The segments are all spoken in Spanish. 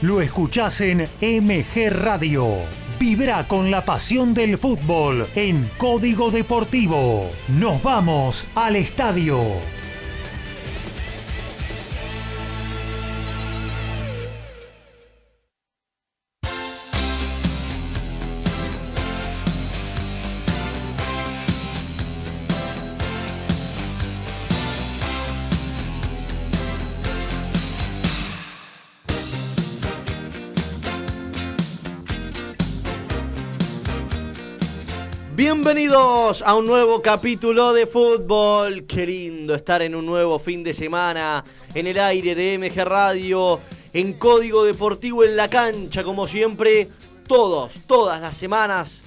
Lo escuchás en MG Radio. Vibra con la pasión del fútbol en Código Deportivo. Nos vamos al estadio. Bienvenidos a un nuevo capítulo de fútbol. Qué lindo estar en un nuevo fin de semana en el aire de MG Radio, en Código Deportivo en la cancha, como siempre, todos, todas las semanas,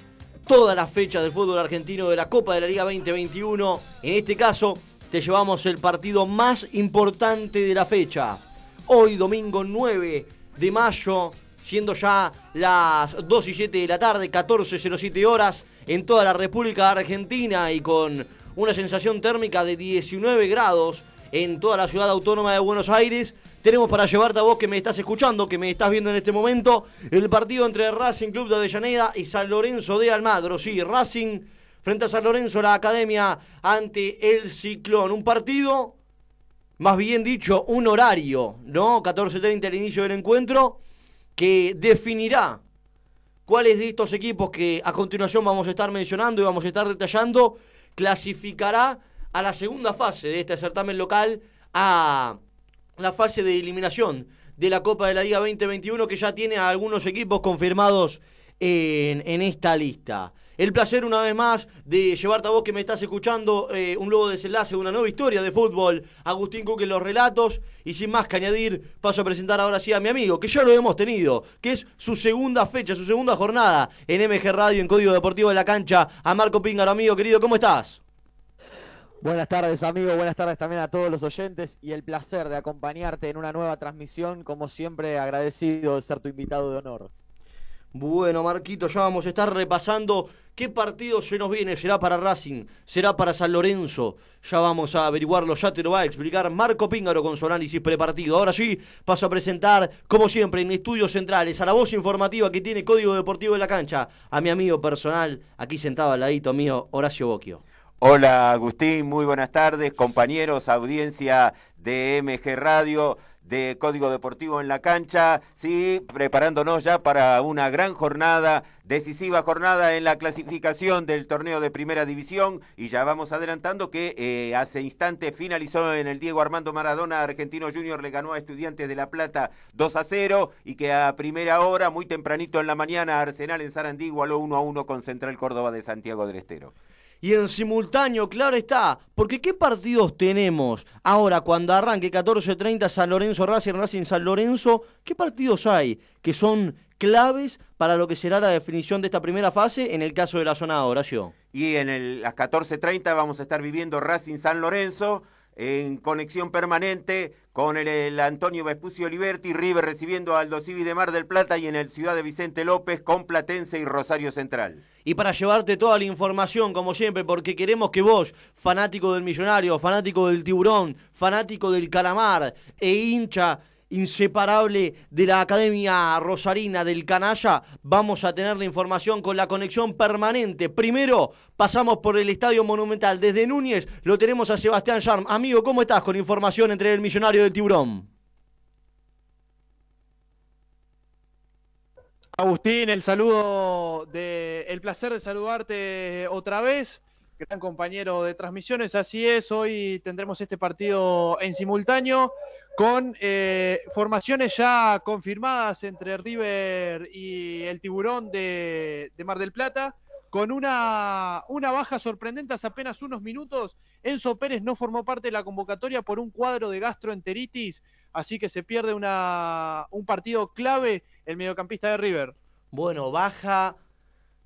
todas las fechas del fútbol argentino de la Copa de la Liga 2021. En este caso, te llevamos el partido más importante de la fecha. Hoy, domingo 9 de mayo, siendo ya las 2 y 7 de la tarde, 14.07 horas en toda la República Argentina y con una sensación térmica de 19 grados en toda la ciudad autónoma de Buenos Aires. Tenemos para llevarte a vos que me estás escuchando, que me estás viendo en este momento, el partido entre Racing Club de Avellaneda y San Lorenzo de Almagro. Sí, Racing frente a San Lorenzo, la academia ante el Ciclón. Un partido, más bien dicho, un horario, ¿no? 14.30 el inicio del encuentro, que definirá cuáles de estos equipos que a continuación vamos a estar mencionando y vamos a estar detallando clasificará a la segunda fase de este certamen local a la fase de eliminación de la Copa de la Liga 2021 que ya tiene a algunos equipos confirmados en, en esta lista. El placer una vez más de llevarte a vos que me estás escuchando eh, un nuevo desenlace, una nueva historia de fútbol. Agustín Cook en los relatos. Y sin más que añadir, paso a presentar ahora sí a mi amigo, que ya lo hemos tenido, que es su segunda fecha, su segunda jornada en MG Radio, en Código Deportivo de la Cancha. A Marco Píngaro, amigo querido, ¿cómo estás? Buenas tardes, amigo. Buenas tardes también a todos los oyentes y el placer de acompañarte en una nueva transmisión. Como siempre, agradecido de ser tu invitado de honor. Bueno, Marquito, ya vamos a estar repasando qué partido se nos viene. ¿Será para Racing? ¿Será para San Lorenzo? Ya vamos a averiguarlo, ya te lo va a explicar Marco Píngaro con su análisis prepartido. Ahora sí, paso a presentar, como siempre, en estudios centrales, a la voz informativa que tiene Código Deportivo de la Cancha, a mi amigo personal, aquí sentado al ladito mío, Horacio Boquio. Hola Agustín, muy buenas tardes, compañeros, audiencia de MG Radio de Código Deportivo en la cancha, sí, preparándonos ya para una gran jornada, decisiva jornada en la clasificación del torneo de Primera División. Y ya vamos adelantando que eh, hace instante finalizó en el Diego Armando Maradona, Argentino Junior le ganó a Estudiantes de La Plata 2 a 0 y que a primera hora, muy tempranito en la mañana, Arsenal en Sarandí igualó 1 a 1 con Central Córdoba de Santiago del Estero y en simultáneo, claro está, porque ¿qué partidos tenemos ahora cuando arranque 14.30 San Lorenzo Racing, Racing San Lorenzo? ¿Qué partidos hay que son claves para lo que será la definición de esta primera fase en el caso de la zona Horacio? Y en el, las 14.30 vamos a estar viviendo Racing San Lorenzo en conexión permanente con el, Antonio Vespucio Liberti, River recibiendo al Aldo de Mar del Plata y en el Ciudad de Vicente López con Platense y Rosario Central. Y para llevarte toda la información, como siempre, porque queremos que vos, fanático del Millonario, fanático del Tiburón, fanático del Calamar e hincha inseparable de la Academia Rosarina del Canalla, vamos a tener la información con la conexión permanente. Primero, pasamos por el Estadio Monumental. Desde Núñez lo tenemos a Sebastián Charm. Amigo, ¿cómo estás con información entre el millonario del tiburón? Agustín, el saludo de el placer de saludarte otra vez gran compañero de transmisiones. Así es, hoy tendremos este partido en simultáneo con eh, formaciones ya confirmadas entre River y el Tiburón de, Mar del Plata, con una, baja sorprendente hace apenas unos minutos. Enzo Pérez no formó parte de la convocatoria por un cuadro de gastroenteritis, así que se pierde una, un partido clave el mediocampista de River. Bueno, baja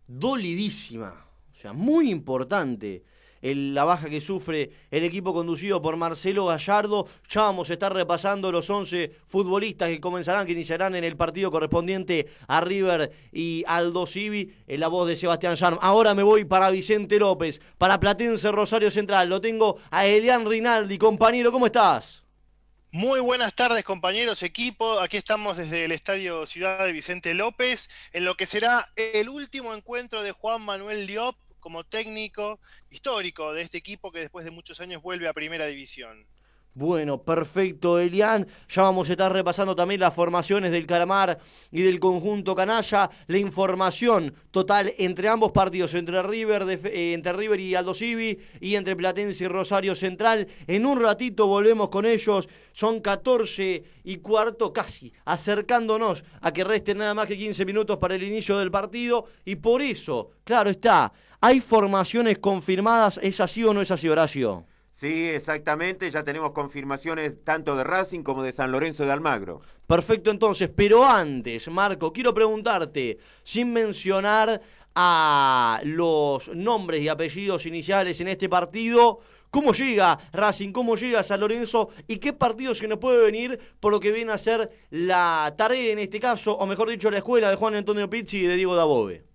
dolidísima, o sea, muy importante la baja que sufre el equipo conducido por Marcelo Gallardo. Ya vamos a estar repasando los 11 futbolistas que comenzarán, que iniciarán en el partido correspondiente a River y Aldo Civi, en la voz de Sebastián Charm. Ahora me voy para Vicente López, para Platense Rosario Central. Lo tengo a Elian Rinaldi, compañero, ¿cómo estás? Muy buenas tardes compañeros, equipo. Aquí estamos desde el Estadio Ciudad de Vicente López, en lo que será el último encuentro de Juan Manuel Diop como técnico histórico de este equipo que después de muchos años vuelve a Primera División. Bueno, perfecto, Elian. Ya vamos a estar repasando también las formaciones del Calamar y del conjunto canalla. La información total entre ambos partidos, entre River, eh, entre River y Aldo Civi y entre Platense y Rosario Central. En un ratito volvemos con ellos. Son 14 y cuarto, casi acercándonos a que resten nada más que 15 minutos para el inicio del partido. Y por eso, claro está, hay formaciones confirmadas. ¿Es así o no es así, Horacio? Sí, exactamente, ya tenemos confirmaciones tanto de Racing como de San Lorenzo de Almagro. Perfecto, entonces, pero antes, Marco, quiero preguntarte, sin mencionar a los nombres y apellidos iniciales en este partido, ¿cómo llega Racing? ¿Cómo llega San Lorenzo? ¿Y qué partido se nos puede venir por lo que viene a ser la tarea en este caso, o mejor dicho, la escuela de Juan Antonio Pizzi y de Diego Dabove?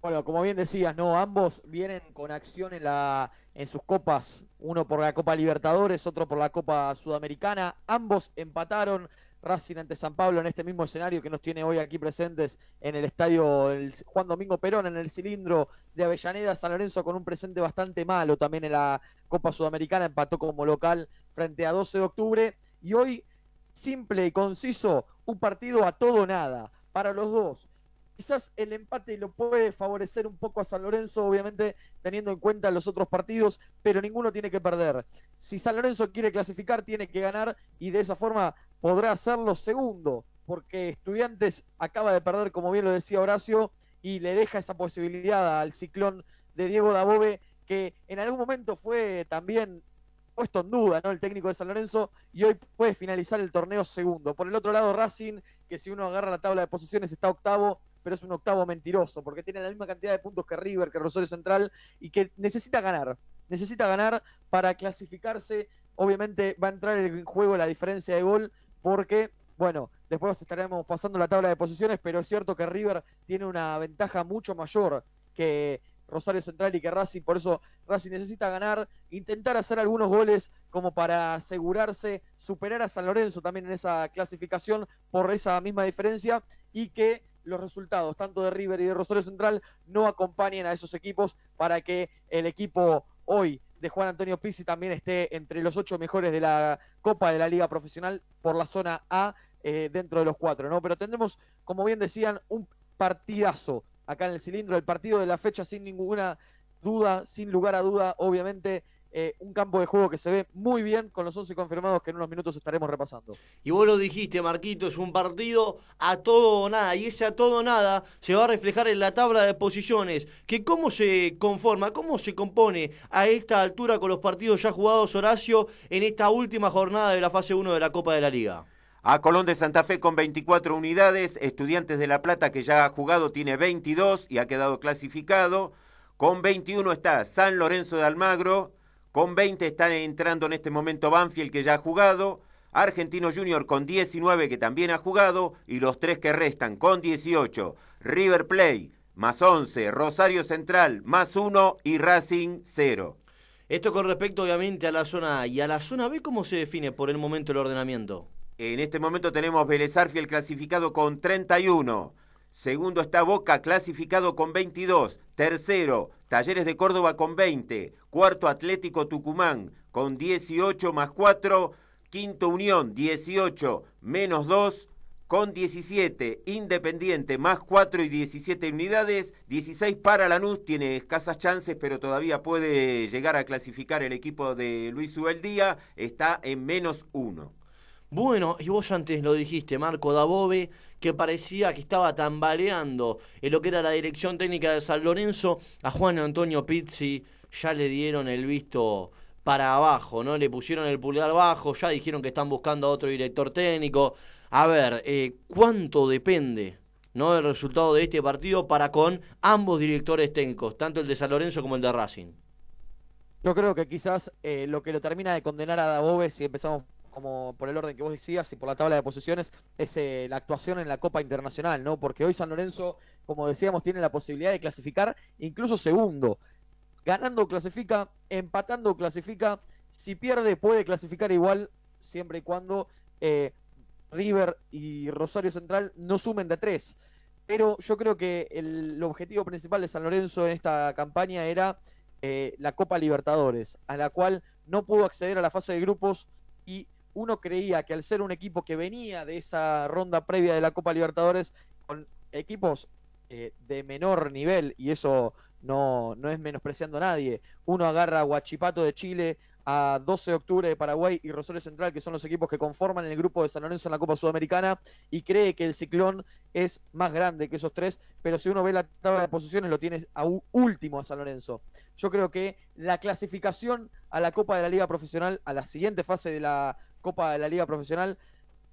Bueno, como bien decías, no, ambos vienen con acción en la en sus copas, uno por la Copa Libertadores, otro por la Copa Sudamericana. Ambos empataron Racing ante San Pablo en este mismo escenario que nos tiene hoy aquí presentes en el estadio Juan Domingo Perón, en el cilindro de Avellaneda. San Lorenzo con un presente bastante malo también en la Copa Sudamericana, empató como local frente a 12 de octubre. Y hoy, simple y conciso, un partido a todo nada para los dos quizás el empate lo puede favorecer un poco a San Lorenzo, obviamente teniendo en cuenta los otros partidos, pero ninguno tiene que perder. Si San Lorenzo quiere clasificar, tiene que ganar y de esa forma podrá hacerlo segundo, porque Estudiantes acaba de perder, como bien lo decía Horacio, y le deja esa posibilidad al ciclón de Diego Dabove, que en algún momento fue también puesto en duda, ¿no? El técnico de San Lorenzo y hoy puede finalizar el torneo segundo. Por el otro lado, Racing, que si uno agarra la tabla de posiciones está octavo, pero es un octavo mentiroso, porque tiene la misma cantidad de puntos que River, que Rosario Central, y que necesita ganar. Necesita ganar para clasificarse. Obviamente va a entrar en juego la diferencia de gol, porque, bueno, después estaremos pasando la tabla de posiciones, pero es cierto que River tiene una ventaja mucho mayor que Rosario Central y que Racing, por eso Racing necesita ganar, intentar hacer algunos goles como para asegurarse, superar a San Lorenzo también en esa clasificación por esa misma diferencia y que los resultados tanto de River y de Rosario Central no acompañen a esos equipos para que el equipo hoy de Juan Antonio Pizzi también esté entre los ocho mejores de la Copa de la Liga Profesional por la zona A eh, dentro de los cuatro, ¿no? Pero tendremos, como bien decían, un partidazo acá en el cilindro, el partido de la fecha sin ninguna duda, sin lugar a duda, obviamente eh, un campo de juego que se ve muy bien con los 11 confirmados que en unos minutos estaremos repasando. Y vos lo dijiste, Marquito, es un partido a todo o nada, y ese a todo o nada se va a reflejar en la tabla de posiciones, que cómo se conforma, cómo se compone a esta altura con los partidos ya jugados, Horacio, en esta última jornada de la fase 1 de la Copa de la Liga. A Colón de Santa Fe con 24 unidades, Estudiantes de La Plata que ya ha jugado tiene 22 y ha quedado clasificado. Con 21 está San Lorenzo de Almagro, con 20 está entrando en este momento Banfield que ya ha jugado. Argentino Junior con 19 que también ha jugado. Y los tres que restan con 18. River Play más 11. Rosario Central más 1 y Racing 0. Esto con respecto obviamente a la zona A. ¿Y a la zona B cómo se define por el momento el ordenamiento? En este momento tenemos Vélez clasificado con 31. Segundo está Boca clasificado con 22. Tercero, Talleres de Córdoba con 20. Cuarto, Atlético Tucumán con 18 más 4. Quinto, Unión 18 menos 2 con 17. Independiente más 4 y 17 unidades. 16 para Lanús. Tiene escasas chances, pero todavía puede llegar a clasificar el equipo de Luis Ubeldía. Está en menos 1. Bueno, y vos antes lo dijiste, Marco Dabove, que parecía que estaba tambaleando en lo que era la dirección técnica de San Lorenzo. A Juan Antonio Pizzi ya le dieron el visto para abajo, ¿no? Le pusieron el pulgar bajo, ya dijeron que están buscando a otro director técnico. A ver, eh, ¿cuánto depende ¿no? el resultado de este partido para con ambos directores técnicos, tanto el de San Lorenzo como el de Racing? Yo creo que quizás eh, lo que lo termina de condenar a Dabove, si empezamos como por el orden que vos decías y por la tabla de posiciones, es eh, la actuación en la Copa Internacional, ¿no? Porque hoy San Lorenzo, como decíamos, tiene la posibilidad de clasificar incluso segundo. Ganando clasifica, empatando clasifica, si pierde puede clasificar igual siempre y cuando eh, River y Rosario Central no sumen de tres. Pero yo creo que el, objetivo principal de San Lorenzo en esta campaña era eh, la Copa Libertadores, a la cual no pudo acceder a la fase de grupos y uno creía que al ser un equipo que venía de esa ronda previa de la Copa Libertadores con equipos eh, de menor nivel, y eso no, no es menospreciando a nadie, uno agarra a Huachipato de Chile, a 12 de octubre de Paraguay y Rosario Central, que son los equipos que conforman el grupo de San Lorenzo en la Copa Sudamericana, y cree que el ciclón es más grande que esos tres, pero si uno ve la tabla de posiciones lo tiene a último a San Lorenzo. Yo creo que la clasificación a la Copa de la Liga Profesional, a la siguiente fase de la Copa de la Liga Profesional,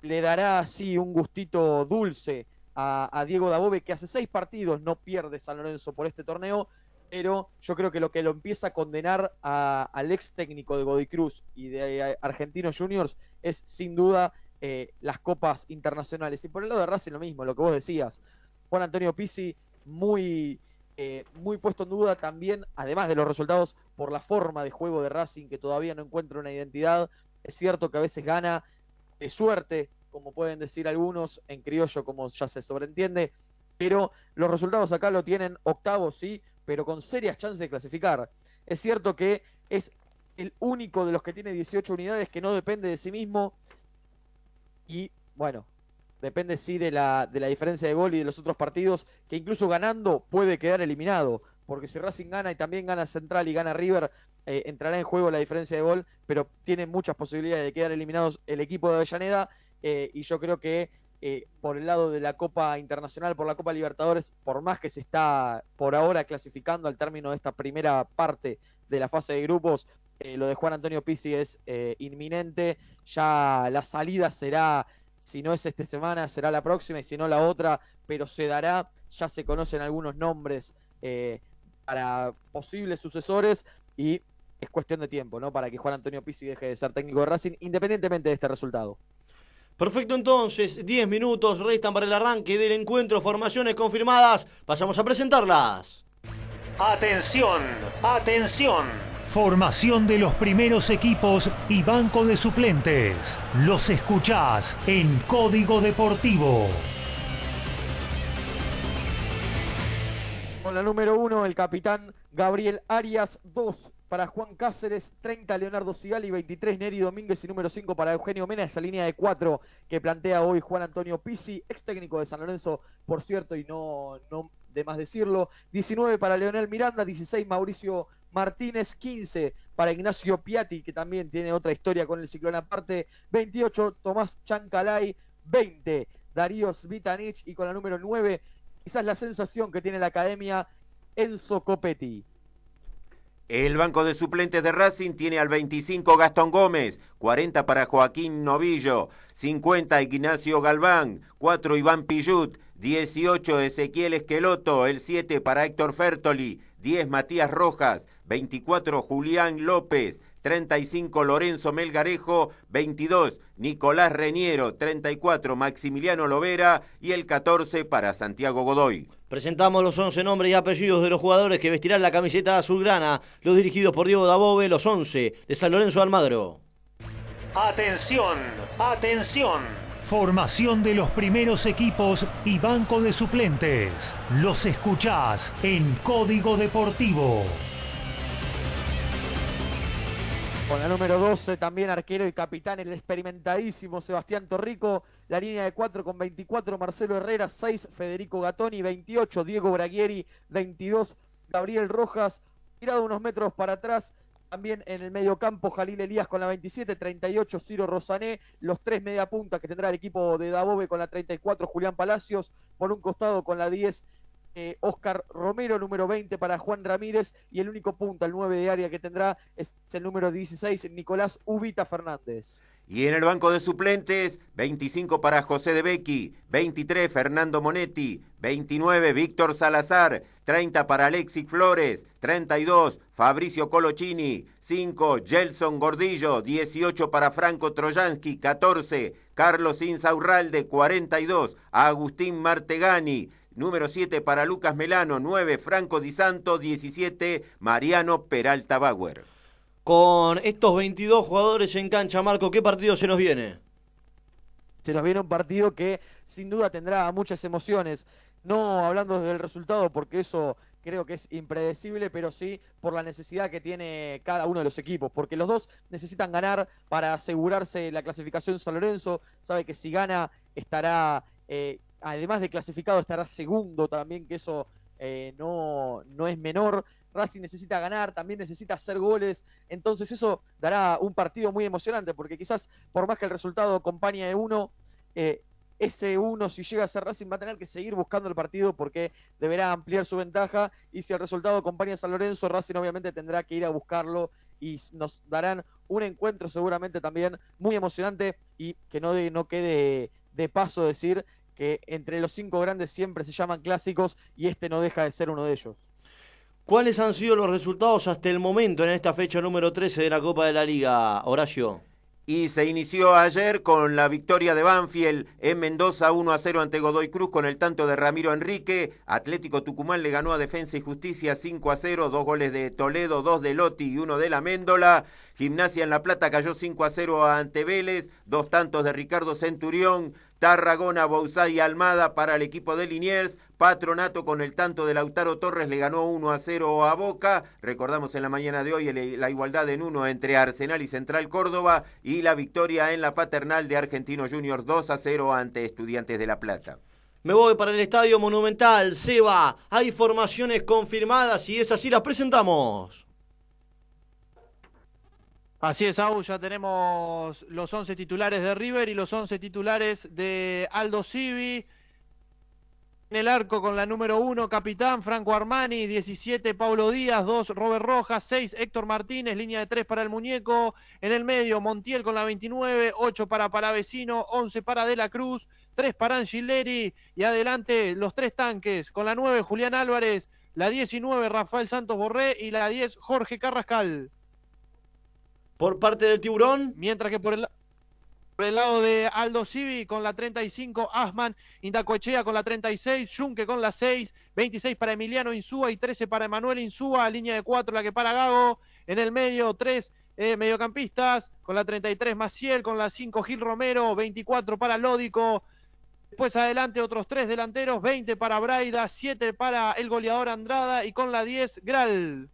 le dará así un gustito dulce a, a Diego Dabove, que hace seis partidos no pierde San Lorenzo por este torneo, pero yo creo que lo que lo empieza a condenar al ex técnico de Godoy Cruz y de eh, Argentinos Juniors es sin duda eh, las copas internacionales. Y por el lado de Racing lo mismo, lo que vos decías. Juan Antonio Pizzi muy, eh, muy puesto en duda también, además de los resultados, por la forma de juego de Racing, que todavía no encuentra una identidad. Es cierto que a veces gana de suerte, como pueden decir algunos, en criollo, como ya se sobreentiende, pero los resultados acá lo tienen octavos, sí, pero con serias chances de clasificar. Es cierto que es el único de los que tiene 18 unidades que no depende de sí mismo y bueno, depende sí de la, de la diferencia de gol y de los otros partidos, que incluso ganando puede quedar eliminado, porque si Racing gana y también gana Central y gana River, eh, entrará en juego la diferencia de gol, pero tiene muchas posibilidades de quedar eliminados el equipo de Avellaneda eh, y yo creo que eh, por el lado de la Copa Internacional, por la Copa Libertadores, por más que se está por ahora clasificando al término de esta primera parte de la fase de grupos, lo de Juan Antonio Pizzi es inminente, ya la salida será, si no es esta semana, será la próxima y si no la otra, pero se dará, ya se conocen algunos nombres para posibles sucesores y es cuestión de tiempo, ¿no? Para que Juan Antonio Pizzi deje de ser técnico de Racing, independientemente de este resultado. Perfecto entonces, 10 minutos restan para el arranque del encuentro, formaciones confirmadas, pasamos a presentarlas. Atención, atención. Formación de los primeros equipos y banco de suplentes. Los escuchás en Código Deportivo. Con la número uno, el capitán Gabriel Arias, 2 para Juan Cáceres, 30 Leonardo Sigali, 23 Neri Domínguez y número 5 para Eugenio Mena, esa línea de 4 que plantea hoy Juan Antonio Pizzi, ex técnico de San Lorenzo, por cierto, y no, no de más decirlo, 19 para Leonel Miranda, 16 Mauricio Martínez, 15 para Ignacio Piatti, que también tiene otra historia con el ciclón aparte, 28 Tomás Chancalay, 20 Darío Vitanich y con la número 9, quizás la sensación que tiene la academia, Enzo Copetti. El banco de suplentes de Racing tiene al 25 Gastón Gómez, 40 para Joaquín Novillo, 50 Ignacio Galván, 4 Iván Pillut, 18 Ezequiel Esqueloto, el 7 para Héctor Fertoli, 10 Matías Rojas, 24 Julián López, 35 Lorenzo Melgarejo, 22 Nicolás Reñero, 34 Maximiliano Lovera y el 14 para Santiago Godoy. Presentamos los 11 nombres y apellidos de los jugadores que vestirán la camiseta azulgrana, los dirigidos por Diego Dabove, los 11 de San Lorenzo Almagro. Atención, atención. Formación de los primeros equipos y banco de suplentes. Los escuchás en Código Deportivo. Con la número 12 también arquero y capitán el experimentadísimo Sebastián Torrico. La línea de 4 con 24 Marcelo Herrera, 6 Federico Gatoni, 28 Diego Braguieri, 22 Gabriel Rojas. Tirado unos metros para atrás también en el medio campo Jalil Elías con la 27, 38 Ciro Rosané, los tres media puntas que tendrá el equipo de Dabove con la 34 Julián Palacios, por un costado con la 10 eh, Oscar Romero, número 20 para Juan Ramírez, y el único punta, el 9 de área que tendrá es el número 16, Nicolás Ubita Fernández. Y en el banco de suplentes, 25 para José de Becky, 23 Fernando Monetti, 29 Víctor Salazar, 30 para Alexis Flores, 32 Fabricio Colochini, 5 Gelson Gordillo, 18 para Franco Trojansky, 14 Carlos Insaurralde, 42 Agustín Martegani, Número 7 para Lucas Melano, 9 Franco Di Santo, 17 Mariano Peralta Bauer. Con estos 22 jugadores en cancha, Marco, ¿qué partido se nos viene? Se nos viene un partido que sin duda tendrá muchas emociones. No hablando del resultado, porque eso creo que es impredecible, pero sí por la necesidad que tiene cada uno de los equipos, porque los dos necesitan ganar para asegurarse la clasificación San Lorenzo, sabe que si gana estará, eh, además de clasificado, estará segundo también, que eso eh, no, no es menor. Racing necesita ganar, también necesita hacer goles, entonces eso dará un partido muy emocionante, porque quizás por más que el resultado acompañe de uno, eh, ese uno, si llega a ser Racing, va a tener que seguir buscando el partido porque deberá ampliar su ventaja. Y si el resultado acompaña a San Lorenzo, Racing obviamente tendrá que ir a buscarlo y nos darán un encuentro seguramente también muy emocionante y que no, no quede de paso decir que entre los cinco grandes siempre se llaman clásicos y este no deja de ser uno de ellos. ¿Cuáles han sido los resultados hasta el momento en esta fecha número 13 de la Copa de la Liga, Horacio? y se inició ayer con la victoria de Banfield en Mendoza 1 a 0 ante Godoy Cruz con el tanto de Ramiro Enrique. Atlético Tucumán le ganó a Defensa y Justicia 5 a 0, dos goles de Toledo, dos de Lotti y uno de la Méndola. Gimnasia en La Plata cayó 5 a 0 ante Vélez, dos tantos de Ricardo Centurión. Tarragona, Bouzá y Almada para el equipo de Liniers. Patronato con el tanto de Lautaro Torres le ganó 1 a 0 a Boca. Recordamos en la mañana de hoy la igualdad en uno entre Arsenal y Central Córdoba y la victoria en la paternal de Argentino Juniors 2 a 0 ante Estudiantes de La Plata. Me voy para el Estadio Monumental, Seba. Hay formaciones confirmadas y es así las presentamos. Así es, Au, ya tenemos los 11 titulares de River y los 11 titulares de Aldo Civi. En el arco con la número 1, capitán Franco Armani, 17 Paulo Díaz, 2 Robert Rojas, 6 Héctor Martínez, línea de 3 para el muñeco. En el medio, Montiel con la 29, 8 para Palavecino, 11 para De la Cruz, 3 para Angileri y adelante los tres tanques con la 9 Julián Álvarez, la 19 Rafael Santos Borré y la 10 Jorge Carrascal por parte del tiburón. Mientras que por el, por el lado de Aldo Civi con la 35, Asman, Indacoechea con la 36, Junque con la 6, 26 para Emiliano Insúa y 13 para Emanuel Insúa, línea de 4 la que para Gago, en el medio 3 eh, mediocampistas, con la 33 Maciel, con la 5 Gil Romero, 24 para Lódico, después adelante otros 3 delanteros, 20 para Braida, 7 para el goleador Andrada y con la 10 Gral.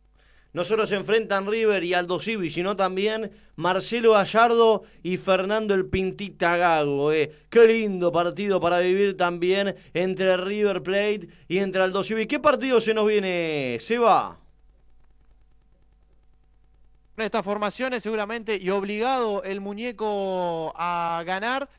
No solo se enfrentan River y Aldo Civi, sino también Marcelo Gallardo y Fernando el Pintita Gago. Eh. Qué lindo partido para vivir también entre River Plate y entre Aldo Civi. ¿Qué partido se nos viene, Seba? Estas formaciones seguramente y obligado el muñeco a ganar.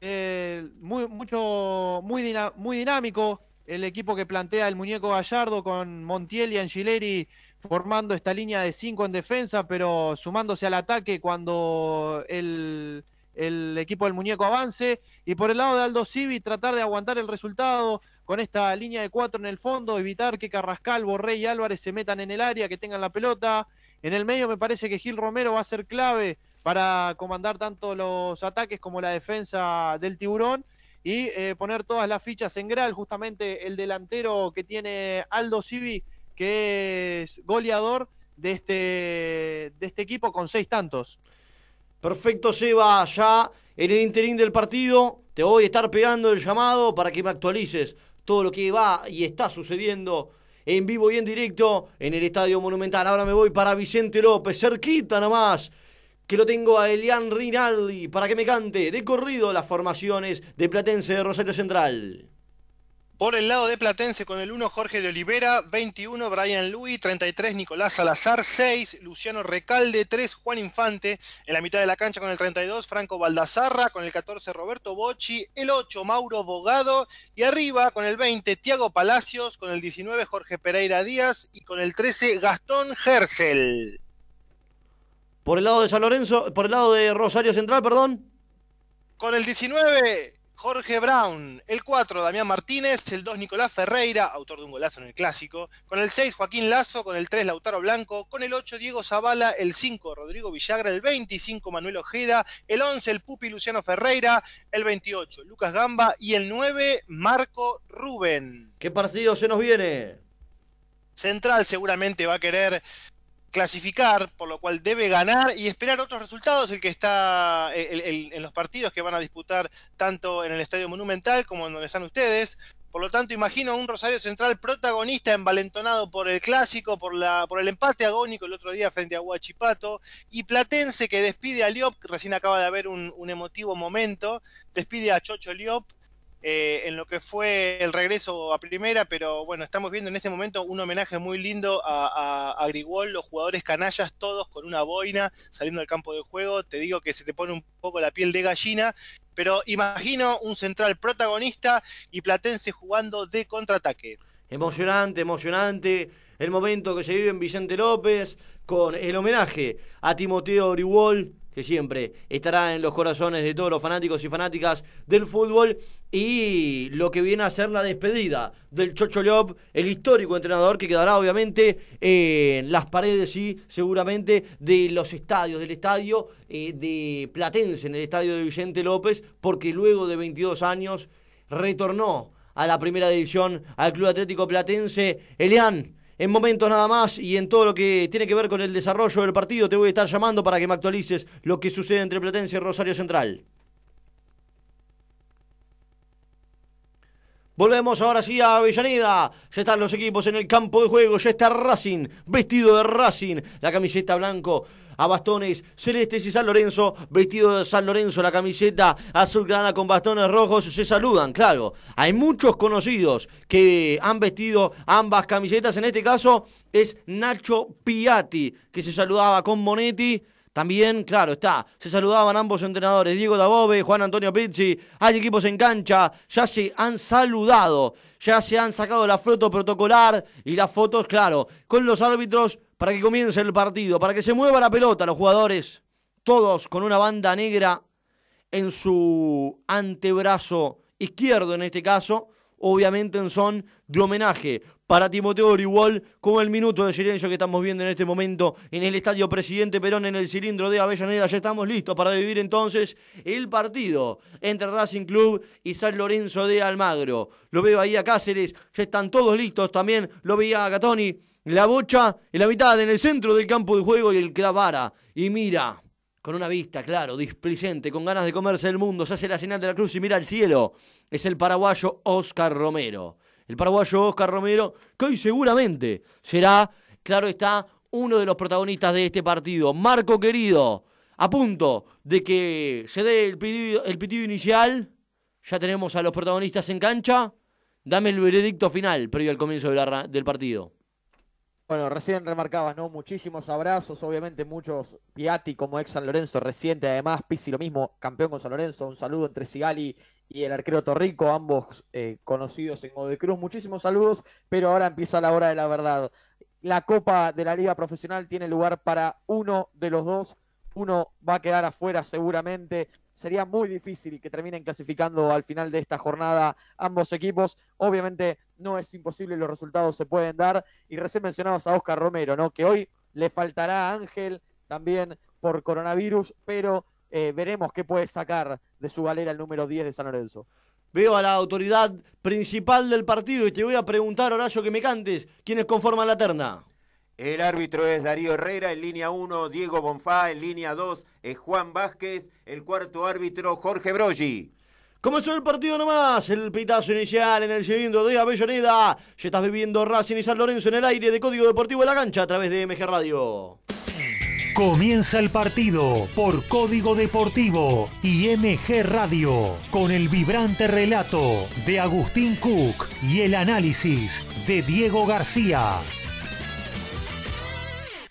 Eh, muy, mucho, muy, muy dinámico el equipo que plantea el muñeco Gallardo con Montiel y Angileri formando esta línea de cinco en defensa, pero sumándose al ataque cuando el, equipo del muñeco avance. Y por el lado de Aldo Civi, tratar de aguantar el resultado con esta línea de cuatro en el fondo, evitar que Carrascal, Borré y Álvarez se metan en el área, que tengan la pelota. En el medio me parece que Gil Romero va a ser clave para comandar tanto los ataques como la defensa del tiburón y eh, poner todas las fichas en Gral, justamente el delantero que tiene Aldo Civi que es goleador de este, de este equipo con seis tantos. Perfecto, Seba, ya en el interín del partido te voy a estar pegando el llamado para que me actualices todo lo que va y está sucediendo en vivo y en directo en el Estadio Monumental. Ahora me voy para Vicente López, cerquita nomás, que lo tengo a Elian Rinaldi para que me cante de corrido las formaciones de Platense de Rosario Central. Por el lado de Platense con el 1 Jorge de Olivera, 21 Brian Louis, 33 Nicolás Salazar, 6 Luciano Recalde, 3 Juan Infante, en la mitad de la cancha con el 32 Franco Baldazarra, con el 14 Roberto Bocci, el 8 Mauro Bogado y arriba con el 20 Tiago Palacios, con el 19 Jorge Pereira Díaz y con el 13 Gastón Gersel. Por el lado de San Lorenzo, por el lado de Rosario Central, perdón. Con el 19 Jorge Brown, el 4 Damián Martínez, el 2 Nicolás Ferreira, autor de un golazo en el clásico, con el 6 Joaquín Lazo, con el 3 Lautaro Blanco, con el 8 Diego Zavala, el 5 Rodrigo Villagra, el 25 Manuel Ojeda, el 11 el Pupi Luciano Ferreira, el 28 Lucas Gamba y el 9 Marco Rubén. ¿Qué partido se nos viene? Central seguramente va a querer clasificar, por lo cual debe ganar y esperar otros resultados, el que está en los partidos que van a disputar tanto en el Estadio Monumental como en donde están ustedes. Por lo tanto, imagino a un Rosario Central protagonista envalentonado por el clásico, por, la, por el empate agónico el otro día frente a Huachipato, y Platense que despide a Liop, recién acaba de haber un, un emotivo momento, despide a Chocho Liop, eh, en lo que fue el regreso a primera, pero bueno, estamos viendo en este momento un homenaje muy lindo a, a, los jugadores canallas, todos con una boina saliendo del campo de juego. Te digo que se te pone un poco la piel de gallina, pero imagino un central protagonista y Platense jugando de contraataque. Emocionante, emocionante el momento que se vive en Vicente López con el homenaje a Timoteo Grigol que siempre estará en los corazones de todos los fanáticos y fanáticas del fútbol, y lo que viene a ser la despedida del Chocho Lop, el histórico entrenador que quedará obviamente en las paredes y seguramente de los estadios, del estadio eh, de Platense, en el estadio de Vicente López, porque luego de 22 años retornó a la primera división al Club Atlético Platense. Elian, en momentos nada más y en todo lo que tiene que ver con el desarrollo del partido, te voy a estar llamando para que me actualices lo que sucede entre Platense y Rosario Central. Volvemos ahora sí a Avellaneda. Ya están los equipos en el campo de juego. Ya está Racing, vestido de Racing. La camiseta blanco a bastones celestes y San Lorenzo, vestido de San Lorenzo, la camiseta azul grana con bastones rojos, se saludan, claro. Hay muchos conocidos que han vestido ambas camisetas, en este caso es Nacho Piatti, que se saludaba con Monetti. También, claro, está, se saludaban ambos entrenadores, Diego Dabove, Juan Antonio Pizzi, hay equipos en cancha, ya se han saludado, ya se han sacado la foto protocolar y las fotos, claro, con los árbitros para que comience el partido, para que se mueva la pelota los jugadores, todos con una banda negra en su antebrazo izquierdo en este caso, obviamente en son de homenaje para Timoteo Orihuol, como el minuto de silencio que estamos viendo en este momento en el Estadio Presidente Perón en el cilindro de Avellaneda. Ya estamos listos para vivir entonces el partido entre Racing Club y San Lorenzo de Almagro. Lo veo ahí a Cáceres, ya están todos listos también, lo veía a Gatoni la bocha en la mitad, en el centro del campo de juego y el clavara. Y mira, con una vista, claro, displicente, con ganas de comerse el mundo, se hace la señal de la cruz y mira al cielo. Es el paraguayo Oscar Romero. El paraguayo Oscar Romero, que hoy seguramente será, claro está, uno de los protagonistas de este partido. Marco querido, a punto de que se dé el pitido, el pitido inicial. Ya tenemos a los protagonistas en cancha. Dame el veredicto final, previo al comienzo del partido. Bueno, recién remarcabas, ¿no? Muchísimos abrazos, obviamente muchos Piatti como ex San Lorenzo reciente, además Pizzi lo mismo, campeón con San Lorenzo, un saludo entre Sigali y el arquero Torrico, ambos eh, conocidos en Modo Cruz, muchísimos saludos, pero ahora empieza la hora de la verdad. La Copa de la Liga Profesional tiene lugar para uno de los dos uno va a quedar afuera seguramente. Sería muy difícil que terminen clasificando al final de esta jornada ambos equipos. Obviamente no es imposible, los resultados se pueden dar. Y recién mencionabas a Oscar Romero, ¿no? Que hoy le faltará a Ángel también por coronavirus, pero eh, veremos qué puede sacar de su galera el número 10 de San Lorenzo. Veo a la autoridad principal del partido y te voy a preguntar, Horacio, que me cantes, ¿quiénes conforman la terna? El árbitro es Darío Herrera, en línea 1 Diego Bonfá, en línea 2 es Juan Vázquez, el cuarto árbitro Jorge Broggi. Comenzó el partido nomás, el pitazo inicial en el segundo de Avellaneda. Ya estás viviendo Racing y San Lorenzo en el aire de Código Deportivo de la Cancha a través de MG Radio. Comienza el partido por Código Deportivo y MG Radio con el vibrante relato de Agustín Cook y el análisis de Diego García.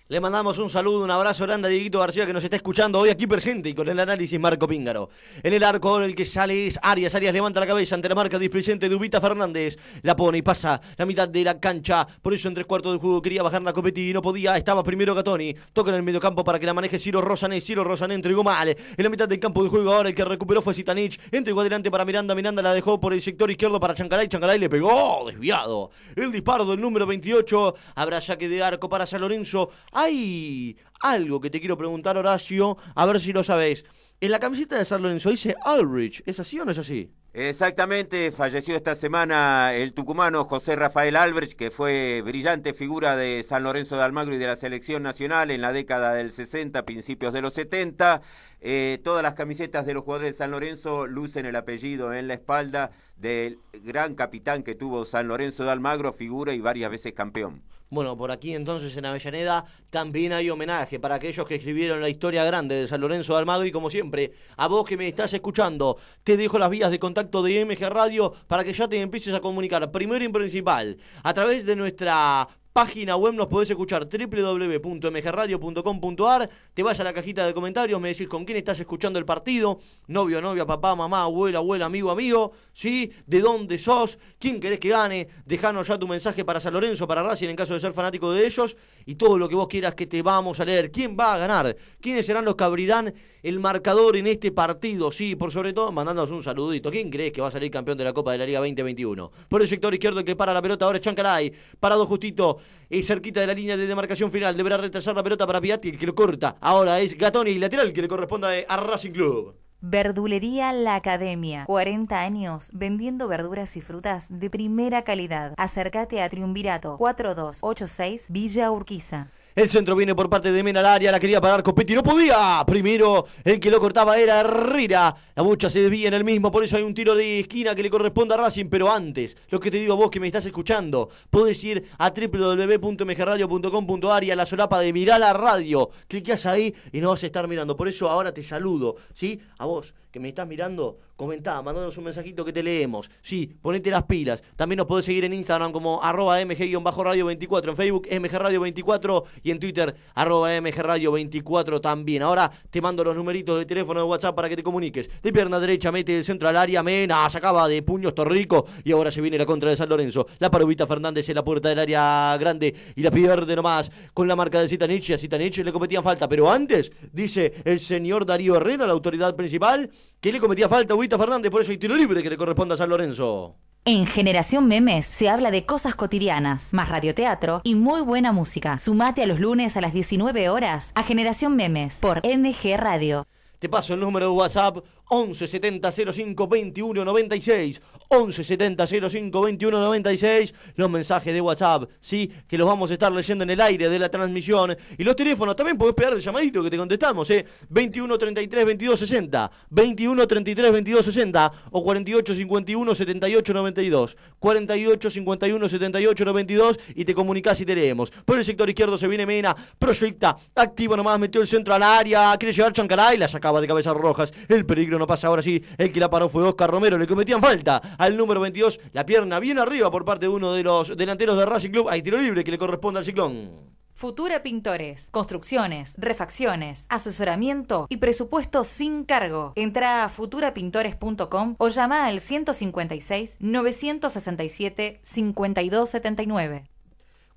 Le mandamos un saludo, un abrazo grande a Dieguito García que nos está escuchando hoy aquí presente y con el análisis Marco Píngaro. En el arco el que sale es Arias. Arias levanta la cabeza ante la marca displicente de Ubita Fernández. La pone y pasa la mitad de la cancha. Por eso en tres cuartos del juego quería bajar la Copetti y no podía. Estaba primero Gatoni. Toca en el medio campo para que la maneje Ciro Rosané. Ciro Rosané entregó mal. En la mitad del campo de juego ahora el que recuperó fue Zitanich. Entregó adelante para Miranda. Miranda la dejó por el sector izquierdo para Chancalay. Chancalay le pegó desviado. El disparo del número 28. Habrá saque de arco para San Lorenzo. ¡Ay! algo que te quiero preguntar, Horacio, a ver si lo sabes. En la camiseta de San Lorenzo dice Ulrich, ¿es así o no es así? Exactamente, falleció esta semana el tucumano José Rafael Albrecht, que fue brillante figura de San Lorenzo de Almagro y de la selección nacional en la década del 60, principios de los 70. Eh, todas las camisetas de los jugadores de San Lorenzo lucen el apellido en la espalda del gran capitán que tuvo San Lorenzo de Almagro, figura y varias veces campeón. Bueno, por aquí entonces en Avellaneda también hay homenaje para aquellos que escribieron la historia grande de San Lorenzo de Almagro y como siempre, a vos que me estás escuchando, te dejo las vías de contacto de MG Radio para que ya te empieces a comunicar, primero y principal, a través de nuestra página web nos podés escuchar www.mgradio.com.ar. Te vas a la cajita de comentarios, me decís con quién estás escuchando el partido, novio, novia, papá, mamá, abuela, abuela, amigo, amigo, ¿sí? ¿De dónde sos? ¿Quién querés que gane? Dejanos ya tu mensaje para San Lorenzo, para Racing en caso de ser fanático de ellos y todo lo que vos quieras que te vamos a leer. ¿Quién va a ganar? ¿Quiénes serán los que abrirán el marcador en este partido? Sí, por sobre todo mandándonos un saludito. ¿Quién crees que va a salir campeón de la Copa de la Liga 2021? Por el sector izquierdo que para la pelota ahora es Chancaray, parado justito y cerquita de la línea de demarcación final. Deberá retrasar la pelota para Piatti, que lo corta. Ahora es Gatoni, lateral, que le corresponde a Racing Club. Verdulería La Academia. 40 años vendiendo verduras y frutas de primera calidad. Acércate a Triunvirato 4286 Villa Urquiza. El centro viene por parte de Mena al área, la quería parar Copetti, no podía. Primero, el que lo cortaba era Herrera. La bucha se desvía en el mismo, por eso hay un tiro de esquina que le corresponde a Racing. Pero antes, lo que te digo a vos que me estás escuchando, podés ir a www.mgradio.com.ar a la solapa de Mirar la Radio. Clicás ahí y nos vas a estar mirando. Por eso ahora te saludo, ¿sí? A vos que me estás mirando, comentá, mandanos un mensajito que te leemos. Sí, ponete las pilas. También nos podés seguir en Instagram como arroba mg-radio24, en Facebook mgradio24 y en Twitter arroba mgradio24 también. Ahora te mando los numeritos de teléfono de WhatsApp para que te comuniques. De pierna derecha mete el centro al área, Mena, sacaba de puños Torrico y ahora se viene la contra de San Lorenzo. La parubita Fernández en la puerta del área grande y la pierde nomás con la marca de Zitanich a Zitanich le cometían falta. Pero antes, dice el señor Darío Herrera, la autoridad principal, que le cometía falta a Huita Fernández, por eso hay tiro libre que le corresponde a San Lorenzo. En Generación Memes se habla de cosas cotidianas, más radioteatro y muy buena música. Sumate a los lunes a las 19 horas a Generación Memes por MG Radio. Te paso el número de WhatsApp 11 70 05 21 96. 11 70 05 21 96. Los mensajes de WhatsApp, sí, que los vamos a estar leyendo en el aire de la transmisión. Y los teléfonos también podés pegar el llamadito que te contestamos, ¿eh? 21 33 22 60. 21 33 22 60. O 48 51 78 92. 48 51 78 92. Y te comunicás y te leemos. Por el sector izquierdo se viene Mena. Proyecta. Activa nomás. Metió el centro al área. Quiere llegar Chancaray. La sacaba de cabezas rojas. El peligro no pasa ahora sí. El que la paró fue Oscar Romero. Le cometían falta al número 22. La pierna bien arriba por parte de uno de los delanteros de Racing Club. Hay tiro libre que le corresponde al ciclón. Futura Pintores, construcciones, refacciones, asesoramiento y presupuesto sin cargo. Entra a futurapintores.com o llama al 156 967 5279.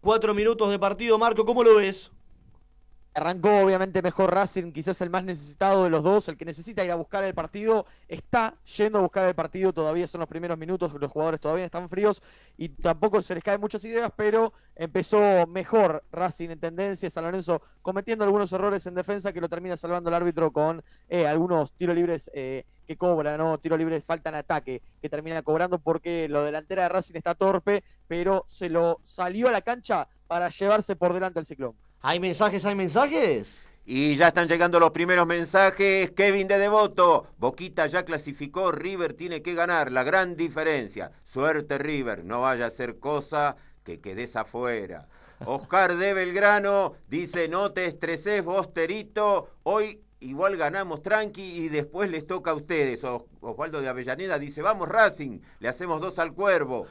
Cuatro minutos de partido, Marco, ¿cómo lo ves? Arrancó obviamente mejor Racing, quizás el más necesitado de los dos, el que necesita ir a buscar el partido, está yendo a buscar el partido, todavía son los primeros minutos, los jugadores todavía están fríos y tampoco se les caen muchas ideas, pero empezó mejor Racing en tendencia, San Lorenzo cometiendo algunos errores en defensa que lo termina salvando el árbitro con eh, algunos tiros libres eh, que cobra, ¿no? Tiro libre falta ataque, que termina cobrando porque lo delantera de Racing está torpe, pero se lo salió a la cancha para llevarse por delante el ciclón. ¿Hay mensajes? ¿Hay mensajes? Y ya están llegando los primeros mensajes. Kevin de Devoto. Boquita ya clasificó. River tiene que ganar. La gran diferencia. Suerte River. No vaya a ser cosa que quedes afuera. Oscar de Belgrano dice, no te estreses, Bosterito. Hoy igual ganamos tranqui y después les toca a ustedes. Osvaldo de Avellaneda dice, vamos Racing, le hacemos dos al cuervo.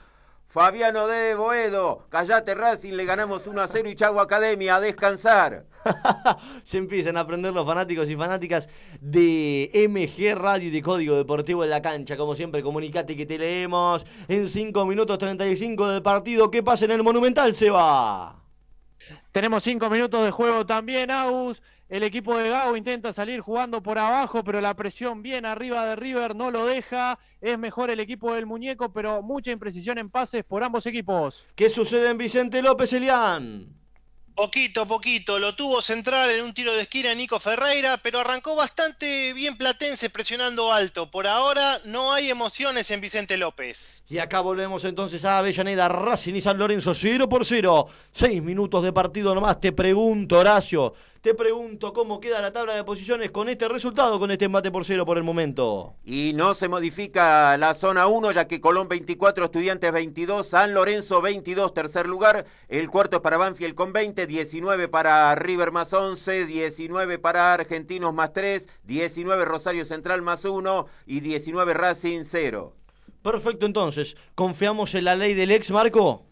Fabiano de Boedo, callate Racing, le ganamos 1 a 0 y Chago Academia, a descansar. Se empiezan a aprender los fanáticos y fanáticas de MG Radio y de Código Deportivo en la cancha. Como siempre, comunicate que te leemos en 5 minutos 35 del partido. ¿Qué pasa en el Monumental, se va? Tenemos 5 minutos de juego también, Agus. El equipo de Gago intenta salir jugando por abajo, pero la presión bien arriba de River no lo deja. Es mejor el equipo del muñeco, pero mucha imprecisión en pases por ambos equipos. ¿Qué sucede en Vicente López Elián? Poquito, poquito. Lo tuvo central en un tiro de esquina Nico Ferreira, pero arrancó bastante bien Platense presionando alto. Por ahora no hay emociones en Vicente López. Y acá volvemos entonces a Avellaneda, Racing y San Lorenzo, 0 por 0. Seis minutos de partido nomás. Te pregunto, Horacio, te pregunto cómo queda la tabla de posiciones con este resultado, con este empate por cero por el momento. Y no se modifica la zona 1, ya que Colón 24, Estudiantes 22, San Lorenzo 22, tercer lugar. El cuarto es para Banfield con 20, 19 para River más 11, 19 para Argentinos más 3, 19 Rosario Central más 1 y 19 Racing 0. Perfecto, entonces, ¿confiamos en la ley del ex, Marco?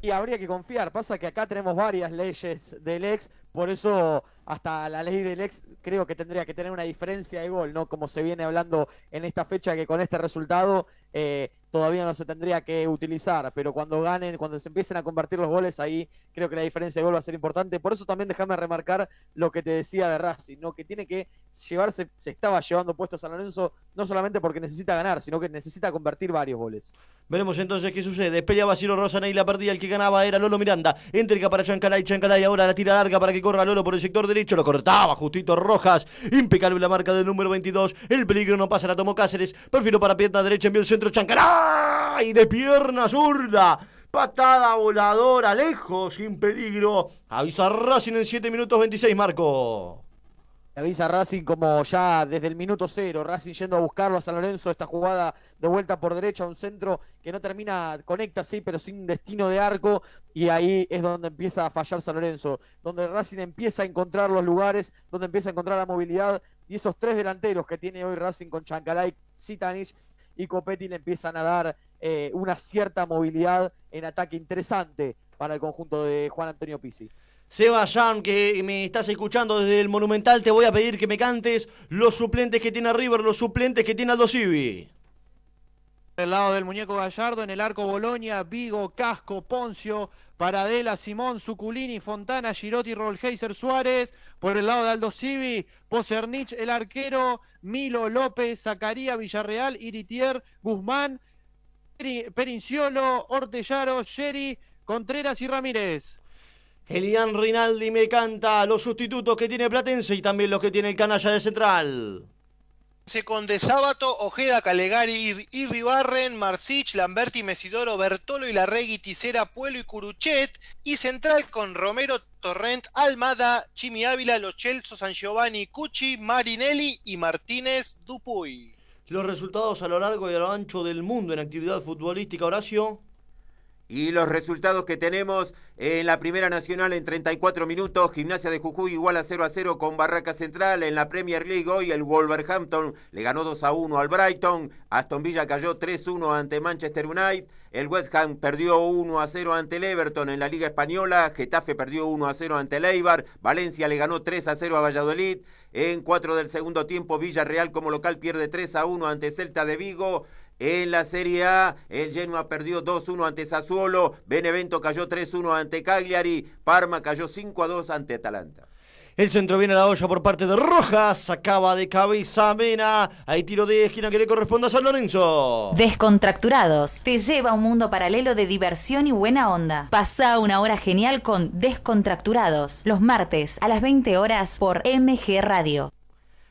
Y habría que confiar. Pasa que acá tenemos varias leyes del ex, por eso hasta la ley del ex creo que tendría que tener una diferencia de gol, ¿no? Como se viene hablando en esta fecha que con este resultado eh, todavía no se tendría que utilizar, pero cuando ganen, cuando se empiecen a convertir los goles, ahí creo que la diferencia de gol va a ser importante. Por eso también déjame remarcar lo que te decía de Racing, ¿no? que tiene que llevarse, se estaba llevando puestos a San Lorenzo, no solamente porque necesita ganar, sino que necesita convertir varios goles. Veremos entonces qué sucede. Pelea Basilo Rosana y la perdía. El que ganaba era Lolo Miranda. Entrega para Chancalay. Chancalay ahora la tira larga para que corra Lolo por el sector derecho. Lo cortaba justito Rojas. Impecable la marca del número 22. El peligro no pasa, la tomó Cáceres. Perfilo para pierna derecha. Envió el centro Chancalay. De pierna zurda. Patada voladora. Lejos. Sin peligro. Avisa Racing en 7 minutos 26, Marco. Avisa Racing como ya desde el minuto cero, Racing yendo a buscarlo a San Lorenzo, esta jugada de vuelta por derecha, un centro que no termina, conecta sí, pero sin destino de arco, y ahí es donde empieza a fallar San Lorenzo, donde Racing empieza a encontrar los lugares, donde empieza a encontrar la movilidad, y esos tres delanteros que tiene hoy Racing con Chancalay, Zitanich y Copetti le empiezan a dar eh, una cierta movilidad en ataque interesante para el conjunto de Juan Antonio Pizzi. Seba que me estás escuchando desde el Monumental, te voy a pedir que me cantes los suplentes que tiene River, los suplentes que tiene Aldo Civi. Del lado del muñeco Gallardo, en el arco Bolonia, Vigo, Casco, Poncio, Paradela, Simón, Suculini, Fontana, Girotti, Rolheiser, Suárez. Por el lado de Aldo Civi, Posernich, el arquero, Milo, López, Zacaría, Villarreal, Iritier, Guzmán, Perinciolo, Ortellaro, Sherry, Contreras y Ramírez. Elian Rinaldi me canta los sustitutos que tiene Platense y también los que tiene el canalla de Central. De Sábato, Ojeda, Calegari, Irribarren, Marcich, Lamberti, Mesidoro, Bertolo y Larregui, Ticera, Puelo y Curuchet. Y central con Romero, Torrent, Almada, Chimi Ávila, Los Chelso, San Giovanni, Cucci, Marinelli y Martínez Dupuy. Los resultados a lo largo y a lo ancho del mundo en actividad futbolística, Horacio. Y los resultados que tenemos en la Primera Nacional en 34 minutos, Gimnasia de Jujuy igual a 0 a 0 con Barraca Central. En la Premier League hoy el Wolverhampton le ganó 2 a 1 al Brighton. Aston Villa cayó 3-1 ante Manchester United. El West Ham perdió 1 a 0 ante el Everton en la Liga Española. Getafe perdió 1 a 0 ante el Eibar. Valencia le ganó 3 a 0 a Valladolid. En 4 del segundo tiempo, Villarreal como local pierde 3 a 1 ante Celta de Vigo. En la Serie A, el Genoa perdió 2-1 ante Sassuolo, Benevento cayó 3-1 ante Cagliari, Parma cayó 5-2 ante Atalanta. El centro viene a la olla por parte de Rojas. Acaba de cabeza Mena. Hay tiro de esquina que le corresponde a San Lorenzo. Descontracturados. Te lleva a un mundo paralelo de diversión y buena onda. Pasa una hora genial con Descontracturados. Los martes a las 20 horas por MG Radio.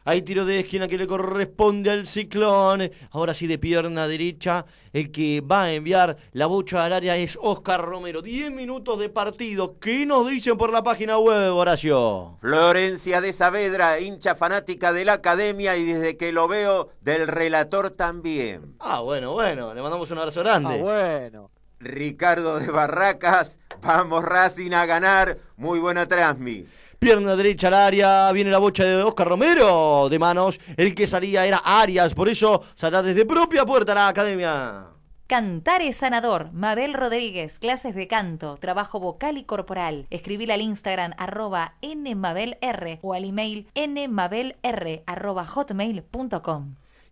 Hay tiro de esquina que le corresponde al ciclón. Ahora sí de pierna derecha. El que va a enviar la bocha al área es Oscar Romero. 10 minutos de partido. ¿Qué nos dicen por la página web, Horacio? Florencia de Saavedra, hincha fanática de la academia y desde que lo veo del relator también. Ah, bueno, bueno. Le mandamos un abrazo grande. Ah, bueno. Ricardo de Barracas, vamos Racing a ganar. Muy buena transmi. Pierna derecha al área, viene la bocha de Oscar Romero de manos. El que salía era Arias, por eso saldrá desde propia puerta la academia. Cantar es sanador. Mabel Rodríguez, clases de canto, trabajo vocal y corporal. Escribir al Instagram arroba nmabelr o al email nmabelr.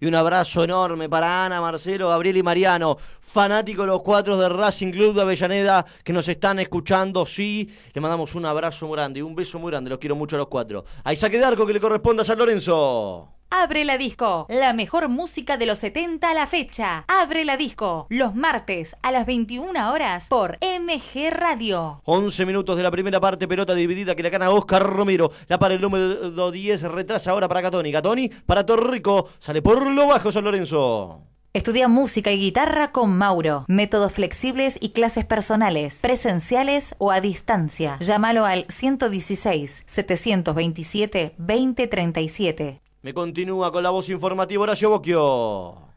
Y un abrazo enorme para Ana, Marcelo, Gabriel y Mariano, fanáticos los cuatro de Racing Club de Avellaneda que nos están escuchando. Sí, le mandamos un abrazo muy grande y un beso muy grande. Los quiero mucho a los cuatro. Ahí saque de arco que le corresponde a San Lorenzo. Abre la disco, la mejor música de los 70 a la fecha. Abre la disco, los martes a las 21 horas por MG Radio. 11 minutos de la primera parte, pelota dividida que la gana Oscar Romero. La para el número 10, retrasa ahora para Gatoni. Gatoni para Torrico, sale por lo bajo San Lorenzo. Estudia música y guitarra con Mauro. Métodos flexibles y clases personales, presenciales o a distancia. Llámalo al 116 727 2037. Me continúa con la voz informativa Horacio Bocchio.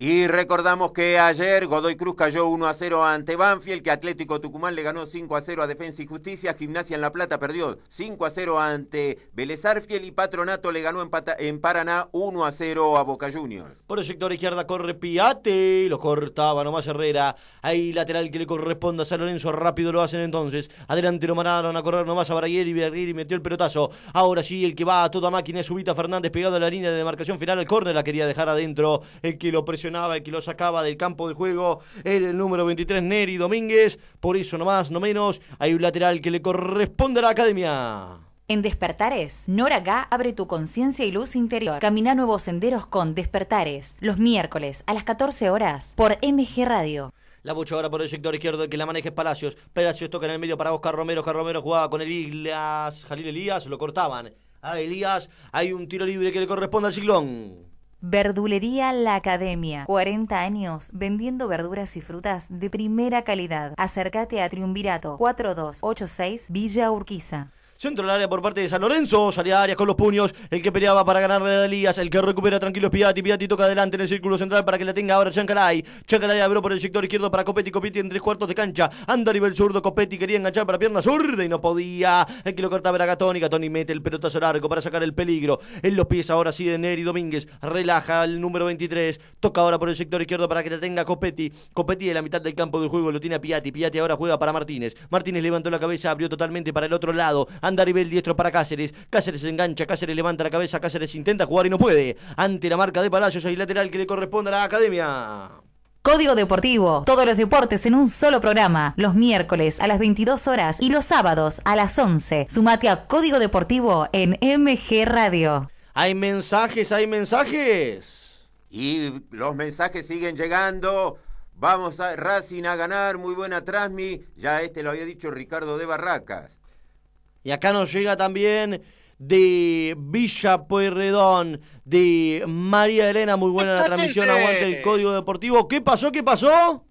Y recordamos que ayer Godoy Cruz cayó 1 a 0 ante Banfield, que Atlético Tucumán le ganó 5 a 0 a Defensa y Justicia, Gimnasia en La Plata perdió 5 a 0 ante Vélez Arfiel y Patronato le ganó en, en, Paraná 1 a 0 a Boca Juniors. Por el sector izquierda corre Piate, lo cortaba nomás Herrera, ahí lateral que le corresponde a San Lorenzo, rápido lo hacen entonces, adelante lo mandaron a correr nomás a Baraguer y metió el pelotazo, ahora sí el que va a toda máquina es Ubita Fernández pegado a la línea de demarcación final, el córner la quería dejar adentro, el que lo presionó el que lo sacaba del campo de juego era el número 23 Neri Domínguez. Por eso, no más, no menos, hay un lateral que le corresponde a la academia. En Despertares, Nora Gá abre tu conciencia y luz interior. Camina nuevos senderos con Despertares, los miércoles a las 14 horas por MG Radio. La bucha ahora por el sector izquierdo, que la maneja es Palacios. Palacios toca en el medio para Oscar Romero. Oscar Romero jugaba con Elías, Jalil Elías, lo cortaban. A Elías hay un tiro libre que le corresponde al Ciclón. Verdulería La Academia. 40 años vendiendo verduras y frutas de primera calidad. Acércate a Triunvirato 4286 Villa Urquiza. Centro del área por parte de San Lorenzo. Salía Arias con los puños. El que peleaba para ganarle a Elías. El que recupera tranquilo Piatti. Piatti toca adelante en el círculo central para que la tenga ahora Chancalay. Chancalay abrió por el sector izquierdo para Copetti. Copetti en tres cuartos de cancha. Anda a nivel zurdo. Copetti quería enganchar para pierna zurda y no podía. El que lo cortaba era Gatoni. Gatoni mete el pelotazo largo para sacar el peligro. En los pies ahora sí de Neri Domínguez. Relaja el número 23. Toca ahora por el sector izquierdo para que la tenga Copetti. Copetti en la mitad del campo de juego lo tiene a Piatti. Piatti ahora juega para Martínez. Martínez levantó la cabeza. Abrió totalmente para el otro lado. Anda a nivel diestro para Cáceres. Cáceres engancha, Cáceres levanta la cabeza, Cáceres intenta jugar y no puede. Ante la marca de Palacios, hay lateral que le corresponde a la academia. Código Deportivo. Todos los deportes en un solo programa. Los miércoles a las 22 horas y los sábados a las 11. Sumate a Código Deportivo en MG Radio. Hay mensajes, hay mensajes. Y los mensajes siguen llegando. Vamos a Racing a ganar. Muy buena Transmi. Ya este lo había dicho Ricardo de Barracas. Y acá nos llega también de Villa Pueyrredón, de María Elena, muy buena la transmisión, aguante el código deportivo. ¿Qué pasó? ¿Qué pasó?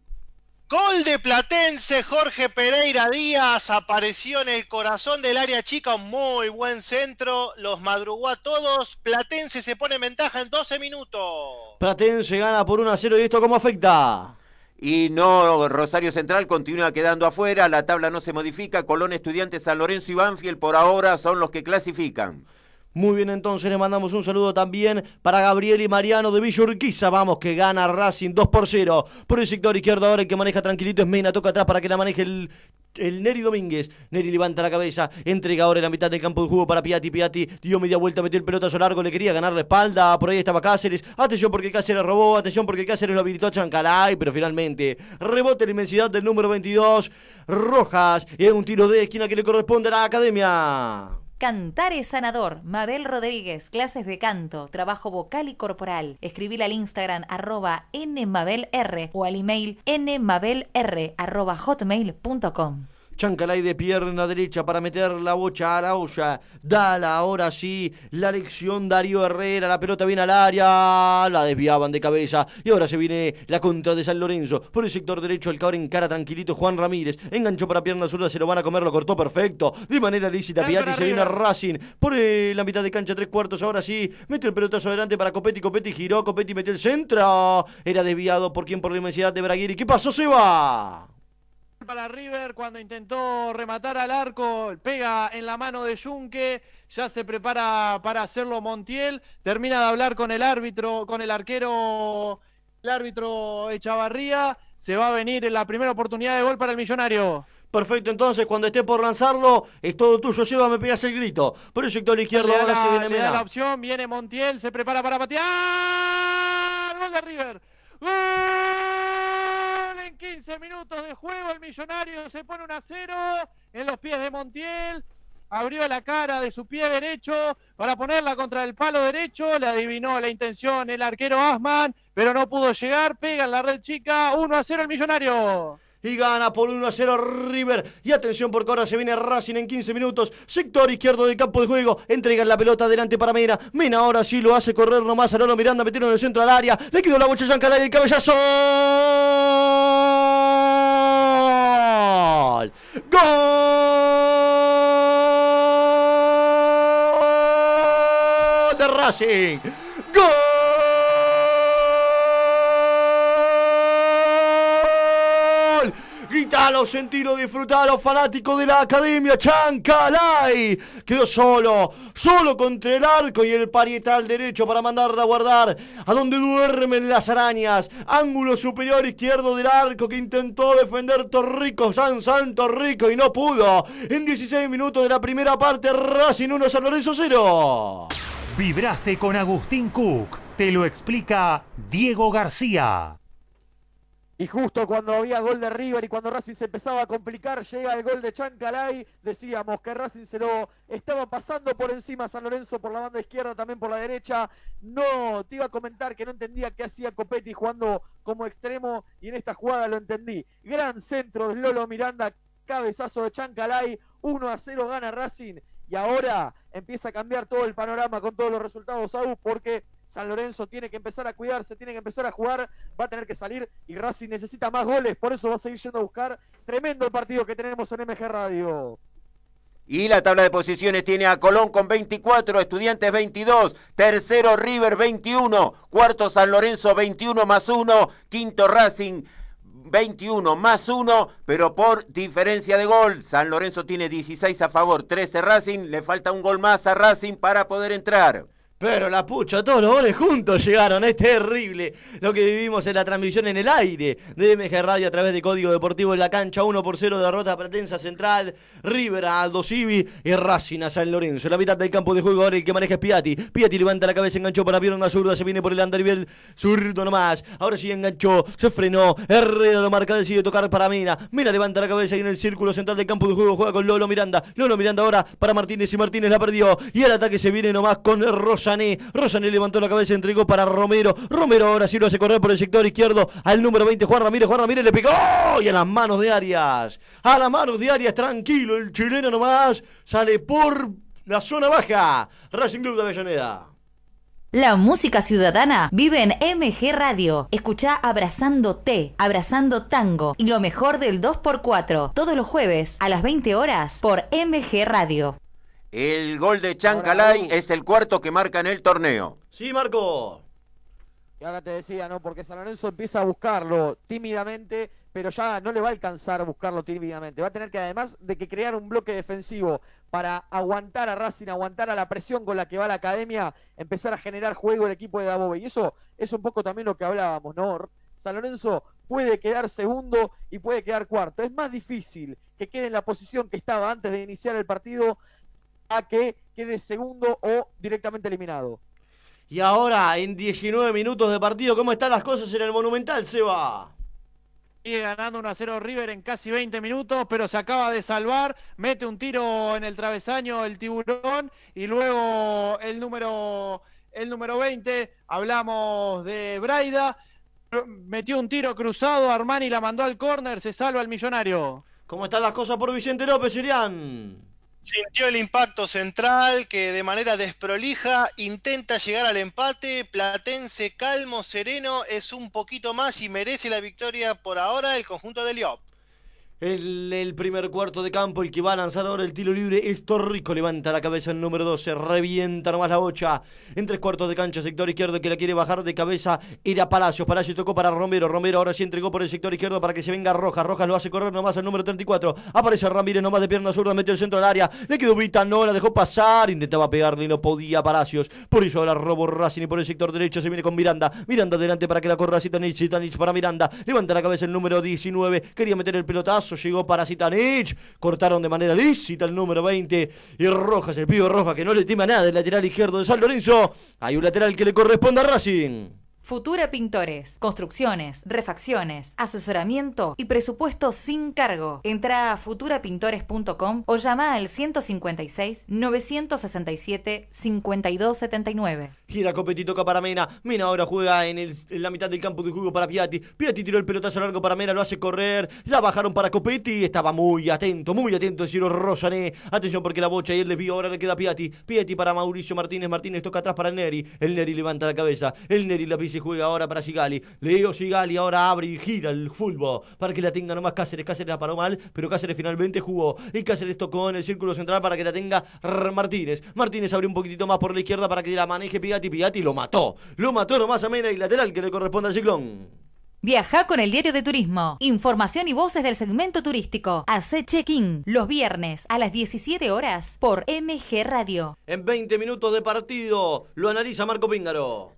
Gol de Platense, Jorge Pereira Díaz apareció en el corazón del área chica, un muy buen centro, los madrugó a todos, Platense se pone en ventaja en 12 minutos. Platense gana por 1 a 0 y esto cómo afecta? Y no, Rosario Central continúa quedando afuera, la tabla no se modifica, Colón Estudiantes, San Lorenzo y Banfield por ahora son los que clasifican. Muy bien, entonces le mandamos un saludo también para Gabriel y Mariano de Villurquiza. Vamos, que gana Racing 2 por 0. Por el sector izquierdo ahora el que maneja tranquilito es Mena. Toca atrás para que la maneje el el Neri Domínguez. Neri levanta la cabeza, entrega ahora en la mitad del campo de juego para Piatti. Piatti dio media vuelta, metió el pelotazo largo, le quería ganar la espalda. Por ahí estaba Cáceres. Atención porque Cáceres robó, atención porque Cáceres lo habilitó a Chancalay, pero finalmente rebote la inmensidad del número 22, Rojas. Y es un tiro de esquina que le corresponde a la academia. Cantar es sanador. Mabel Rodríguez, clases de canto, trabajo vocal y corporal. Escribir al Instagram arroba nmabelr o al email nmabelr. Chancalay de pierna derecha para meter la bocha a la olla. Dala ahora sí la lección Darío Herrera. La pelota viene al área. La desviaban de cabeza. Y ahora se viene la contra de San Lorenzo. Por el sector derecho el en cara tranquilito Juan Ramírez. Enganchó para pierna zurda. Se lo van a comer. Lo cortó perfecto. De manera lícita. Piatti se viene a Racing. Por la mitad de cancha tres cuartos. Ahora sí. Mete el pelotazo adelante para Copetti. Copetti giró. Copetti metió el centro. Era desviado por quien por la inmensidad de Braguiri. ¿Qué pasó? Se va para River cuando intentó rematar al arco, pega en la mano de Junque, ya se prepara para hacerlo Montiel, termina de hablar con el árbitro, con el arquero, el árbitro Echavarría, se va a venir en la primera oportunidad de gol para el millonario. Perfecto, entonces cuando esté por lanzarlo, es todo tuyo, lleva, me pegas el grito. Sector izquierdo ahora se viene le da la opción, viene Montiel, se prepara para patear. Gol de River. ¡Gol! En 15 minutos de juego el millonario se pone 1 a 0 en los pies de Montiel. abrió la cara de su pie derecho para ponerla contra el palo derecho, le adivinó la intención el arquero Asman, pero no pudo llegar, pega en la red chica, 1 a 0 el millonario. Y gana por 1 a 0 River. Y atención porque ahora se viene Racing en 15 minutos. Sector izquierdo del campo de juego. Entregan la pelota adelante para Mena. Mena ahora sí lo hace correr nomás a Lolo Miranda. Metieron en el centro del área. Le quedó la bocha Yancalay el cabezazo. ¡Gol! ¡Gol! De Racing. ¡Gol! Gritalo, sentilo, disfrutalo, fanático de la Academia Chancalay. Quedó solo, solo contra el arco y el parietal derecho para mandarla a guardar a donde duermen las arañas. Ángulo superior izquierdo del arco que intentó defender Torrico, San Santo Rico y no pudo. En 16 minutos de la primera parte, Racing 1, San Lorenzo 0. Vibraste con Agustín Cook. Te lo explica Diego García. Y justo cuando había gol de River y cuando Racing se empezaba a complicar, llega el gol de Chancalay. Decíamos que Racing se lo estaba pasando por encima San Lorenzo por la banda izquierda, también por la derecha. No, te iba a comentar que no entendía qué hacía Copetti jugando como extremo y en esta jugada lo entendí. Gran centro de Lolo Miranda, cabezazo de Chancalay, 1 a 0 gana Racing. Y ahora empieza a cambiar todo el panorama con todos los resultados, Saúl, porque San Lorenzo tiene que empezar a cuidarse, tiene que empezar a jugar, va a tener que salir y Racing necesita más goles, por eso va a seguir yendo a buscar. Tremendo el partido que tenemos en MG Radio. Y la tabla de posiciones tiene a Colón con 24, Estudiantes 22, tercero River 21, cuarto San Lorenzo 21 más 1, quinto Racing 21 más 1, pero por diferencia de gol. San Lorenzo tiene 16 a favor, 13 Racing, le falta un gol más a Racing para poder entrar. Pero la pucha, todos los goles juntos llegaron. Es terrible lo que vivimos en la transmisión en el aire de MG Radio a través de Código Deportivo en la cancha. 1 por 0 derrota Pretensa Central. River a Aldo Civi y Racing a San Lorenzo. La mitad del campo de juego ahora el que maneja es Piatti. Piatti levanta la cabeza, enganchó para pierna zurda. Se viene por el andarivel zurdo nomás. Ahora sí enganchó, se frenó. Herrera lo marca, decide tocar para Mina. Mina levanta la cabeza y en el círculo central del campo de juego juega con Lolo Miranda. Lolo Miranda ahora para Martínez y Martínez la perdió. Y el ataque se viene nomás con Rosa Rosané. Rosané levantó la cabeza, entregó para Romero. Romero ahora sí lo hace correr por el sector izquierdo al número 20, Juan Ramírez. Juan Ramírez le pegó y a las manos de Arias. A las manos de Arias, tranquilo. El chileno nomás sale por la zona baja. Racing Club de Avellaneda. La música ciudadana vive en MG Radio. Escucha Abrazándote, Abrazando Tango y lo mejor del 2x4 todos los jueves a las 20 horas por MG Radio. El gol de Chancalay es el cuarto que marca en el torneo. Sí, Marco. Y ahora te decía, ¿no? Porque San Lorenzo empieza a buscarlo tímidamente, pero ya no le va a alcanzar buscarlo tímidamente. Va a tener que, además de que crear un bloque defensivo para aguantar a Racing, aguantar a la presión con la que va la academia, empezar a generar juego el equipo de Dabove. Y eso es un poco también lo que hablábamos, ¿no? San Lorenzo puede quedar segundo y puede quedar cuarto. Es más difícil que quede en la posición que estaba antes de iniciar el partido a que quede segundo o directamente eliminado. Y ahora, en 19 minutos de partido, ¿cómo están las cosas en el Monumental, Seba? Sigue ganando 1 a 0 River en casi 20 minutos, pero se acaba de salvar. Mete un tiro en el travesaño el tiburón y luego el número, el número 20, hablamos de Braida. Metió un tiro cruzado, Armani la mandó al córner, se salva el millonario. ¿Cómo están las cosas por Vicente López, Irián? Sintió el impacto central que de manera desprolija intenta llegar al empate. Platense calmo, sereno, es un poquito más y merece la victoria por ahora el conjunto de Liop. El, el, primer cuarto de campo, el que va a lanzar ahora el tiro libre es Torrico. Levanta la cabeza el número 12, revienta nomás la bocha. En tres cuartos de cancha, sector izquierdo que la quiere bajar de cabeza era Palacios. Palacios tocó para Romero. Romero ahora sí entregó por el sector izquierdo para que se venga Rojas. Rojas lo hace correr nomás al número 34. Aparece Ramírez nomás de pierna zurda, metió el centro del área. Le quedó Vita, no la dejó pasar. Intentaba pegarle y no podía Palacios. Por eso ahora robo Racing y por el sector derecho se viene con Miranda. Miranda adelante para que la corra Zitanich. Zitanich para Miranda. Levanta la cabeza el número 19. Quería meter el pelotazo llegó para Zitanich, cortaron de manera lícita el número 20 y Rojas, el pibe Rojas que no le tema nada el lateral izquierdo de San Lorenzo, hay un lateral que le corresponde a Racing. Futura Pintores. Construcciones, refacciones, asesoramiento y presupuesto sin cargo. Entra a futurapintores.com o llama al 156 967 5279. Gira Copetito toca para Mena. Mena ahora juega en, la mitad del campo de juego para Piatti. Piatti tiró el pelotazo largo para Mena, lo hace correr. La bajaron para Copetti. Estaba muy atento, muy atento el Ciro Rosané. Atención porque la bocha y el desvío ahora le queda a Piatti. Piatti para Mauricio Martínez. Martínez toca atrás para el Neri. El Neri levanta la cabeza. El Neri la pisa y juega ahora para Sigali. Leo Sigali ahora abre y gira el fútbol para que la tenga nomás Cáceres. Cáceres la paró mal, pero Cáceres finalmente jugó. Y Cáceres tocó en el círculo central para que la tenga Martínez. Martínez abrió un poquitito más por la izquierda para que la maneje Piatti. Piatti lo mató. Lo mató nomás a Mena y lateral que le corresponde al ciclón. Viaja con el diario de turismo. Información y voces del segmento turístico. Hace check-in los viernes a las 17 horas por MG Radio. En 20 minutos de partido lo analiza Marco Píngaro.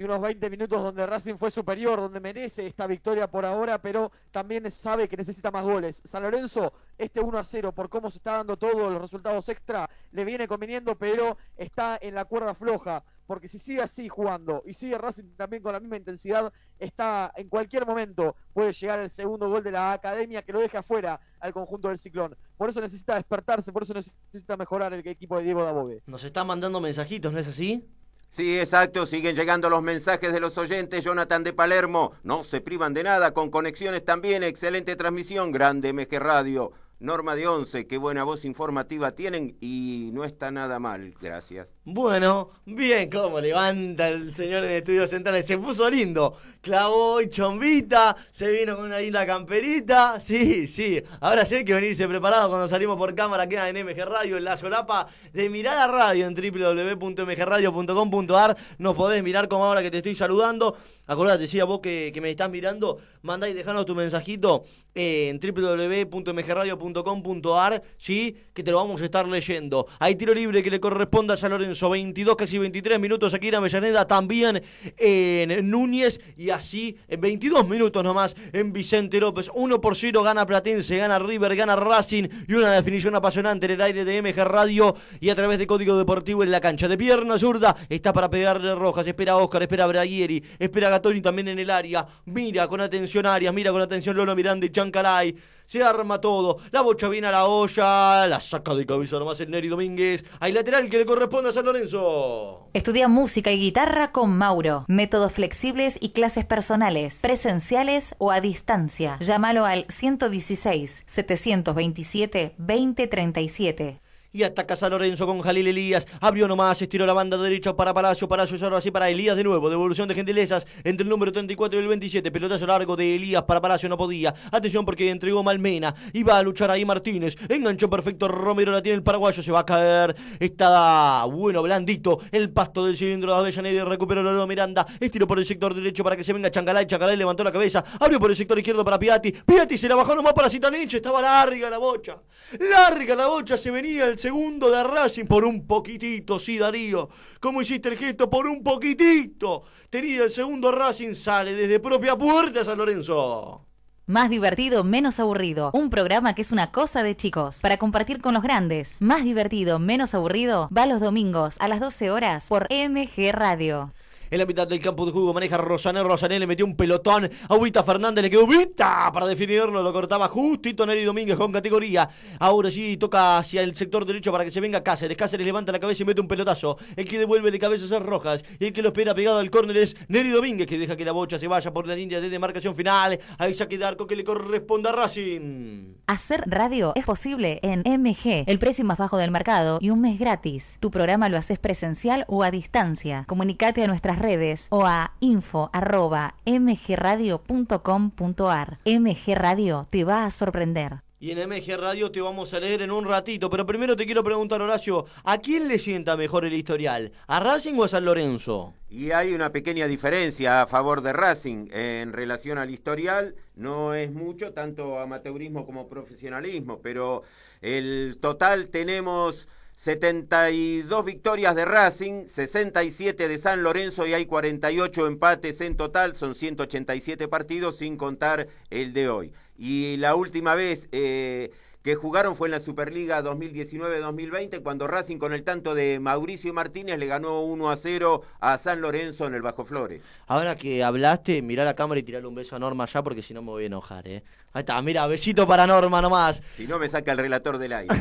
Y unos 20 minutos donde Racing fue superior, donde merece esta victoria por ahora, pero también sabe que necesita más goles. San Lorenzo, este 1 a 0, por cómo se está dando todos los resultados extra, le viene conviniendo, pero está en la cuerda floja. Porque si sigue así jugando y sigue Racing también con la misma intensidad, está en cualquier momento puede llegar el segundo gol de la academia que lo deja afuera al conjunto del ciclón. Por eso necesita despertarse, por eso necesita mejorar el equipo de Diego Dabobe. Nos está mandando mensajitos, ¿no es así? Sí, exacto, siguen llegando los mensajes de los oyentes. Jonathan de Palermo, no se privan de nada, con conexiones también, excelente transmisión, grande MG Radio. Norma de Once, qué buena voz informativa tienen y no está nada mal, gracias. Bueno, bien, cómo levanta el señor en estudios centrales. Se puso lindo. Clavó y chombita. Se vino con una linda camperita. Sí, sí. Ahora sí hay que venirse preparado cuando salimos por cámara. Queda en MG Radio, en la solapa de mirar a radio en www.mgradio.com.ar. Nos podés mirar como ahora que te estoy saludando. Acordate, decía vos que, que me estás mirando. Mandá y dejanos tu mensajito en www.mgradio.com.ar. Sí, que te lo vamos a estar leyendo. Hay tiro libre que le corresponde a San Lorenzo. 22, casi 23 minutos aquí en Avellaneda. También en Núñez. Y así, en 22 minutos nomás, en Vicente López. 1 por 0 gana Platense, gana River, gana Racing. Y una definición apasionante en el aire de MG Radio. Y a través de Código Deportivo en la cancha. De pierna zurda, está para pegarle Rojas. Espera Oscar, espera Braguieri, espera Gatoni también en el área. Mira con atención Arias, mira con atención Lolo Miranda y Chancalay. Se arma todo. La bocha viene a la olla. La saca de cabeza nomás el Neri Domínguez. Hay lateral que le corresponde a San Lorenzo. Estudia música y guitarra con Mauro. Métodos flexibles y clases personales, presenciales o a distancia. Llámalo al 116 727 2037. Y ataca San Lorenzo con Jalil Elías. Abrió nomás, estiró la banda derecha para Palacio. Palacio ahora así para Elías de nuevo. Devolución de gentilezas entre el número 34 y el 27. Pelotazo largo de Elías para Palacio. No podía. Atención porque entregó Malmena. Iba a luchar ahí Martínez. Enganchó perfecto. Romero la tiene el paraguayo. Se va a caer. Está bueno, blandito. El pasto del cilindro de Avellaneda. Recuperó Lolo Miranda. Estiró por el sector derecho para que se venga Chancalay. Chancalay levantó la cabeza. Abrió por el sector izquierdo para Piatti. Piatti se la bajó nomás para Citanich. Estaba larga la bocha. Larga la bocha. Se venía el segundo de Racing por un poquitito, sí, Darío. ¿Cómo hiciste el gesto? Por un poquitito. Tenía el segundo Racing, sale desde propia puerta San Lorenzo. Más divertido, menos aburrido. Un programa que es una cosa de chicos. Para compartir con los grandes. Más divertido, menos aburrido. Va los domingos a las 12 horas por MG Radio. En la mitad del campo de juego maneja Rosané. Rosané le metió un pelotón a Ubita Fernández. Le quedó Ubita para definirlo. Lo cortaba justito Neri Domínguez con categoría. Ahora sí toca hacia el sector derecho para que se venga Cáceres. Cáceres levanta la cabeza y mete un pelotazo. El que devuelve de cabeza es Rojas. Y el que lo espera pegado al córner es Neri Domínguez. Que deja que la bocha se vaya por la línea de demarcación final. Ahí saque de arco que le corresponde a Racing. Hacer radio es posible en MG, el precio más bajo del mercado y un mes gratis. Tu programa lo haces presencial o a distancia. Comunicate a nuestras redes o a info.mgradio.com.ar. MG Radio te va a sorprender. Y en MG Radio te vamos a leer en un ratito. Pero primero te quiero preguntar, Horacio, ¿a quién le sienta mejor el historial? ¿A Racing o a San Lorenzo? Y hay una pequeña diferencia a favor de Racing en relación al historial. No es mucho, tanto amateurismo como profesionalismo, pero el total tenemos 72 victorias de Racing, 67 de San Lorenzo y hay 48 empates en total, son 187 partidos sin contar el de hoy. Y la última vez eh, que jugaron fue en la Superliga 2019-2020 cuando Racing con el tanto de Mauricio Martínez le ganó 1 a 0 a San Lorenzo en el Bajo Flores. Ahora que hablaste, mirá la cámara y tirarle un beso a Norma ya porque si no me voy a enojar, ¿eh? Ahí está, mira, besito para Norma nomás. Si no me saca el relator del aire.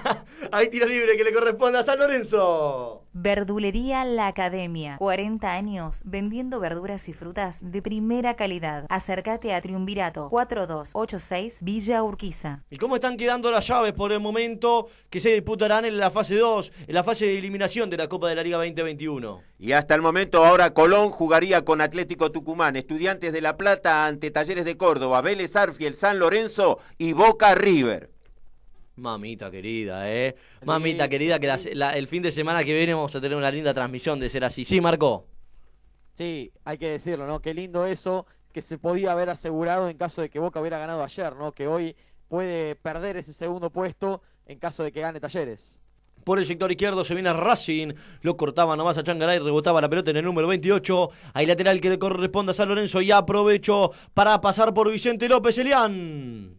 Ahí tiro libre que le corresponde a San Lorenzo. Verdulería La Academia. 40 años vendiendo verduras y frutas de primera calidad. Acércate a Triunvirato 4286 Villa Urquiza. ¿Y cómo están quedando las llaves por el momento que se disputarán en la fase 2, en la fase de eliminación de la Copa de la Liga 2021? Y hasta el momento ahora Colón jugaría con Atlético Tucumán, Estudiantes de La Plata ante Talleres de Córdoba, Vélez Arfiel, San Lorenzo y Boca River. Mamita querida, ¿eh? Mamita querida, que la- la- el fin de semana que viene vamos a tener una linda transmisión de ser así. Sí, Marco. Sí, hay que decirlo, ¿no? Qué lindo eso que se podía haber asegurado en caso de que Boca hubiera ganado ayer, ¿no? Que hoy puede perder ese segundo puesto en caso de que gane Talleres. Por el sector izquierdo se viene Racing. Lo cortaba nomás a Changaray, rebotaba la pelota en el número 28. Hay lateral que le corresponde a San Lorenzo y aprovecho para pasar por Vicente López Elián.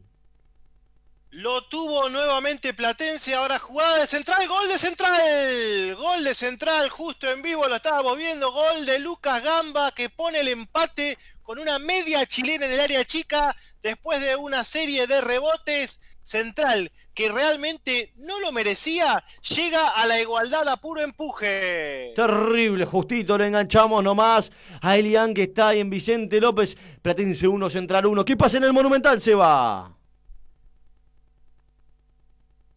Lo tuvo nuevamente Platense, ahora jugada de central, gol de central, gol de central, justo en vivo lo estábamos viendo, gol de Lucas Gamba que pone el empate con una media chilena en el área chica después de una serie de rebotes, central que realmente no lo merecía, llega a la igualdad a puro empuje. Terrible, justito, le enganchamos nomás a Elián que está ahí en Vicente López. Platense 1, Central 1. ¿Qué pasa en el Monumental, se va?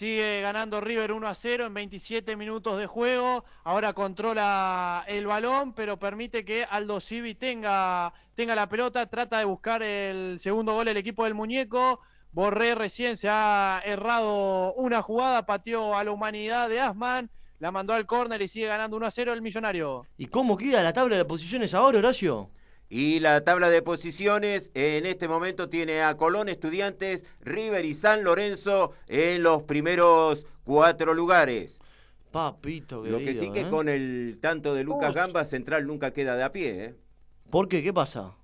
Sigue ganando River 1 a 0 en 27 minutos de juego. Ahora controla el balón, pero permite que Aldo Civi tenga, tenga la pelota. Trata de buscar el segundo gol el equipo del muñeco. Borré recién se ha errado una jugada, pateó a la humanidad de Asman, la mandó al córner y sigue ganando 1 a 0 el millonario. ¿Y cómo queda la tabla de posiciones ahora, Horacio? Y la tabla de posiciones en este momento tiene a Colón, Estudiantes, River y San Lorenzo en los primeros cuatro lugares. Papito, Lo que sí que ¿eh? con el tanto de Lucas Gamba, Central nunca queda de a pie. ¿eh? ¿Por qué? ¿Qué pasa?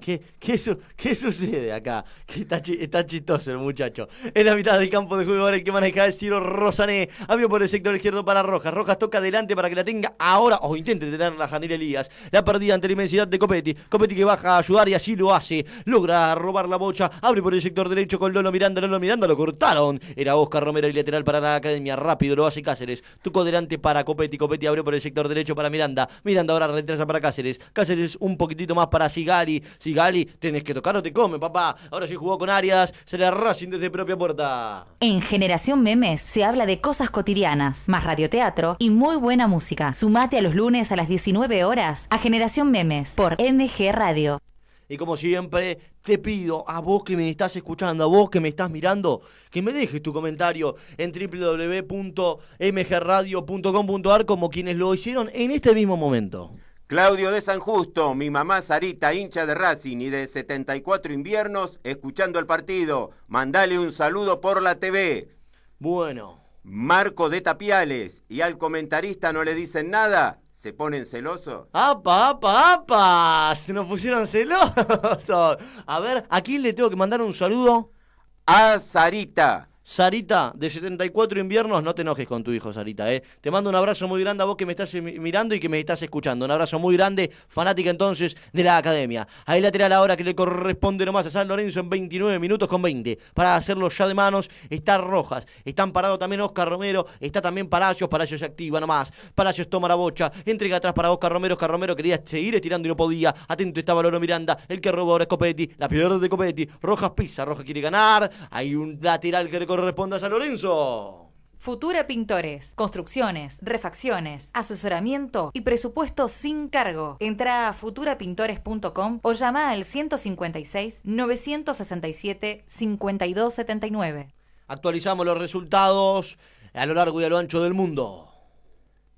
¿Qué, qué, su- qué sucede acá? Que está, chi- está chistoso el muchacho. En la mitad del campo de juego ahora que maneja es Ciro Rosané. Había por el sector izquierdo para Rojas. Rojas toca adelante para que la tenga ahora o intente tenerla Janir Elías. La perdida ante la inmensidad de Copetti. Copetti que baja a ayudar y así lo hace. Logra robar la bocha. Abre por el sector derecho con Lolo Miranda. Lolo Miranda lo cortaron. Era Oscar Romero y lateral para la academia. Rápido lo hace Cáceres. Tocó delante para Copetti. Copetti abrió por el sector derecho para Miranda. Miranda ahora retrasa para Cáceres. Cáceres un poquitito más para Sigali. Sigali, tenés que tocar o te come, papá. Ahora sí jugó con Arias. Se le Racing desde propia puerta. En Generación Memes se habla de cosas cotidianas, más radioteatro y muy buena música. Sumate a los lunes a las 19 horas a Generación Memes por MG Radio. Y como siempre, te pido a vos que me estás escuchando, a vos que me estás mirando, que me dejes tu comentario en www.mgradio.com.ar como quienes lo hicieron en este mismo momento. Claudio de San Justo, mi mamá Sarita, hincha de Racing y de 74 inviernos, escuchando el partido. Mandale un saludo por la TV. Bueno, Marco de Tapiales, y al comentarista no le dicen nada, ¿se ponen celosos? ¡Apa, apa, apa! Se nos pusieron celosos. A ver, ¿a quién le tengo que mandar un saludo? A Sarita. Sarita, de 74 inviernos, no te enojes con tu hijo, Sarita, ¿eh? Te mando un abrazo muy grande a vos que me estás eh, mi- mirando y que me estás escuchando. Un abrazo muy grande, fanática entonces de la academia. Ahí lateral ahora que le corresponde nomás a San Lorenzo en 29 minutos con 20. Para hacerlo ya de manos, está Rojas. Están parados también Oscar Romero. Está también Palacios. Palacios se activa nomás. Palacios toma la bocha. Entrega atrás para Oscar Romero. Oscar Romero quería seguir estirando y no podía. Atento estaba Loro Miranda. El que robó ahora es Copetti. La pierde de Copetti. Rojas pisa. Rojas quiere ganar. Hay un lateral que le corresponde a San Lorenzo. Futura Pintores, construcciones, refacciones, asesoramiento y presupuesto sin cargo. Entra a futurapintores.com o llama al 156 967 5279. Actualizamos los resultados a lo largo y a lo ancho del mundo.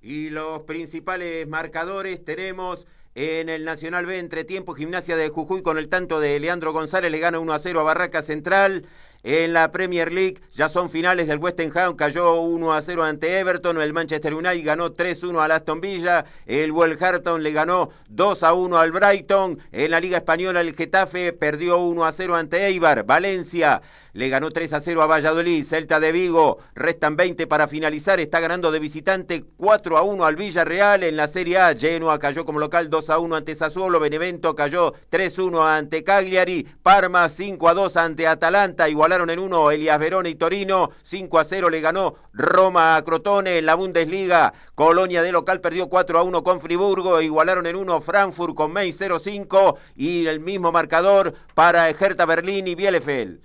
Y los principales marcadores tenemos en el Nacional B, entretiempo, Gimnasia de Jujuy con el tanto de Leandro González, le gana 1 a 0 a Barraca Central. En la Premier League ya son finales del West Ham, cayó 1 a 0 ante Everton, el Manchester United ganó 3-1 al Aston Villa, el Wolverhampton le ganó 2 a 1 al Brighton, en la Liga Española el Getafe perdió 1 a 0 ante Eibar, Valencia le ganó 3 a 0 a Valladolid, Celta de Vigo, restan 20 para finalizar, está ganando de visitante 4 a 1 al Villarreal en la Serie A, Genoa cayó como local 2 a 1 ante Sassuolo, Benevento cayó 3 a 1 ante Cagliari, Parma 5 a 2 ante Atalanta, igualaron en 1 Elias Verona y Torino, 5 a 0 le ganó Roma a Crotone en la Bundesliga, Colonia de local perdió 4 a 1 con Friburgo, igualaron en 1 Frankfurt con May 0-5 y el mismo marcador para Hertha Berlín y Bielefeld.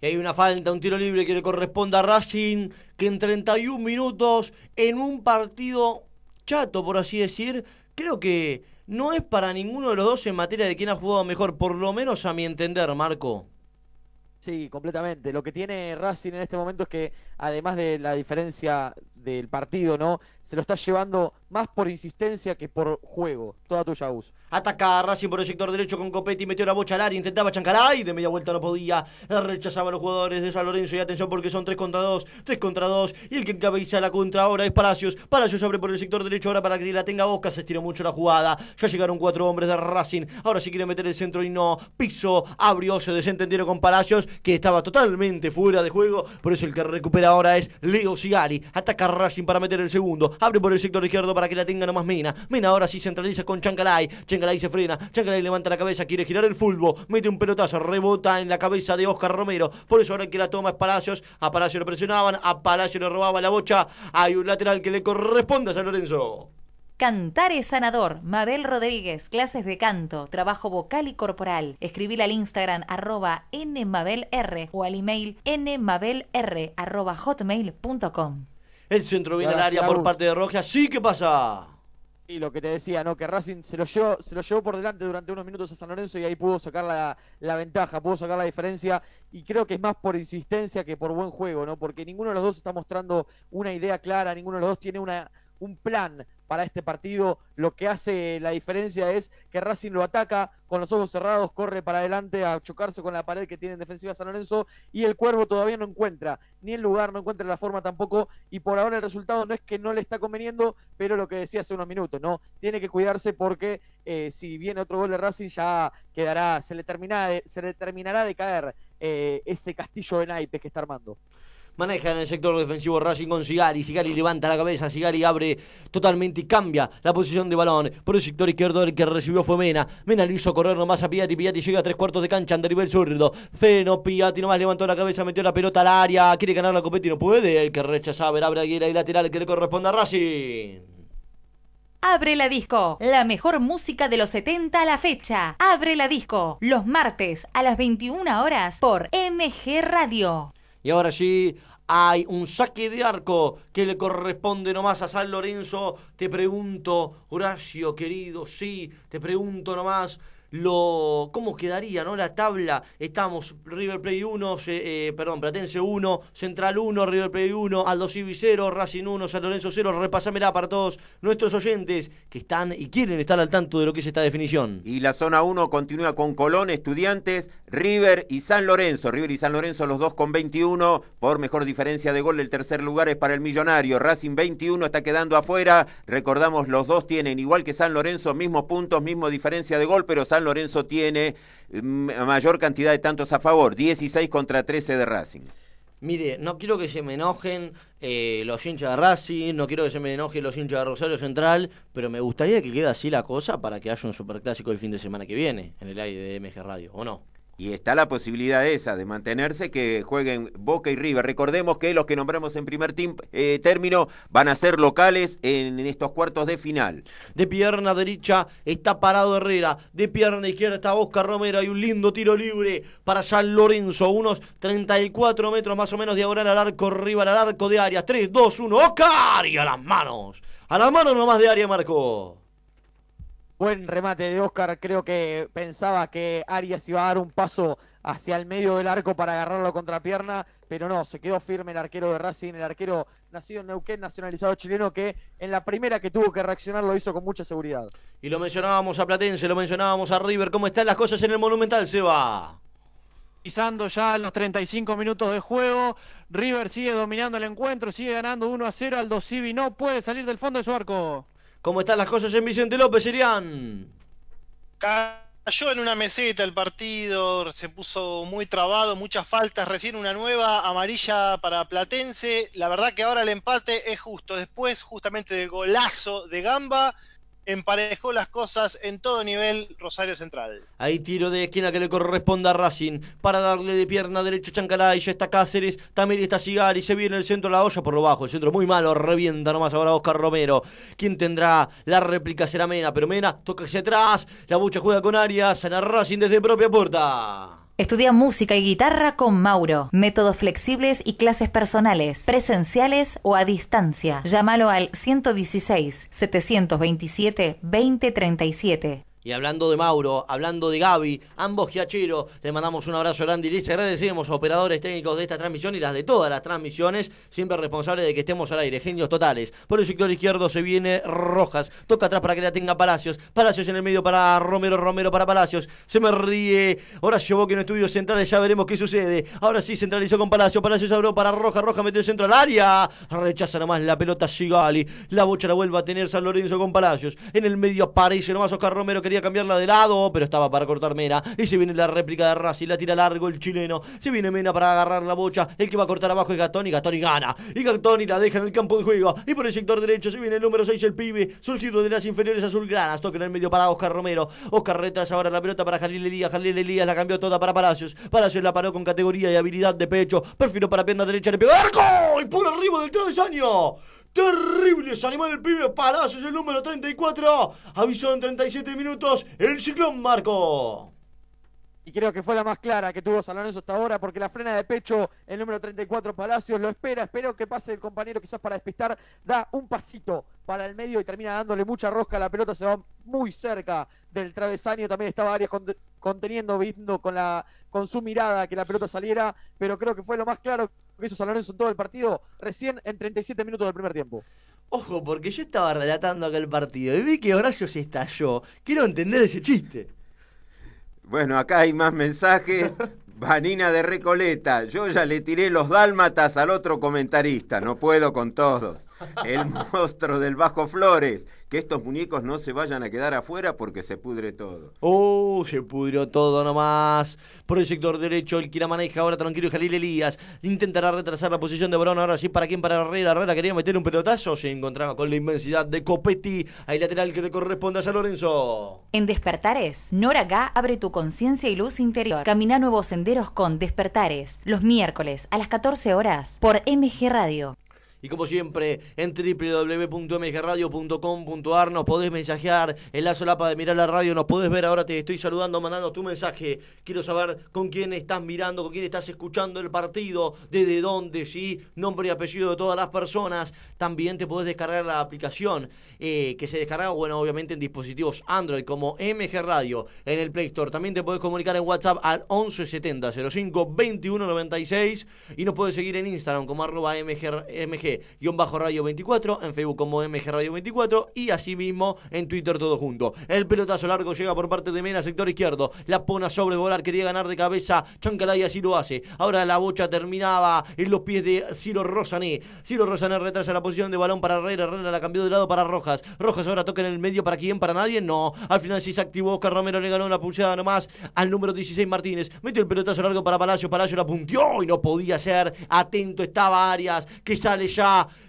Y hay una falta, un tiro libre que le corresponde a Racing, que en 31 minutos, en un partido chato, por así decir, creo que no es para ninguno de los dos en materia de quién ha jugado mejor, por lo menos a mi entender, Marco. Sí, completamente. Lo que tiene Racing en este momento es que, además de la diferencia del partido, ¿no? Se lo está llevando más por insistencia que por juego. Toda tuya, Gus. Ataca a Racing por el sector derecho con Copetti, metió la bocha al área, intentaba Chancaray, de media vuelta no podía, rechazaba a los jugadores de San Lorenzo y atención porque son 3 contra 2, 3 contra 2 y el que encabeza la contra ahora es Palacios, Palacios abre por el sector derecho ahora para que la tenga Boca, se estiró mucho la jugada, ya llegaron cuatro hombres de Racing, ahora sí quiere meter el centro y no, piso, abrió, se desentendieron con Palacios que estaba totalmente fuera de juego, por eso el que recupera ahora es Leo Sigari, ataca a Racing para meter el segundo, abre por el sector izquierdo para que la tenga nomás Mena, Mena ahora sí centraliza con Chancalay, Chancalay se frena, Chancalay levanta la cabeza, quiere girar el fútbol, mete un pelotazo, rebota en la cabeza de Oscar Romero, por eso ahora que la toma es Palacios, a Palacios lo presionaban, a Palacios le robaba la bocha, hay un lateral que le corresponde a San Lorenzo. Cantar es sanador. Mabel Rodríguez, clases de canto, trabajo vocal y corporal. Escribir al Instagram arroba nmabelr o al email nmabelr arroba hotmail.com. El centro viene al área por parte de Rojas, sí, ¿qué pasa? Y lo que te decía, ¿no? Que Racing se lo llevó, se lo llevó por delante durante unos minutos a San Lorenzo y ahí pudo sacar la, la ventaja, pudo sacar la diferencia. Y creo que es más por insistencia que por buen juego, ¿no? Porque ninguno de los dos está mostrando una idea clara, ninguno de los dos tiene una, un plan para este partido. Lo que hace la diferencia es que Racing lo ataca con los ojos cerrados, corre para adelante a chocarse con la pared que tiene en defensiva San Lorenzo y el Cuervo todavía no encuentra ni el lugar, no encuentra la forma tampoco y por ahora el resultado no es que no le está conveniendo, pero lo que decía hace unos minutos, ¿no? Tiene que cuidarse porque eh, si viene otro gol de Racing ya quedará, se le, termina de- se le terminará de caer eh, ese castillo de naipes que está armando. Maneja en el sector defensivo Racing con Sigari. Sigari levanta la cabeza. Sigari abre totalmente y cambia la posición de balón. Por el sector izquierdo el que recibió fue Mena. Mena le hizo correr nomás a Piatti. Piatti llega a tres cuartos de cancha. Ante nivel zurdo. Feno Piatti nomás levantó la cabeza. Metió la pelota al área. Quiere ganar la copeta y no puede. El que rechaza. Ver abre Aguilera y lateral que le corresponde a Racing. Abre la disco, la mejor música de los 70 a la fecha. Abre la disco, los martes a las 21 horas por MG Radio. Y ahora sí, hay un saque de arco que le corresponde nomás a San Lorenzo. Te pregunto, Horacio, querido, sí, te pregunto nomás. Lo, ¿Cómo quedaría no la tabla? Estamos River Play 1, eh, perdón, Platense 1, Central 1, River Play 1, Aldo Civi 0, Racing 1, San Lorenzo 0. Repasámela para todos nuestros oyentes que están y quieren estar al tanto de lo que es esta definición. Y la zona 1 continúa con Colón, Estudiantes, River y San Lorenzo. River y San Lorenzo los dos con 21. Por mejor diferencia de gol, el tercer lugar es para el Millonario. Racing 21 está quedando afuera. Recordamos, los dos tienen, igual que San Lorenzo, mismos puntos, mismo diferencia de gol, pero San Lorenzo tiene mm, mayor cantidad de tantos a favor. 16 contra 13 de Racing. Mire, no quiero que se me enojen eh, los hinchas de Racing, no quiero que se me enojen los hinchas de Rosario Central, pero me gustaría que quede así la cosa para que haya un superclásico el fin de semana que viene en el aire de MG Radio, ¿o no? Y está la posibilidad esa de mantenerse que jueguen Boca y River. Recordemos que los que nombramos en primer eh, término van a ser locales en, estos cuartos de final. De pierna derecha está parado Herrera, de pierna izquierda está Oscar Romero, hay un lindo tiro libre para San Lorenzo, unos 34 metros más o menos diagonal al arco, arriba al arco de Arias, 3, 2, 1, Oscar y a las manos, a las manos nomás de Arias marcó. Buen remate de Oscar, creo que pensaba que Arias iba a dar un paso hacia el medio del arco para agarrarlo contra pierna, pero no, se quedó firme el arquero de Racing, el arquero nacido en Neuquén, nacionalizado chileno, que en la primera que tuvo que reaccionar lo hizo con mucha seguridad. Y lo mencionábamos a Platense, lo mencionábamos a River, ¿cómo están las cosas en el Monumental, Seba? Pisando ya los 35 minutos de juego. River sigue dominando el encuentro, sigue ganando 1 a 0. Aldo Civi no puede salir del fondo de su arco. ¿Cómo están las cosas en Vicente López, Serián? Cayó en una meseta el partido, se puso muy trabado, muchas faltas, recién una nueva amarilla para Platense. La verdad que ahora el empate es justo. Después, justamente del golazo de Gamba, emparejó las cosas en todo nivel Rosario Central. Ahí tiro de esquina que le corresponde a Racing para darle de pierna derecho Chancalay, ya está Cáceres, también está Sigari, se viene el centro la olla por lo bajo, el centro muy malo, revienta nomás ahora Oscar Romero. ¿Quién tendrá la réplica? Será Mena, pero Mena toca hacia atrás, la bucha juega con Arias, sana Racing desde propia puerta. Estudia música y guitarra con Mauro. Métodos flexibles y clases personales, presenciales o a distancia. Llámalo al 116 727 2037. Y hablando de Mauro, hablando de Gaby, ambos giacheros, les mandamos un abrazo grande y les agradecemos a operadores técnicos de esta transmisión y las de todas las transmisiones, siempre responsables de que estemos al aire, genios totales. Por el sector izquierdo se viene Rojas, toca atrás para que la tenga Palacios, Palacios en el medio para Romero, Romero para Palacios, se me ríe, Horacio Boque en estudios centrales, ya veremos qué sucede. Ahora sí centralizó con Palacios, Palacios abrió para Rojas, Rojas metió centro al área, rechaza nomás la pelota Sigali, la bocha la vuelve a tener San Lorenzo con Palacios, en el medio aparece nomás Oscar Romero, quería cambiarla de lado, pero estaba para cortar Mena. Y se viene la réplica de Racing, la tira largo el chileno. Se viene Mena para agarrar la bocha. El que va a cortar abajo es Gatoni, Gatoni gana. Y Gatoni la deja en el campo de juego. Y por el sector derecho se viene el número 6, el pibe, surgido de las inferiores azulgranas. Toca en el medio para Oscar Romero. Oscar retrasa ahora la pelota para Jalil Elías. Jalil Elías la cambió toda para Palacios. Palacios la paró con categoría y habilidad de pecho. Perfiló para pierna derecha, le pegó arco. Y por arriba del travesaño. Terrible se animó el pibe Palacios, el número 34. Avisó en 37 minutos el ciclón Marco. Y creo que fue la más clara que tuvo San Lorenzo hasta ahora, porque la frena de pecho, el número 34 Palacios, lo espera, espero que pase el compañero quizás para despistar, da un pasito para el medio y termina dándole mucha rosca, la pelota se va muy cerca del travesaño, también estaba Arias conteniendo, viendo con, la, con su mirada que la pelota saliera, pero creo que fue lo más claro que hizo San Lorenzo en todo el partido, recién en 37 minutos del primer tiempo. Ojo, porque yo estaba relatando aquel partido y vi que Horacio se estalló. Quiero entender ese chiste. Bueno, acá hay más mensajes. Vanina de Recoleta, yo ya le tiré los dálmatas al otro comentarista, no puedo con todos. El monstruo del Bajo Flores, que estos muñecos no se vayan a quedar afuera porque se pudre todo. Oh, se pudrió todo nomás. Por el sector derecho, el que la maneja ahora tranquilo Jalil Elías. Intentará retrasar la posición de Barón. Ahora sí, ¿para quién? Para Herrera. Herrera quería meter un pelotazo. Se encontraba con la inmensidad de Copetti. Hay lateral que le corresponde a San Lorenzo. En Despertares, Nora Gá abre tu conciencia y luz interior. Camina nuevos senderos con Despertares. Los miércoles a las 14 horas por MG Radio. Y como siempre, en www.mgradio.com.ar nos podés mensajear en la solapa de Mirar la Radio, nos podés ver ahora, te estoy saludando, mandando tu mensaje. Quiero saber con quién estás mirando, con quién estás escuchando el partido, desde dónde, sí, nombre y apellido de todas las personas. También te podés descargar la aplicación eh, que se descarga, bueno, obviamente en dispositivos Android como MG Radio en el Play Store. También te podés comunicar en WhatsApp al 1170 05 2196 y nos podés seguir en Instagram como arroba MG radio 24, en Facebook como MG Radio 24 y asimismo en Twitter todo junto. El pelotazo largo llega por parte de Mena, sector izquierdo. La pone a sobrevolar, quería ganar de cabeza. Chancalay así lo hace. Ahora la bocha terminaba en los pies de Ciro Rosané. Ciro Rosané retrasa la posición de balón para Herrera. Herrera la cambió de lado para Rojas. Rojas ahora toca en el medio para quién, para nadie. No. Al final sí se activó. Oscar Romero le ganó una pulsada nomás al número 16 Martínez. Metió el pelotazo largo para Palacio. Palacio la puntió y no podía ser. Atento estaba Arias que sale ya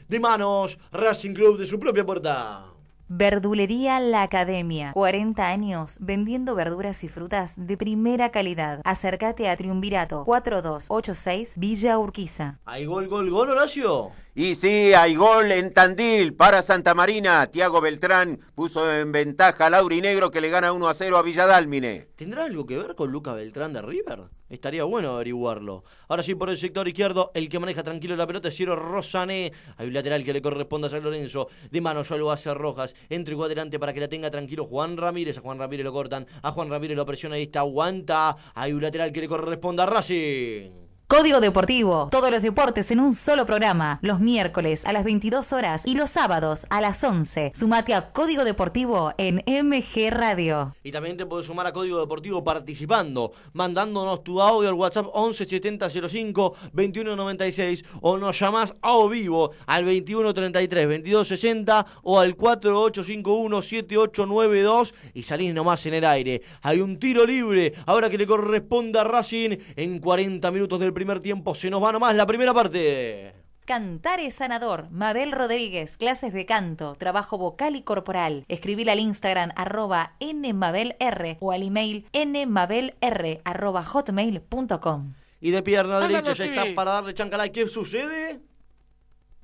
de manos Racing Club de su propia puerta. Verdulería La Academia. 40 años vendiendo verduras y frutas de primera calidad. Acércate a Triunvirato 4286 Villa Urquiza. ¿Hay gol, gol, gol, Horacio? Y sí, hay gol en Tandil para Santa Marina. Tiago Beltrán puso en ventaja a Laurinegro que le gana 1 a 0 a Villadálmine. ¿Tendrá algo que ver con Luca Beltrán de River? Estaría bueno averiguarlo. Ahora sí, por el sector izquierdo, el que maneja tranquilo la pelota es Ciro Rosané. Hay un lateral que le corresponde a San Lorenzo. De mano ya lo hace Rojas. Entre adelante para que la tenga tranquilo Juan Ramírez. A Juan Ramírez lo cortan. A Juan Ramírez lo presiona y está aguanta. Hay un lateral que le corresponde a Racing. Código Deportivo. Todos los deportes en un solo programa. Los miércoles a las 22 horas y los sábados a las 11. Sumate a Código Deportivo en MG Radio. Y también te puedes sumar a Código Deportivo participando, mandándonos tu audio al WhatsApp 11 70 05 21 96 o nos llamás a vivo al 21 33 22 60 o al 4851 7892 y salís nomás en el aire. Hay un tiro libre ahora que le corresponde a Racing en 40 minutos del primer tiempo. Se nos va nomás la primera parte. Cantar es sanador. Mabel Rodríguez, clases de canto, trabajo vocal y corporal. Escribir al Instagram arroba nmabelr o al email nmabelr arroba hotmail.com. Y de pierna derecha ya está para darle chancalay. ¿Qué sucede?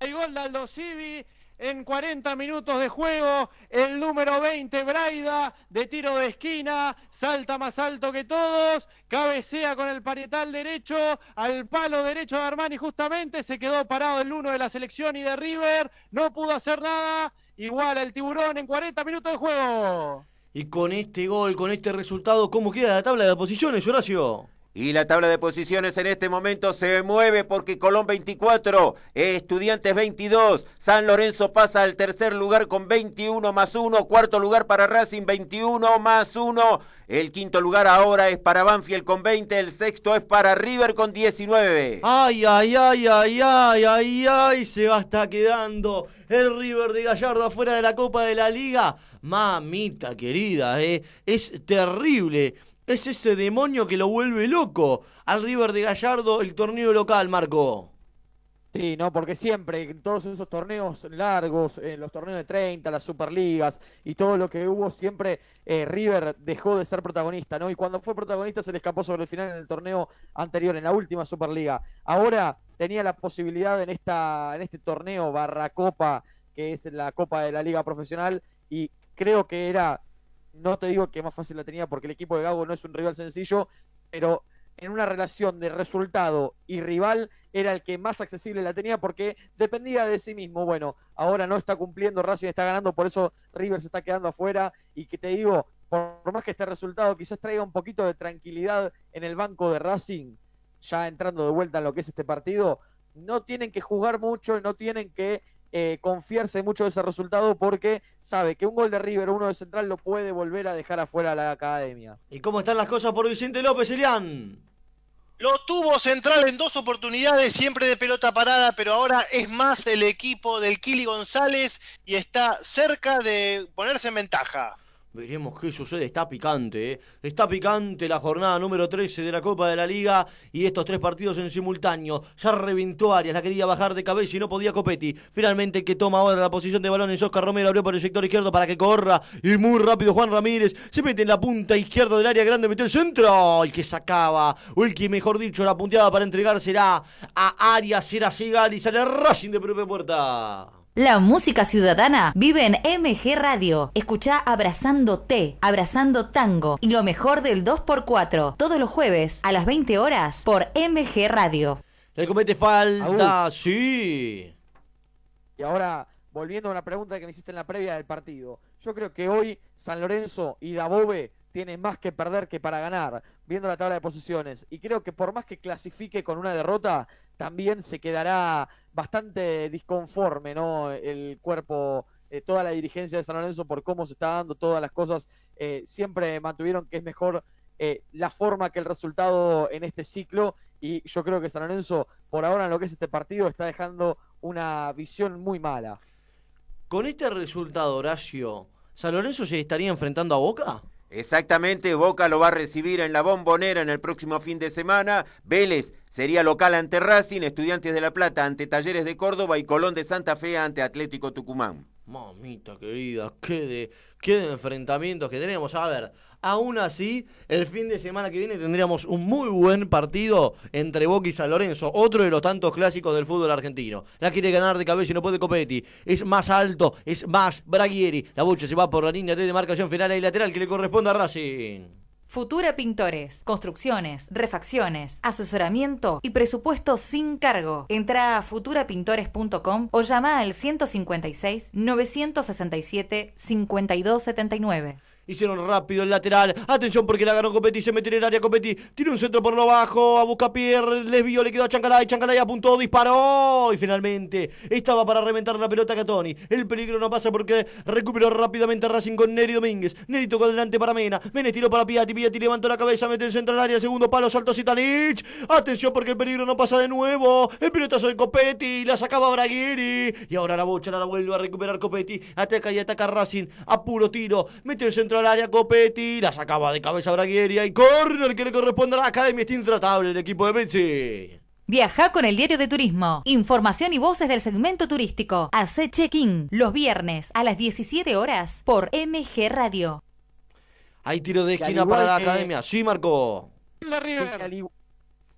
El gol de Aldo Civi en 40 minutos de juego. El número 20, Braida, de tiro de esquina, salta más alto que todos, cabecea con el parietal derecho al palo derecho de Armani justamente, se quedó parado el uno de la selección y de River, no pudo hacer nada, igual el tiburón en 40 minutos de juego. Y con este gol, con este resultado, ¿cómo queda la tabla de posiciones, Horacio? Y la tabla de posiciones en este momento se mueve porque Colón 24, Estudiantes 22, San Lorenzo pasa al tercer lugar con 21 más 1, cuarto lugar para Racing 21 más 1, el quinto lugar ahora es para Banfield con 20, el sexto es para River con 19. Ay, ay, ay, ay, ay, ay, ay, se va a estar quedando el River de Gallardo afuera de la Copa de la Liga. Mamita querida, eh, es terrible. Es ese demonio que lo vuelve loco al River de Gallardo el torneo local, Marco. Sí, no, porque siempre en todos esos torneos largos, en los torneos de 30, las Superligas y todo lo que hubo, siempre eh, River dejó de ser protagonista, ¿no? Y cuando fue protagonista se le escapó sobre el final en el torneo anterior, en la última Superliga. Ahora tenía la posibilidad en esta, en este torneo barra copa, que es la Copa de la Liga Profesional, y creo que era, no te digo que más fácil la tenía porque el equipo de Gago no es un rival sencillo, pero en una relación de resultado y rival era el que más accesible la tenía porque dependía de sí mismo. Bueno, ahora no está cumpliendo, Racing está ganando, por eso River se está quedando afuera y que te digo, por, más que este resultado quizás traiga un poquito de tranquilidad en el banco de Racing, ya entrando de vuelta en lo que es este partido, no tienen que jugar mucho, no tienen que eh, confiarse mucho de ese resultado porque sabe que un gol de River, uno de Central, lo puede volver a dejar afuera a la academia. ¿Y cómo están las cosas por Vicente López, Elian? Lo tuvo Central en dos oportunidades, siempre de pelota parada, pero ahora es más el equipo del Kili González y está cerca de ponerse en ventaja. Veremos qué sucede, está picante, ¿eh? Está picante la jornada número 13 de la Copa de la Liga y estos tres partidos en simultáneo. Ya reventó Arias, la quería bajar de cabeza y no podía Copetti. Finalmente que toma ahora la posición de balón es Oscar Romero, abrió por el sector izquierdo para que corra y muy rápido Juan Ramírez se mete en la punta izquierda del área grande, metió el centro, el que sacaba, o el que mejor dicho la punteada para entregársela a Arias, será Segal y sale Racing de propia puerta. La música ciudadana vive en MG Radio. Escucha Abrazando T, Abrazando Tango y lo mejor del 2x4 todos los jueves a las 20 horas por MG Radio. Le comete falta, sí. Y ahora, volviendo a una pregunta que me hiciste en la previa del partido, yo creo que hoy San Lorenzo y Dabove tienen más que perder que para ganar, viendo la tabla de posiciones. Y creo que por más que clasifique con una derrota, también se quedará bastante disconforme, ¿no? El cuerpo, eh, toda la dirigencia de San Lorenzo por cómo se está dando todas las cosas. eh, siempre mantuvieron que es mejor eh, la forma que el resultado en este ciclo. Y yo creo que San Lorenzo, por ahora en lo que es este partido, está dejando una visión muy mala. Con este resultado, Horacio, ¿San Lorenzo se estaría enfrentando a Boca? Exactamente, Boca lo va a recibir en la bombonera en el próximo fin de semana. Vélez sería local ante Racing, Estudiantes de La Plata ante Talleres de Córdoba y Colón de Santa Fe ante Atlético Tucumán. Mamita querida, qué de, qué enfrentamientos que tenemos. A ver, aún así, el fin de semana que viene tendríamos un muy buen partido entre Boca y San Lorenzo, otro de los tantos clásicos del fútbol argentino. La quiere ganar de cabeza y no puede Copetti. Es más alto, es más Braguieri. La bocha se va por la línea de demarcación final y lateral que le corresponde a Racing. Futura Pintores, construcciones, refacciones, asesoramiento y presupuesto sin cargo. Entra a futurapintores.com o llama al 156 967 5279. Hicieron rápido el lateral. Atención porque la ganó Copetti. Se mete en el área Copetti. Tiene un centro por lo bajo. A busca Pierre. Lesbio le quedó a Chancalay. Chancalay apuntó, disparó. Y finalmente estaba para reventar la pelota a Catoni. El peligro no pasa porque recuperó rápidamente Racing con Neri Domínguez. Neri tocó delante para Mena. Mena tiró para Piatti. Piatti levantó la cabeza. Mete el centro al área. Segundo palo. Salto Zitanich. Atención porque el peligro no pasa de nuevo. El pelotazo de Copetti. La sacaba Braguiri. Y ahora la bocha la vuelve a recuperar Copetti. Ataca y ataca Racing. A puro tiro. Mete el centro al área Copetti, la sacaba de cabeza Braguieria y corner que le corresponde a la Academia. Está intratable el equipo de Messi. Viaja con el diario de turismo. Información y voces del segmento turístico. Hace check-in los viernes a las 17 horas por MG Radio. Hay tiro de esquina para la Academia. Sí, Marco. La River.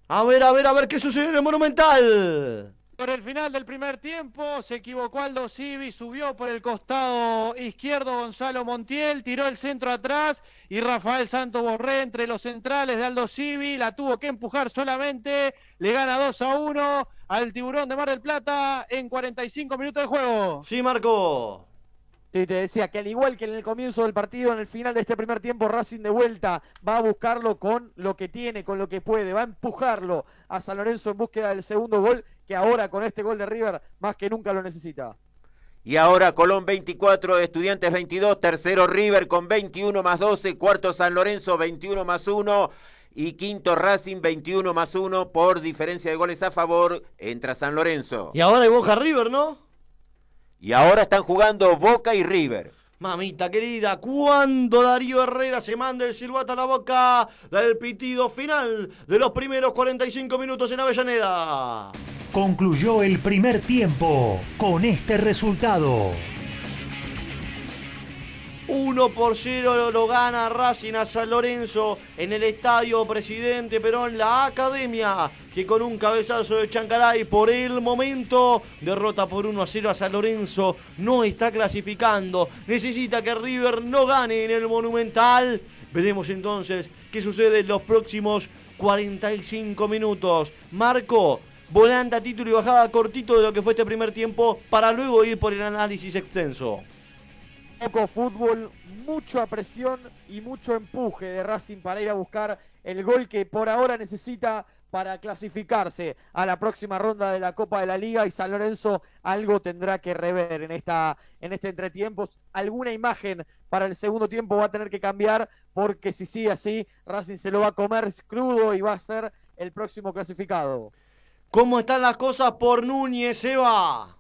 A ver, a ver, a ver qué sucede en el Monumental. Por el final del primer tiempo se equivocó Aldo Civi, subió por el costado izquierdo Gonzalo Montiel, tiró el centro atrás y Rafael Santos Borré entre los centrales de Aldo Civi, la tuvo que empujar solamente, le gana 2 a 1 al tiburón de Mar del Plata en 45 minutos de juego. Sí, Marco. Sí, te decía que al igual que en el comienzo del partido, en el final de este primer tiempo, Racing de vuelta va a buscarlo con lo que tiene, con lo que puede, va a empujarlo a San Lorenzo en búsqueda del segundo gol que ahora con este gol de River más que nunca lo necesita. Y ahora Colón 24, Estudiantes 22, tercero River con 21 más 12, cuarto San Lorenzo 21 más 1 y quinto Racing 21 más 1 por diferencia de goles a favor, entra San Lorenzo. Y ahora hay Boca River, ¿no? Y ahora están jugando Boca y River. Mamita querida, ¿cuándo Darío Herrera se manda el silbato a la boca del pitido final de los primeros 45 minutos en Avellaneda? Concluyó el primer tiempo con este resultado. 1 por 0 lo gana Racing a San Lorenzo en el estadio Presidente Perón, la academia, que con un cabezazo de Chancalay por el momento derrota por 1 a 0 a San Lorenzo, no está clasificando, necesita que River no gane en el Monumental. Veremos entonces qué sucede en los próximos 45 minutos. Marco, volanta, título y bajada cortito de lo que fue este primer tiempo para luego ir por el análisis extenso poco fútbol, mucha presión y mucho empuje de Racing para ir a buscar el gol que por ahora necesita para clasificarse a la próxima ronda de la Copa de la Liga y San Lorenzo algo tendrá que rever en esta en este entretiempo. Alguna imagen para el segundo tiempo va a tener que cambiar porque si sigue así Racing se lo va a comer crudo y va a ser el próximo clasificado. ¿Cómo están las cosas por Núñez, Eva?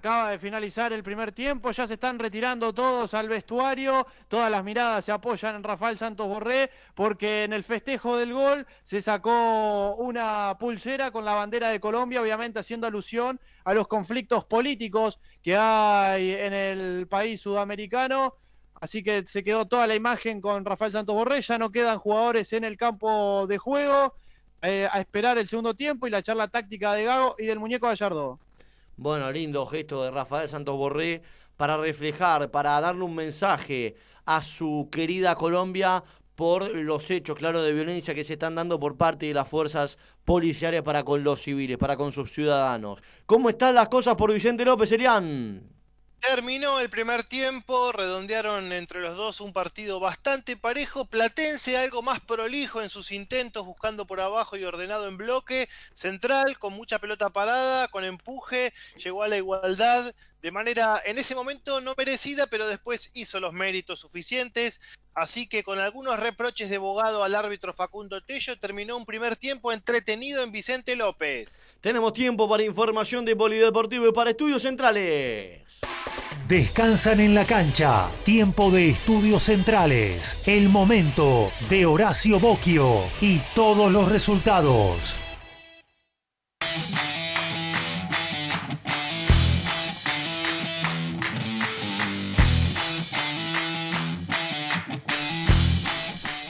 Acaba de finalizar el primer tiempo, ya se están retirando todos al vestuario, todas las miradas se apoyan en Rafael Santos Borré, porque en el festejo del gol se sacó una pulsera con la bandera de Colombia, obviamente haciendo alusión a los conflictos políticos que hay en el país sudamericano. Así que se quedó toda la imagen con Rafael Santos Borré, ya no quedan jugadores en el campo de juego. Eh, a esperar el segundo tiempo y la charla táctica de Gago y del muñeco Gallardo. Bueno, lindo gesto de Rafael Santos Borré para reflejar, para darle un mensaje a su querida Colombia por los hechos, claro, de violencia que se están dando por parte de las fuerzas policiales para con los civiles, para con sus ciudadanos. ¿Cómo están las cosas por Vicente López, Elian? Terminó el primer tiempo, redondearon entre los dos un partido bastante parejo, Platense algo más prolijo en sus intentos, buscando por abajo y ordenado en bloque, Central con mucha pelota parada, con empuje, llegó a la igualdad de manera en ese momento no merecida, pero después hizo los méritos suficientes, así que con algunos reproches de abogado al árbitro Facundo Tello terminó un primer tiempo entretenido en Vicente López. Tenemos tiempo para información de Polideportivo y para estudios centrales. Descansan en la cancha. Tiempo de estudios centrales. El momento de Horacio Bocchio y todos los resultados.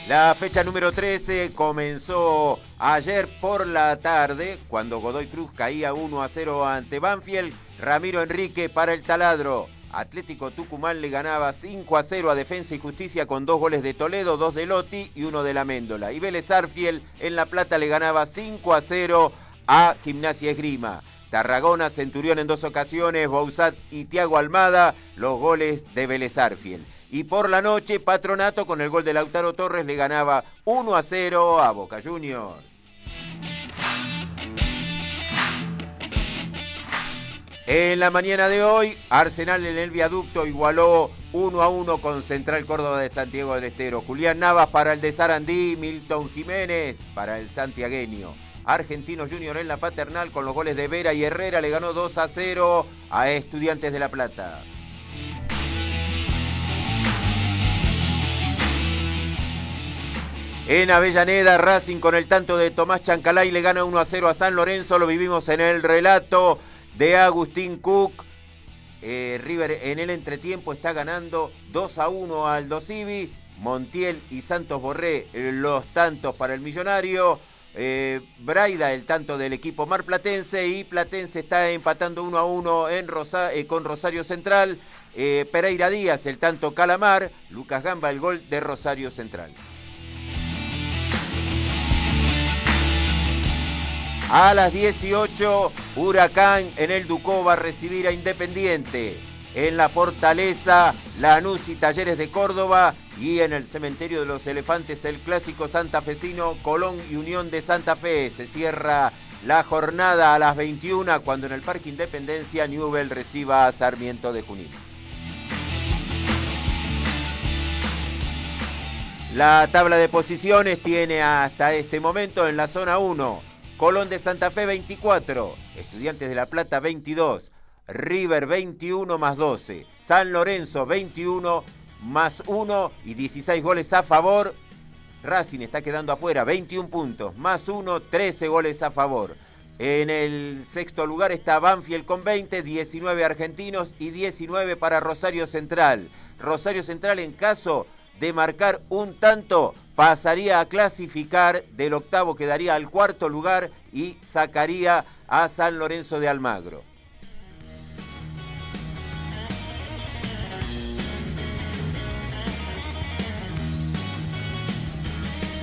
La fecha número 13 comenzó ayer por la tarde, cuando Godoy Cruz caía 1 a 0 ante Banfield. Ramiro Enrique para el taladro. Atlético Tucumán le ganaba 5 a 0 a Defensa y Justicia con dos goles de Toledo, dos de Lotti y uno de la Méndola. Y Vélez Arfiel en La Plata le ganaba 5 a 0 a Gimnasia Esgrima. Tarragona, Centurión en dos ocasiones, Bouzat y Tiago Almada, los goles de Vélez Arfiel. y por la noche Patronato con el gol de Lautaro Torres le ganaba 1 a 0 a Boca Juniors. En la mañana de hoy, Arsenal en el viaducto igualó 1 a 1 con Central Córdoba de Santiago del Estero. Julián Navas para el de Sarandí, Milton Jiménez para el santiagueño. Argentino Junior en la paternal con los goles de Vera y Herrera le ganó 2 a 0 a Estudiantes de La Plata. En Avellaneda, Racing con el tanto de Tomás Chancalay le gana 1 a 0 a San Lorenzo. Lo vivimos en el relato de Agustín Cook. Eh, River en el entretiempo está ganando 2 a 1 al Dosivi. Montiel y Santos Borré los tantos para el millonario. Eh, Braida el tanto del equipo marplatense y Platense está empatando 1 a 1 en eh, con Rosario Central. Pereira Díaz el tanto Calamar. Lucas Gamba el gol de Rosario Central. A las 18, Huracán en el Ducó va a recibir a Independiente. En la Fortaleza, Lanús y Talleres de Córdoba. Y en el Cementerio de los Elefantes, el clásico santafesino Colón y Unión de Santa Fe. Se cierra la jornada a las 21 cuando en el Parque Independencia Newell reciba a Sarmiento de Junín. La tabla de posiciones tiene hasta este momento en la zona 1 Colón de Santa Fe 24, Estudiantes de La Plata 22, River 21 más 12, San Lorenzo 21 más 1 y 16 goles a favor. Racing está quedando afuera, 21 puntos, más 1, 13 goles a favor. En el sexto lugar está Banfield con 20, 19 argentinos y 19 para Rosario Central. Rosario Central en caso de marcar un tanto, pasaría a clasificar, del octavo quedaría al cuarto lugar y sacaría a San Lorenzo de Almagro.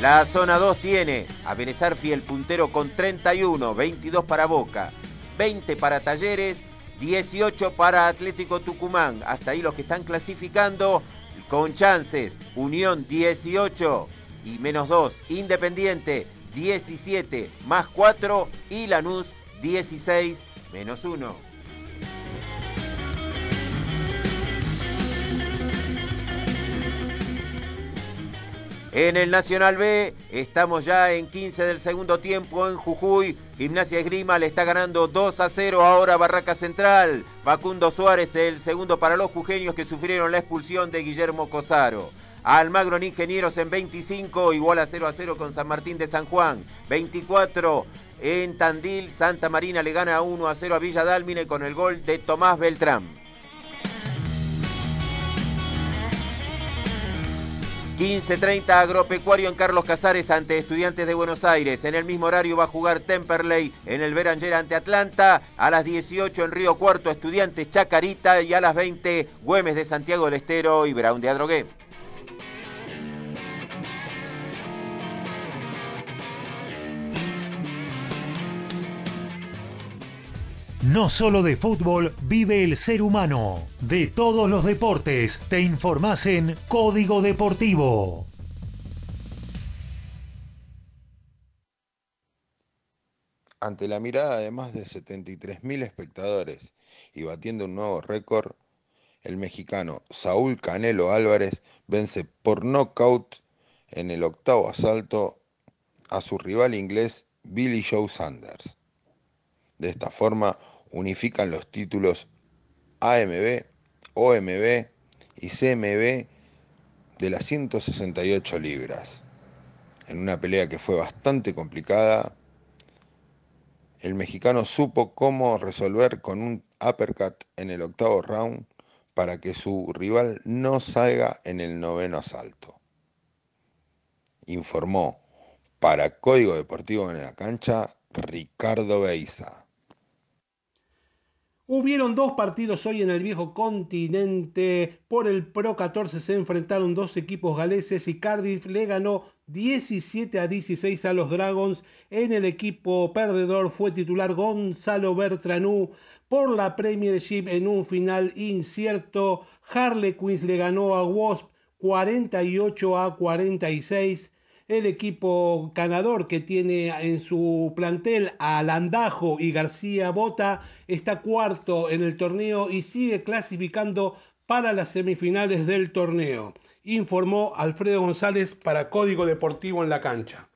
La zona 2 tiene a Benezarfi el puntero con 31, 22 para Boca, 20 para Talleres, 18 para Atlético Tucumán. Hasta ahí los que están clasificando con chances. Unión 18 y menos 2. Independiente 17 más 4 y Lanús 16 menos 1. En el Nacional B estamos ya en 15 del segundo tiempo en Jujuy. Gimnasia Esgrima le está ganando 2 a 0 ahora Barraca Central. Facundo Suárez el segundo para los jujeños que sufrieron la expulsión de Guillermo Cosaro. Almagro en Ingenieros en 25, igual a 0 a 0 con San Martín de San Juan. 24 en Tandil, Santa Marina le gana 1 a 0 a Villa Dálmine con el gol de Tomás Beltrán. 15.30 Agropecuario en Carlos Casares ante Estudiantes de Buenos Aires. En el mismo horario va a jugar Temperley en el Beranger ante Atlanta. A las 18 en Río Cuarto Estudiantes Chacarita y a las 20 Güemes de Santiago del Estero y Brown de Adrogué. No solo de fútbol vive el ser humano. De todos los deportes te informás en Código Deportivo. Ante la mirada de más de 73.000 espectadores y batiendo un nuevo récord, el mexicano Saúl Canelo Álvarez vence por nocaut en el octavo asalto a su rival inglés Billy Joe Sanders. De esta forma, unifican los títulos AMB, OMB y CMB de las 168 libras. En una pelea que fue bastante complicada, el mexicano supo cómo resolver con un uppercut en el octavo round para que su rival no salga en el noveno asalto. Informó para Código Deportivo en la cancha Ricardo Beiza. Hubieron dos partidos hoy en el viejo continente. Por el Pro 14 se enfrentaron dos equipos galeses y Cardiff le ganó 17 a 16 a los Dragons. En el equipo perdedor fue titular Gonzalo Bertranú por la Premiership en un final incierto. Harlequins le ganó a Wasp 48 a 46. El equipo ganador que tiene en su plantel a Landajo y García Bota está cuarto en el torneo y sigue clasificando para las semifinales del torneo, informó Alfredo González para Código Deportivo en la cancha.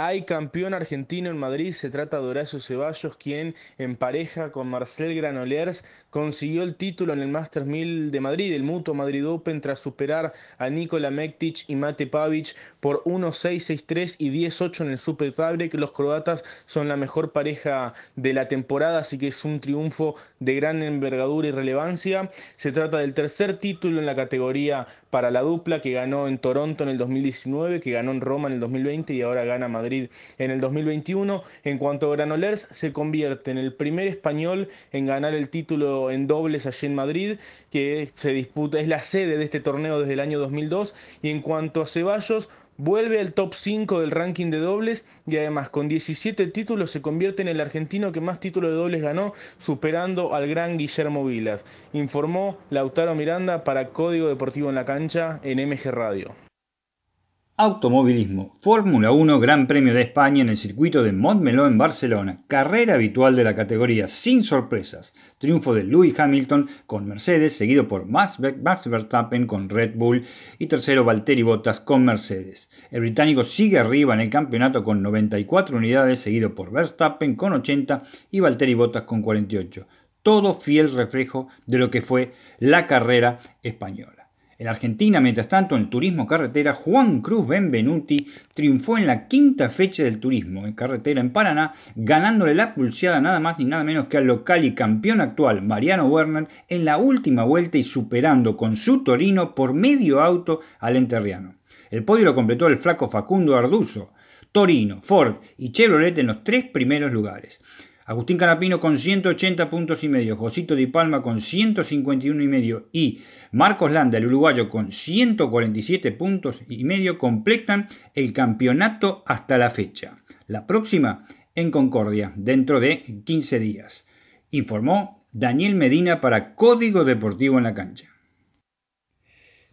Hay campeón argentino en Madrid, se trata de Horacio Ceballos, quien en pareja con Marcel Granollers consiguió el título en el Masters 1000 de Madrid, el Mutuo Madrid Open, tras superar a Nikola Mektic y Mate Pavic por 1-6-6-3 y 10-8 en el Super Tiebreak. Los croatas son la mejor pareja de la temporada, así que es un triunfo de gran envergadura y relevancia. Se trata del tercer título en la categoría para la dupla que ganó en Toronto en el 2019, que ganó en Roma en el 2020 y ahora gana Madrid en el 2021. En cuanto a Granollers, se convierte en el primer español en ganar el título en dobles allí en Madrid, que se disputa, es la sede de este torneo desde el año 2002. Y en cuanto a Ceballos, vuelve al top 5 del ranking de dobles y además con 17 títulos se convierte en el argentino que más títulos de dobles ganó, superando al gran Guillermo Vilas. Informó Lautaro Miranda para Código Deportivo en la Cancha en MG Radio. Automovilismo, Fórmula 1 Gran Premio de España en el circuito de Montmeló en Barcelona, carrera habitual de la categoría sin sorpresas, triunfo de Lewis Hamilton con Mercedes, seguido por Max Verstappen con Red Bull y tercero Valtteri Bottas con Mercedes. El británico sigue arriba en el campeonato con 94 unidades, seguido por Verstappen con 80 y Valtteri Bottas con 48. Todo fiel reflejo de lo que fue la carrera española. En Argentina, mientras tanto, en el turismo carretera, Juan Cruz Benvenuti triunfó en la quinta fecha del turismo en carretera en Paraná, ganándole la pulseada nada más ni nada menos que al local y campeón actual Mariano Werner en la última vuelta y superando con su Torino por medio auto al enterriano. El podio lo completó el flaco Facundo Arduzo, Torino, Ford y Chevrolet en los tres primeros lugares. Agustín Canapino con 180 puntos y medio, Josito Di Palma con 151 y medio y Marcos Landa, el uruguayo, con 147 puntos y medio completan el campeonato hasta la fecha. La próxima en Concordia, dentro de 15 días. Informó Daniel Medina para Código Deportivo en la cancha.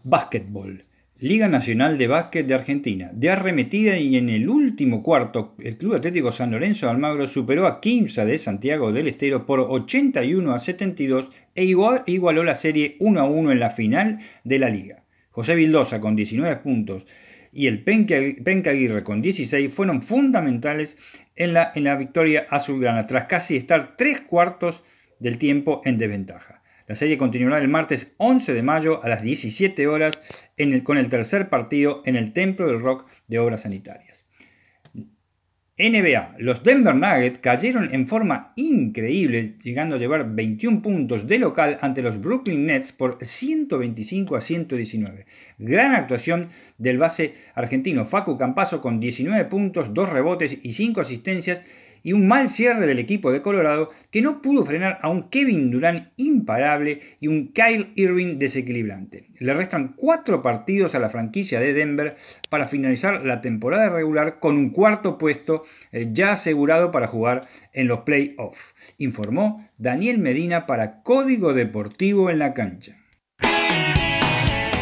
Básquetbol. Liga Nacional de Básquet de Argentina. De arremetida y en el último cuarto, el Club Atlético San Lorenzo de Almagro superó a Quimsa de Santiago del Estero por 81 a 72 e igualó la serie 1 a 1 en la final de la liga. José Vildosa con 19 puntos y el Penca Aguirre con 16 fueron fundamentales en la, en la victoria azulgrana tras casi estar tres cuartos del tiempo en desventaja. La serie continuará el martes 11 de mayo a las 17 horas con el tercer partido en el Templo del Rock de Obras Sanitarias. NBA, los Denver Nuggets cayeron en forma increíble, llegando a llevar 21 puntos de local ante los Brooklyn Nets por 125 a 119. Gran actuación del base argentino Facu Campaso con 19 puntos, 2 rebotes y 5 asistencias y un mal cierre del equipo de Colorado que no pudo frenar a un Kevin Durant imparable y un Kyle Irving desequilibrante. Le restan cuatro partidos a la franquicia de Denver para finalizar la temporada regular con un cuarto puesto eh, ya asegurado para jugar en los playoffs, informó Daniel Medina para Código Deportivo en la cancha.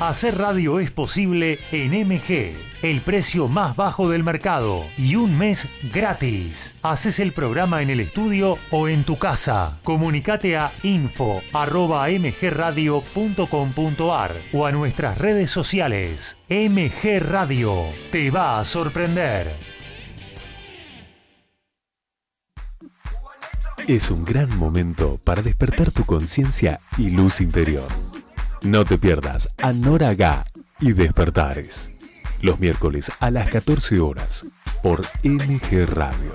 Hacer radio es posible en MG, el precio más bajo del mercado y un mes gratis. Haces el programa en el estudio o en tu casa. Comunicate a info.mgradio.com.ar o a nuestras redes sociales. MG Radio te va a sorprender. Es un gran momento para despertar tu conciencia y luz interior. No te pierdas a Nora Gá y Despertares. Los miércoles a las 14 horas por MG Radio.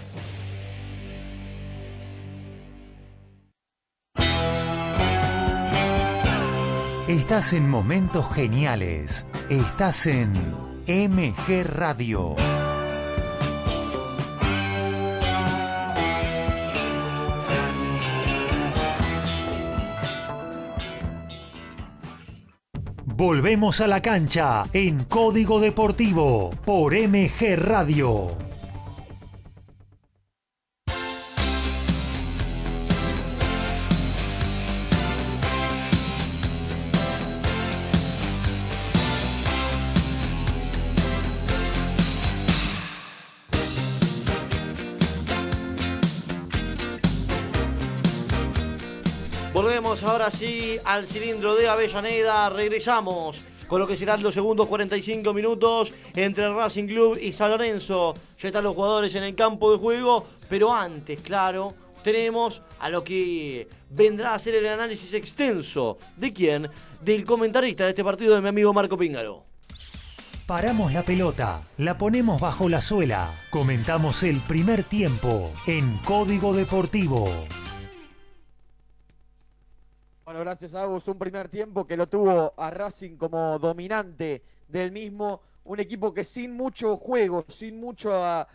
Estás en momentos geniales. Estás en MG Radio. Volvemos a la cancha en Código Deportivo por MG Radio. Ahora sí al cilindro de Avellaneda. Regresamos con lo que serán los segundos 45 minutos entre el Racing Club y San Lorenzo. Ya están los jugadores en el campo de juego, pero antes, claro, tenemos a lo que vendrá a ser el análisis extenso. ¿De quién? Del comentarista de este partido, de mi amigo Marco Píngaro. Paramos la pelota, la ponemos bajo la suela, comentamos el primer tiempo en Código Deportivo. Bueno, gracias a vos. Un primer tiempo que lo tuvo a Racing como dominante del mismo. Un equipo que sin mucho juego, sin mucho, ah,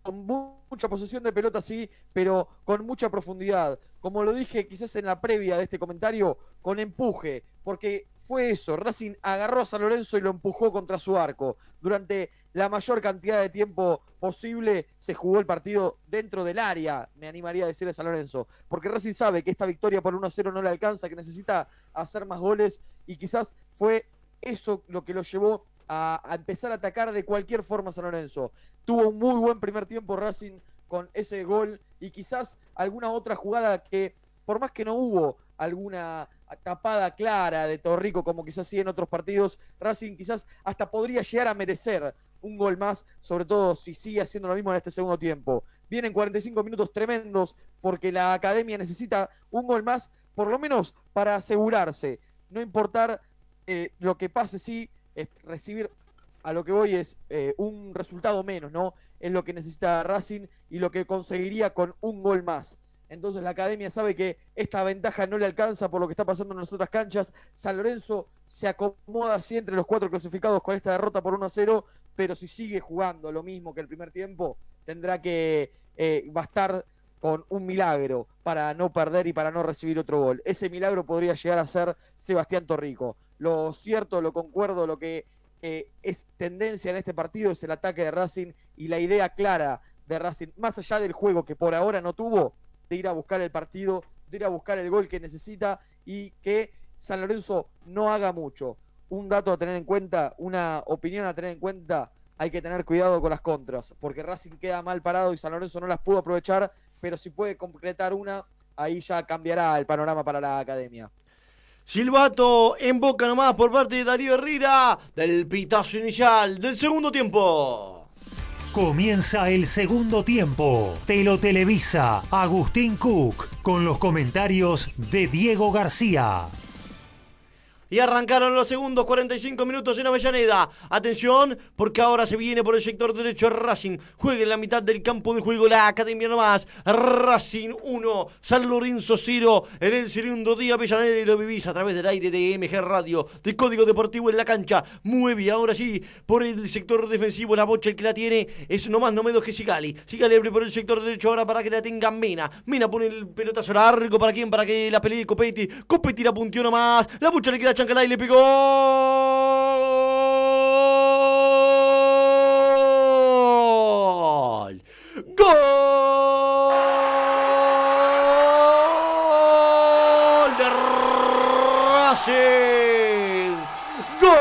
con mucha posesión de pelota, sí, pero con mucha profundidad. Como lo dije quizás en la previa de este comentario, con empuje, porque fue eso. Racing agarró a San Lorenzo y lo empujó contra su arco. Durante la mayor cantidad de tiempo posible se jugó el partido dentro del área, me animaría a decirle a San Lorenzo, porque Racing sabe que esta victoria por 1-0 no le alcanza, que necesita hacer más goles y quizás fue eso lo que lo llevó a, a empezar a atacar de cualquier forma a San Lorenzo. Tuvo un muy buen primer tiempo Racing con ese gol y quizás alguna otra jugada que por más que no hubo alguna tapada clara de Torrico como quizás sí en otros partidos, Racing quizás hasta podría llegar a merecer un gol más, sobre todo si sigue haciendo lo mismo en este segundo tiempo. Vienen 45 minutos tremendos porque la academia necesita un gol más, por lo menos para asegurarse, no importar eh, lo que pase, sí, es recibir a lo que voy es eh, un resultado menos, ¿no? Es lo que necesita Racing y lo que conseguiría con un gol más. Entonces la academia sabe que esta ventaja no le alcanza por lo que está pasando en las otras canchas. San Lorenzo se acomoda así entre los cuatro clasificados con esta derrota por 1 a 0, pero si sigue jugando lo mismo que el primer tiempo, tendrá que eh, bastar con un milagro para no perder y para no recibir otro gol. Ese milagro podría llegar a ser Sebastián Torrico. Lo cierto, lo concuerdo, lo que eh, es tendencia en este partido es el ataque de Racing y la idea clara de Racing, más allá del juego que por ahora no tuvo, de ir a buscar el partido, de ir a buscar el gol que necesita y que San Lorenzo no haga mucho. Un dato a tener en cuenta, una opinión a tener en cuenta, hay que tener cuidado con las contras, porque Racing queda mal parado y San Lorenzo no las pudo aprovechar, pero si puede concretar una, ahí ya cambiará el panorama para la academia. Silbato en boca nomás por parte de Darío Herrera del pitazo inicial del segundo tiempo. Comienza el segundo tiempo. Te lo televisa Agustín Cook con los comentarios de Diego García. Y arrancaron los segundos 45 minutos en Avellaneda. Atención, porque ahora se viene por el sector derecho Racing. Juega en la mitad del campo de juego la Academia nomás. Racing 1, San Lorenzo 0. En el segundo día Avellaneda y lo vivís a través del aire de MG Radio, de Código Deportivo en la cancha. Mueve ahora sí por el sector defensivo. La bocha el que la tiene es nomás no menos que Sigali. Sigali abre por el sector derecho ahora para que la tenga Mena. Mena pone el pelotazo largo para quién, para que la pelee Copetti. Copetti la puntió nomás. La bocha le queda a ¡Gol! ¡Gol de Racing! ¡Gol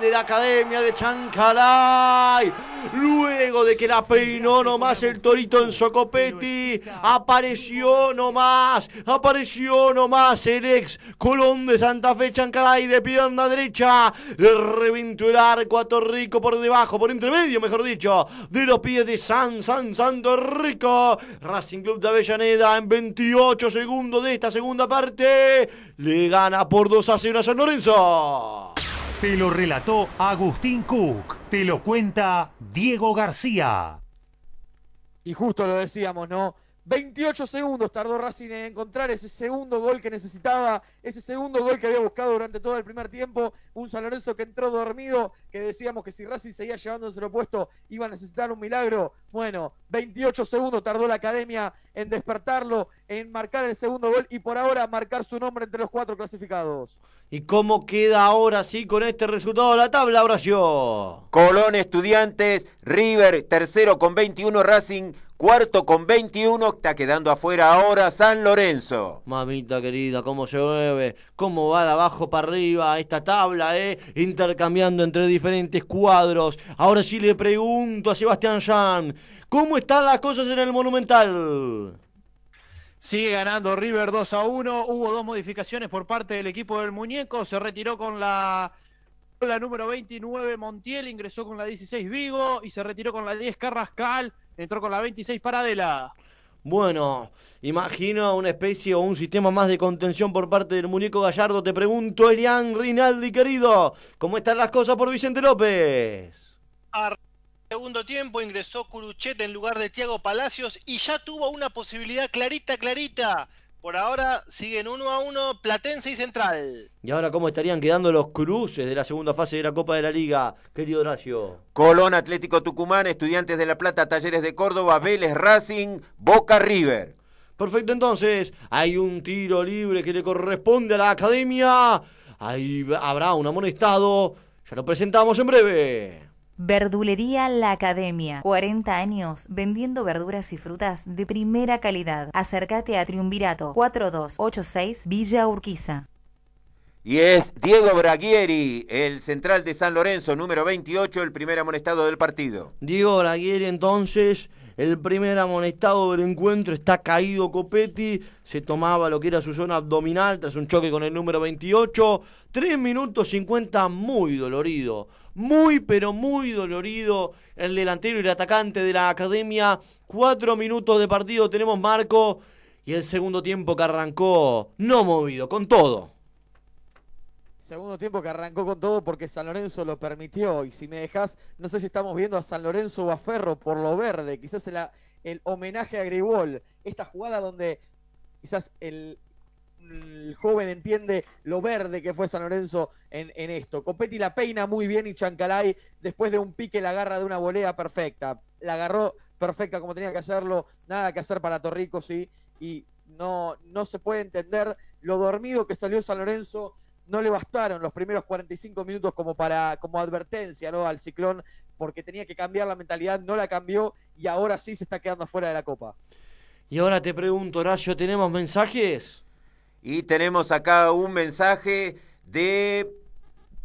de la Academia de Chancalay! Luego de que la peinó nomás el torito en Socopetti, apareció nomás, apareció nomás el ex Colón de Santa Fe Chancalay de pierna derecha. Le reventó el arco a Torrico por debajo, por entre medio, mejor dicho, de los pies de San San Santo Rico. Racing Club de Avellaneda en 28 segundos de esta segunda parte. Le gana por 2 a 0 a San Lorenzo. Te lo relató Agustín Cook. Te lo cuenta Diego García. Y justo lo decíamos, ¿no? 28 segundos tardó Racing en encontrar ese segundo gol que necesitaba, ese segundo gol que había buscado durante todo el primer tiempo. Un San que entró dormido, que decíamos que si Racing seguía llevándose lo puesto iba a necesitar un milagro. Bueno, 28 segundos tardó la academia en despertarlo, en marcar el segundo gol y por ahora marcar su nombre entre los cuatro clasificados. ¿Y cómo queda ahora sí con este resultado la tabla, Horacio? Colón Estudiantes, River, tercero con 21, Racing, cuarto con 21, está quedando afuera ahora San Lorenzo. Mamita querida, cómo se mueve, cómo va de abajo para arriba esta tabla, ¿eh? Intercambiando entre diferentes cuadros. Ahora sí le pregunto a Sebastián Jan, ¿cómo están las cosas en el Monumental? Sigue ganando River 2 a 1. Hubo dos modificaciones por parte del equipo del muñeco. Se retiró con la, la número 29 Montiel, ingresó con la 16 Vigo y se retiró con la 10 Carrascal. Entró con la 26 Paradela. Bueno, imagino una especie o un sistema más de contención por parte del muñeco Gallardo. Te pregunto, Elian Rinaldi, querido, ¿cómo están las cosas por Vicente López? Ar segundo tiempo ingresó Curuchet en lugar de Tiago Palacios y ya tuvo una posibilidad clarita, clarita. Por ahora siguen uno a uno Platense y Central. ¿Y ahora cómo estarían quedando los cruces de la segunda fase de la Copa de la Liga, querido Horacio? Colón Atlético Tucumán, Estudiantes de La Plata, Talleres de Córdoba, Vélez Racing, Boca River. Perfecto, entonces, hay un tiro libre que le corresponde a la academia. Ahí habrá un amonestado. Ya lo presentamos en breve. Verdulería La Academia. 40 años vendiendo verduras y frutas de primera calidad. Acércate a Triunvirato 4286 Villa Urquiza. Y es Diego Braguieri, el central de San Lorenzo, número 28, el primer amonestado del partido. Diego Braguieri entonces, el primer amonestado del encuentro, está caído Copetti, se tomaba lo que era su zona abdominal tras un choque con el número 28, 3 minutos 50 muy dolorido, muy pero muy dolorido el delantero y el atacante de la academia, 4 minutos de partido tenemos Marco y el segundo tiempo que arrancó no movido, con todo. Segundo tiempo que arrancó con todo porque San Lorenzo lo permitió. Y si me dejas, no sé si estamos viendo a San Lorenzo o a Ferro por lo verde. Quizás el, homenaje a Gribol. Esta jugada donde quizás el, joven entiende lo verde que fue San Lorenzo en, en, esto. Copetti la peina muy bien y Chancalay, después de un pique, la agarra de una volea perfecta. La agarró perfecta como tenía que hacerlo. Nada que hacer para Torrico, sí. Y no, no se puede entender lo dormido que salió San Lorenzo no le bastaron los primeros 45 minutos como para como advertencia ¿no? al ciclón porque tenía que cambiar la mentalidad, no la cambió y ahora sí se está quedando fuera de la copa. Y ahora te pregunto, Horacio, ¿tenemos mensajes? Y tenemos acá un mensaje de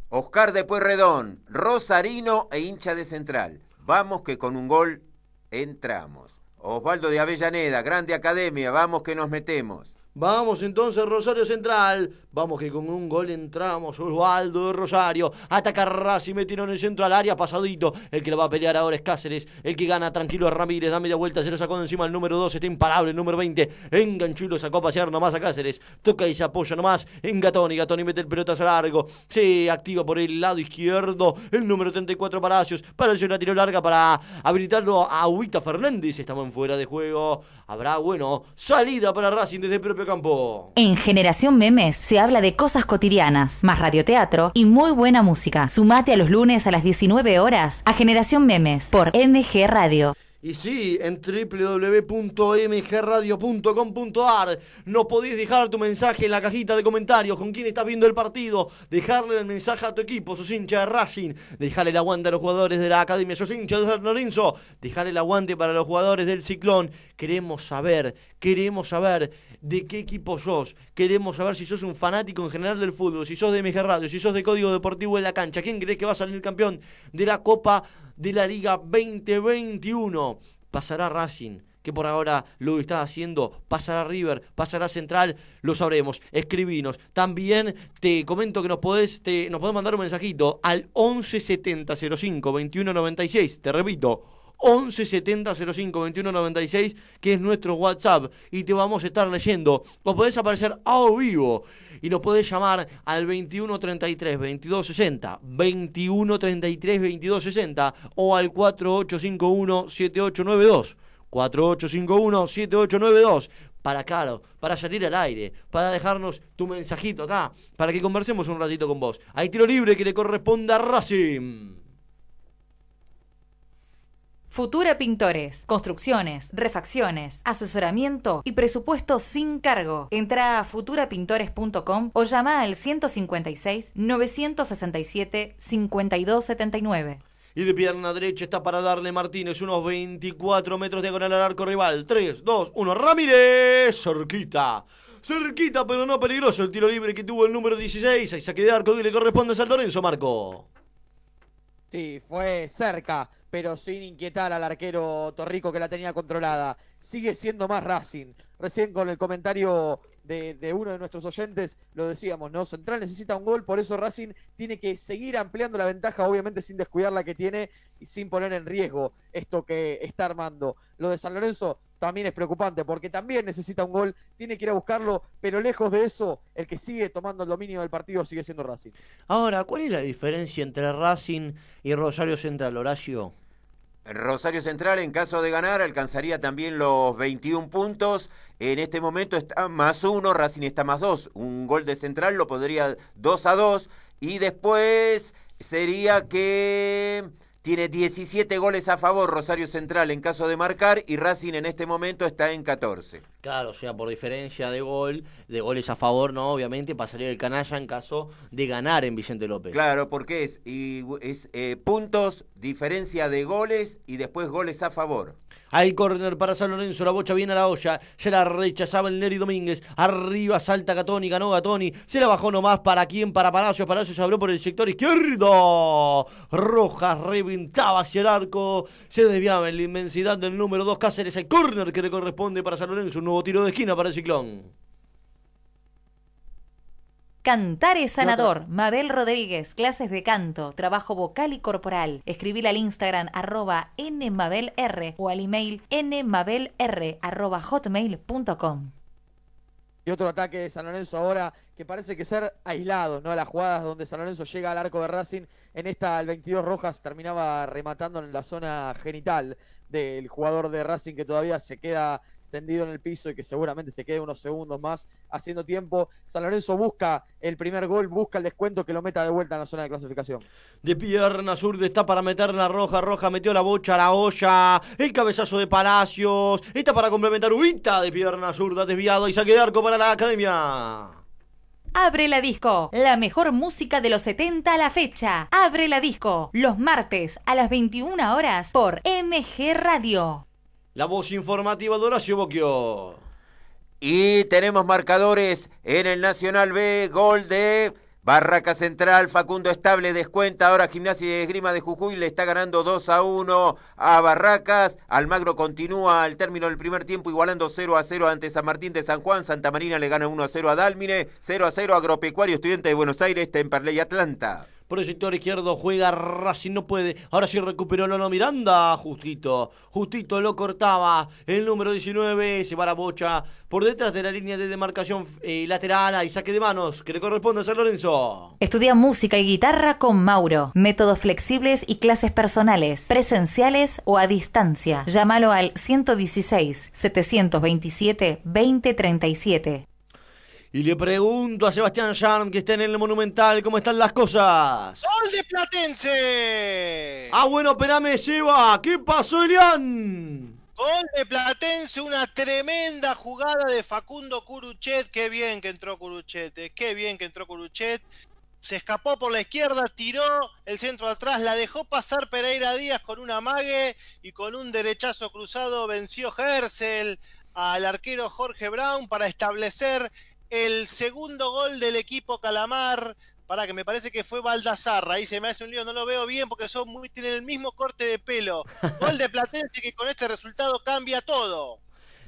Oscar de Pueyrredón, Rosarino e hincha de Central. Vamos que con un gol entramos. Osvaldo de Avellaneda, Grande Academia, vamos que nos metemos. Vamos entonces, Rosario Central. Vamos que con un gol entramos. Osvaldo de Rosario. Ataca Racing, metieron en el centro al área, pasadito. El que lo va a pelear ahora es Cáceres. El que gana tranquilo es Ramírez. Da media vuelta, se lo sacó de encima el número 2. Está imparable el número 20. Enganchó sacó a pasear nomás a Cáceres. Toca y se apoya nomás en Gatoni. Gatoni mete el pelotazo largo. Se activa por el lado izquierdo. El número 34 Palacios. Palacios la tiró larga para habilitarlo a Huita Fernández. Estamos en fuera de juego. Habrá, bueno, salida para Racing desde el propio campo. En Generación Memes se habla de cosas cotidianas, más radioteatro y muy buena música. Sumate a los lunes a las 19 horas a Generación Memes por MG Radio. Y sí, en www.mgradio.com.ar no podés dejar tu mensaje en la cajita de comentarios con quién estás viendo el partido, dejarle el mensaje a tu equipo, sos hincha de Racing, dejarle el aguante a los jugadores de la academia, sos hincha de San Lorenzo, dejarle el aguante para los jugadores del Ciclón. Queremos saber, queremos saber de qué equipo sos, queremos saber si sos un fanático en general del fútbol, si sos de MG Radio, si sos de Código Deportivo en la cancha, quién crees que va a salir campeón de la Copa de la Liga 2021. Pasará Racing, que por ahora lo está haciendo. Pasará River, pasará Central, lo sabremos. Escribinos. También te comento que nos podés, te, nos podés mandar un mensajito al 11 70 05 21 96. Te repito. 11 70 05 21 96, que es nuestro WhatsApp, y te vamos a estar leyendo. O podés aparecer a vivo y nos podés llamar al 21 33 22 60, 21 33 22 60 o al 4851 7892. 4851 7892 para claro, para salir al aire, para dejarnos tu mensajito acá, para que conversemos un ratito con vos. Hay tiro libre que le corresponde a Racing. Futura Pintores, construcciones, refacciones, asesoramiento y presupuesto sin cargo. Entra a futurapintores.com o llama al 156 967 5279. Y de pierna derecha está para darle Martínez unos 24 metros diagonal al arco rival. 3, 2, 1. Ramírez. Cerquita. Cerquita, pero no peligroso el tiro libre que tuvo el número 16. Ahí saque de arco que le corresponde a San Lorenzo, Marco. Sí, fue cerca, pero sin inquietar al arquero Torrico que la tenía controlada. Sigue siendo más Racing. Recién con el comentario de, de, uno de nuestros oyentes lo decíamos, ¿no? Central necesita un gol, por eso Racing tiene que seguir ampliando la ventaja, obviamente sin descuidar la que tiene y sin poner en riesgo esto que está armando. Lo de San Lorenzo también es preocupante porque también necesita un gol, tiene que ir a buscarlo, pero lejos de eso, el que sigue tomando el dominio del partido sigue siendo Racing. Ahora, ¿cuál es la diferencia entre Racing y Rosario Central, Horacio? Rosario Central, en caso de ganar, alcanzaría también los 21 puntos. En este momento está más uno, Racing está más dos. Un gol de Central lo podría 2 a 2. Y después sería que tiene 17 goles a favor Rosario Central en caso de marcar y Racing en este momento está en 14. Claro, o sea, por diferencia de gol, de goles a favor, no, obviamente pasaría el canalla en caso de ganar en Vicente López. Claro, porque es, y, es eh, puntos, diferencia de goles y después goles a favor. Hay córner para San Lorenzo, la bocha viene a la olla, ya la rechazaba el Neri Domínguez, arriba salta Gatoni, ganó Gatoni, se la bajó nomás. Para quién, para Palacios, Palacios abrió por el sector izquierdo, Rojas reventaba hacia el arco, se desviaba en la inmensidad del número 2 Cáceres, hay córner que le corresponde para San Lorenzo, un nuevo tiro de esquina para el Ciclón. Cantar es sanador. Mabel Rodríguez, clases de canto, trabajo vocal y corporal. Escribir al Instagram arroba nmabelr o al email nmabelr arroba hotmail.com. Y otro ataque de San Lorenzo ahora que parece que ser aislado, ¿no? Las jugadas donde San Lorenzo llega al arco de Racing, en esta el 22 Rojas terminaba rematando en la zona genital del jugador de Racing que todavía se queda tendido en el piso y que seguramente se quede unos segundos más haciendo tiempo. San Lorenzo busca el primer gol, busca el descuento que lo meta de vuelta en la zona de clasificación. De pierna zurda está para meter la roja, roja metió la bocha a la olla, el cabezazo de Palacios, está para complementar Ubita de pierna zurda, desviado y saque de arco para la academia. Abre la disco, la mejor música de los 70 a la fecha. Abre la disco, los martes a las 21 horas por MG Radio. La voz informativa de Horacio Boquio. Y tenemos marcadores en el Nacional B, gol de Barraca Central, Facundo Estable descuenta. Ahora Gimnasia y Esgrima de Jujuy le está ganando 2 a 1 a Barracas. Almagro continúa al término del primer tiempo igualando 0 a 0 ante San Martín de San Juan. Santa Marina le gana 1 a 0 a Dálmine. 0 a 0 Agropecuario Estudiante de Buenos Aires, Temperley Atlanta. Por el sector izquierdo juega Racing, no puede. Ahora sí recuperó Lolo Miranda. Justito. Justito lo cortaba. El número 19 se va la bocha. Por detrás de la línea de demarcación eh, lateral y saque de manos que le corresponde a San Lorenzo. Estudia música y guitarra con Mauro. Métodos flexibles y clases personales, presenciales o a distancia. Llámalo al 116 727 2037. Y le pregunto a Sebastián Charm, que está en el Monumental, ¿cómo están las cosas? ¡Gol de Platense! Ah, bueno, espérame, Seba. ¿Qué pasó, Elian? Gol de Platense, una tremenda jugada de Facundo Curuchet. Qué bien que entró Curuchet, eh, qué bien que entró Curuchet. Se escapó por la izquierda, tiró el centro atrás, la dejó pasar Pereira Díaz con un amague y con un derechazo cruzado venció Hersel al arquero Jorge Brown para establecer el segundo gol del equipo Calamar. Para que me parece que fue Baldazarra. Ahí se me hace un lío, no lo veo bien porque son muy, tienen el mismo corte de pelo. Gol de Platense que con este resultado cambia todo.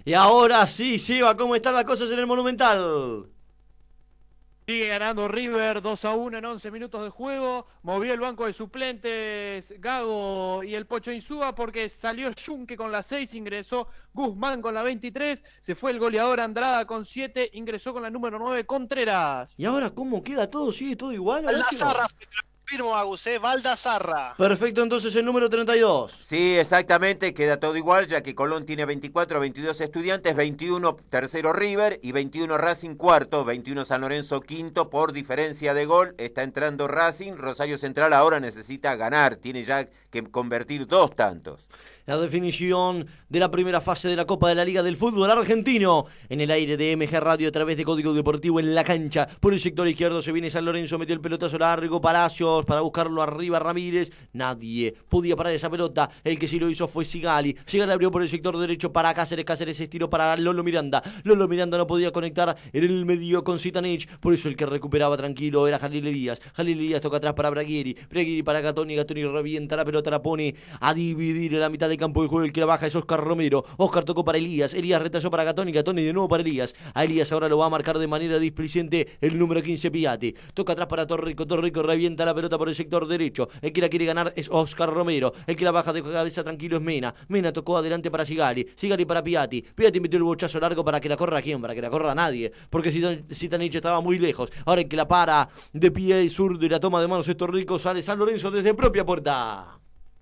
Y ahora sí, Seba, ¿cómo están las cosas en el Monumental? Sigue ganando River 2 a 1 en 11 minutos de juego. Movió el banco de suplentes Gago y el Pocho Insúa porque salió Junque con la 6, ingresó Guzmán con la 23, se fue el goleador Andrada con 7, ingresó con la número 9 Contreras. ¿Y ahora cómo queda todo? ¿Sigue todo igual? Baldazarra, firmo Agus, eh, Baldazarra. Perfecto, entonces el número 32. Sí, exactamente, queda todo igual, ya que Colón tiene 24, 22 estudiantes, 21 tercero River y 21 Racing cuarto, 21 San Lorenzo quinto por diferencia de gol. Está entrando Racing, Rosario Central ahora necesita ganar, tiene ya que convertir dos tantos la definición de la primera fase de la Copa de la Liga del Fútbol Argentino. En el aire de MG Radio a través de Código Deportivo en la cancha. Por el sector izquierdo se viene San Lorenzo, metió el pelotazo largo, Palacios para buscarlo arriba Ramírez. Nadie podía parar esa pelota. El que sí lo hizo fue Sigali. Sigali abrió por el sector derecho para Cáceres. Cáceres estiró para Lolo Miranda. Lolo Miranda no podía conectar en el medio con Zitanich. Por eso el que recuperaba tranquilo era Jalil Elías. Jalil Elías toca atrás para Braguieri. Braguieri para Gatoni. Gatoni revienta la pelota, la pone a dividir la mitad de campo del juego. El que la baja es Oscar Romero. Oscar tocó para Elías. Elías retalló para Gatoni. Gatoni de nuevo para Elías. A Elías ahora lo va a marcar de manera displicente el número 15 Piatti. Toca atrás para Torrico. Torrico revienta la pelota por el sector derecho. El que la quiere ganar es Oscar Romero. El que la baja de cabeza tranquilo es Mena. Mena tocó adelante para Sigali. Sigali para Piatti. Piatti metió el bochazo largo para que la corra quién, para que la corra nadie. Porque Zitanich estaba muy lejos. Ahora el que la para de pie y sur de la toma de manos es Torrico. Sale San Lorenzo desde propia puerta.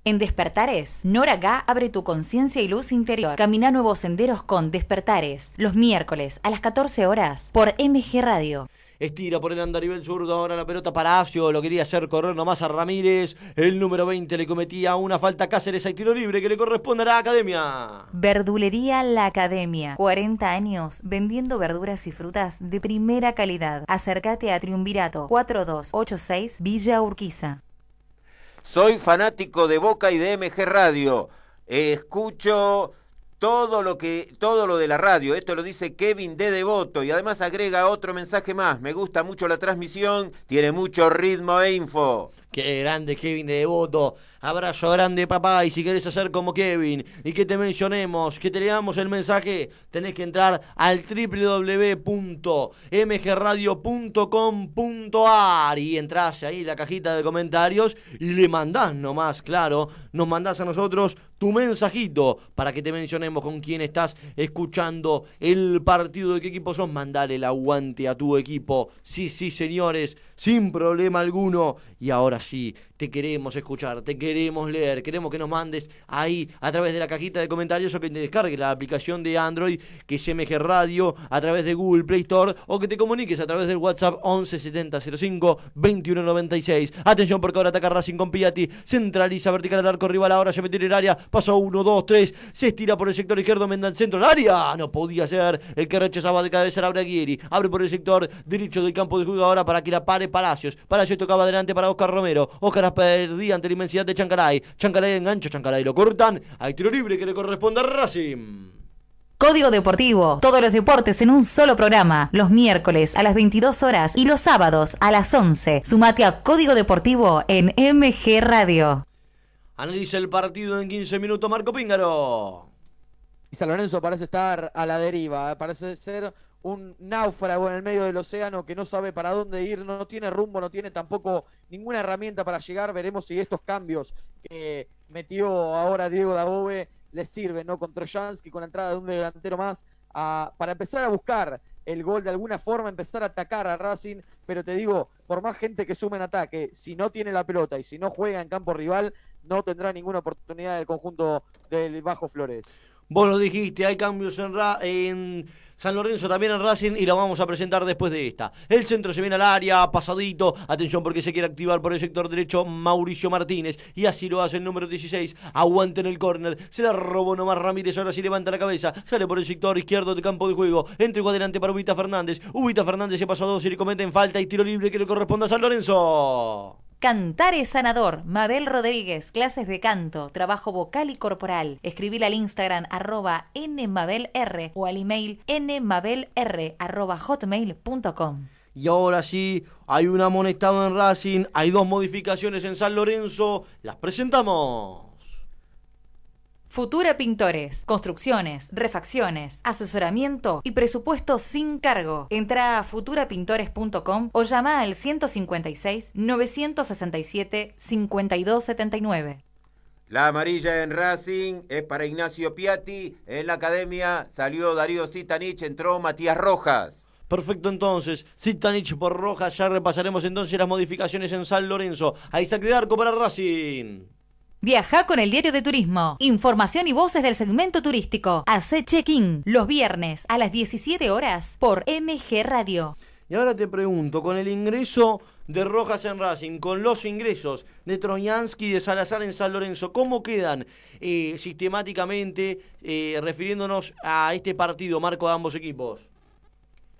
En Despertares, Nora Gá abre tu conciencia y luz interior. Camina nuevos senderos con Despertares. Los miércoles a las 14 horas por MG Radio. Estira por el andarivel zurdo, ahora la pelota para Acio, lo quería hacer correr nomás a Ramírez. El número 20 le cometía una falta a Cáceres, hay tiro libre que le corresponde a la Academia. Verdulería La Academia, 40 años vendiendo verduras y frutas de primera calidad. Acércate a Triunvirato 4286 Villa Urquiza. Soy fanático de Boca y de MG Radio. Escucho todo lo que todo lo de la radio. Esto lo dice Kevin de Devoto y además agrega otro mensaje más. Me gusta mucho la transmisión, tiene mucho ritmo e info. Qué grande Kevin de Devoto. Abrazo grande, papá. Y si querés hacer como Kevin y que te mencionemos, que te leamos el mensaje, tenés que entrar al www.mgradio.com.ar y entras ahí la cajita de comentarios y le mandás nomás, claro, nos mandás a nosotros tu mensajito para que te mencionemos con quién estás escuchando el partido de qué equipo sos. Mandale el aguante a tu equipo. Sí, sí, señores, sin problema alguno. Y ahora sí, te queremos escuchar, te queremos leer, queremos que nos mandes ahí a través de la cajita de comentarios o que te descargues la aplicación de Android que es MG Radio a través de Google Play Store o que te comuniques a través del WhatsApp 11 70 05 21 96. Atención porque ahora ataca Racing con Piatti, centraliza vertical al arco rival, ahora se mete en el área, pasó 1, 2, 3, se estira por el sector izquierdo, menda al centro, el área, no podía ser el que rechazaba de cabeza era Braguieri, abre por el sector derecho del campo de juego ahora para que la pare Palacios, Palacios tocaba adelante para Oscar Romero, Oscar perdía ante la inmensidad de Chancaray. Chancaray engancha, Chancaray lo cortan. Hay tiro libre que le corresponde a Racing. Código Deportivo, todos los deportes en un solo programa, los miércoles a las 22 horas y los sábados a las 11. Sumate a Código Deportivo en MG Radio. Analiza el partido en 15 minutos, Marco Píngaro. Y San Lorenzo parece estar a la deriva, ¿eh? parece ser un náufrago en el medio del océano que no sabe para dónde ir, no tiene rumbo, no tiene tampoco ninguna herramienta para llegar. Veremos si estos cambios que metió ahora Diego Dabove le sirve, ¿no? Con Trojansky, con la entrada de un delantero más, para empezar a buscar el gol de alguna forma, empezar a atacar a Racing, pero te digo, por más gente que sume en ataque, si no tiene la pelota y si no juega en campo rival, no tendrá ninguna oportunidad del conjunto del Bajo Flores. Vos lo dijiste, hay cambios en San Lorenzo, también en Racing, y lo vamos a presentar después de esta. El centro se viene al área, pasadito. Atención porque se quiere activar por el sector derecho Mauricio Martínez. Y así lo hace el número 16. Aguanta en el córner. Se la robó nomás Ramírez. Ahora sí levanta la cabeza. Sale por el sector izquierdo de campo de juego. Entregó adelante para Ubita Fernández. Ubita Fernández se pasó a dos y le cometen falta y tiro libre que le corresponde a San Lorenzo. Cantar es sanador. Mabel Rodríguez, clases de canto, trabajo vocal y corporal. Escribir al Instagram arroba nmabelr o al email nmabelr hotmail.com. Y ahora sí, hay un amonestado en Racing, hay dos modificaciones en San Lorenzo. Las presentamos. Futura Pintores, construcciones, refacciones, asesoramiento y presupuesto sin cargo. Entra a futurapintores.com o llama al 156 967 5279. La amarilla en Racing es para Ignacio Piatti. En la academia salió Darío Zitanich, entró Matías Rojas. Perfecto, entonces. Zitanich por Rojas. Ya repasaremos entonces las modificaciones en San Lorenzo. A Isaac de Arco para Racing. Viaja con el diario de turismo. Información y voces del segmento turístico. Hace check-in los viernes a las 17 horas por MG Radio. Y ahora te pregunto, con el ingreso de Rojas en Racing, con los ingresos de Troyansky y de Salazar en San Lorenzo, ¿cómo quedan eh, sistemáticamente eh, refiriéndonos a este partido, marco de ambos equipos?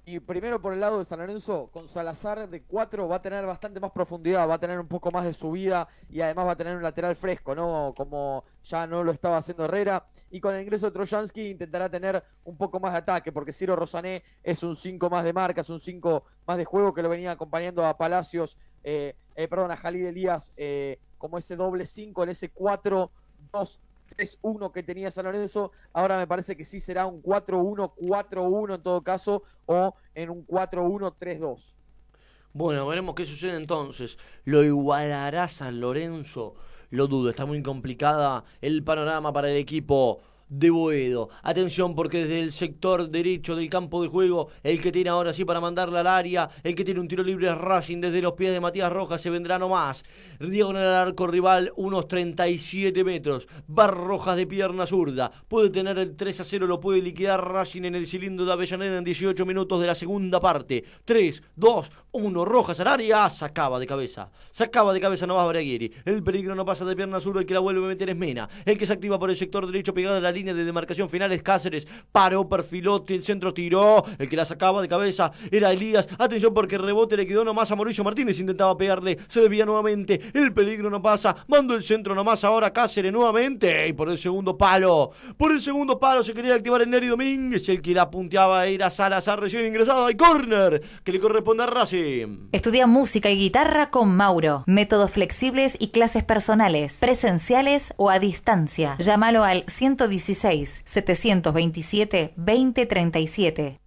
Y primero por el lado de San Lorenzo, con Salazar de 4 va a tener bastante más profundidad, va a tener un poco más de subida y además va a tener un lateral fresco, ¿no? Como ya no lo estaba haciendo Herrera. Y con el ingreso de Trojansky intentará tener un poco más de ataque, porque Ciro Rosané es un 5 más de marca, es un 5 más de juego que lo venía acompañando a Palacios, eh, eh, perdón, a Jalid Elías, eh, como ese doble 5 en ese 4-2 3-1 que tenía San Lorenzo, ahora me parece que sí será un 4-1-4-1 en todo caso, o en un 4-1-3-2. Bueno, veremos qué sucede entonces. ¿Lo igualará San Lorenzo? Lo dudo, está muy complicada el panorama para el equipo de Boedo. Atención porque desde el sector derecho del campo de juego, el que tiene ahora sí para mandarla al área, el que tiene un tiro libre es Racing desde los pies de Matías Rojas, se vendrá nomás. Diagonal al arco rival, unos 37 metros. Bar Rojas de pierna zurda. Puede tener el 3 a 0, lo puede liquidar Racing en el cilindro de Avellaneda en 18 minutos de la segunda parte. 3, 2, 1, Rojas al área, sacaba de cabeza. Sacaba de cabeza Novas Braguieri. El peligro no pasa de pierna zurda, el que la vuelve a meter es Mena. El que se activa por el sector derecho pegado a la línea de demarcación final es Cáceres. Paró, perfiló, el centro tiró. El que la sacaba de cabeza era Elías. Atención porque rebote le quedó nomás a Mauricio Martínez. Intentaba pegarle. Se debía nuevamente. El peligro no pasa. Mando el centro nomás ahora Cáceres nuevamente. Y por el segundo palo. Por el segundo palo se quería activar el Neri Domínguez. El que la punteaba era Salazar recién ingresado. Hay corner que le corresponde a Racing. Estudia música y guitarra con Mauro. Métodos flexibles y clases personales. Presenciales o a distancia. Llámalo al 116 727 2037.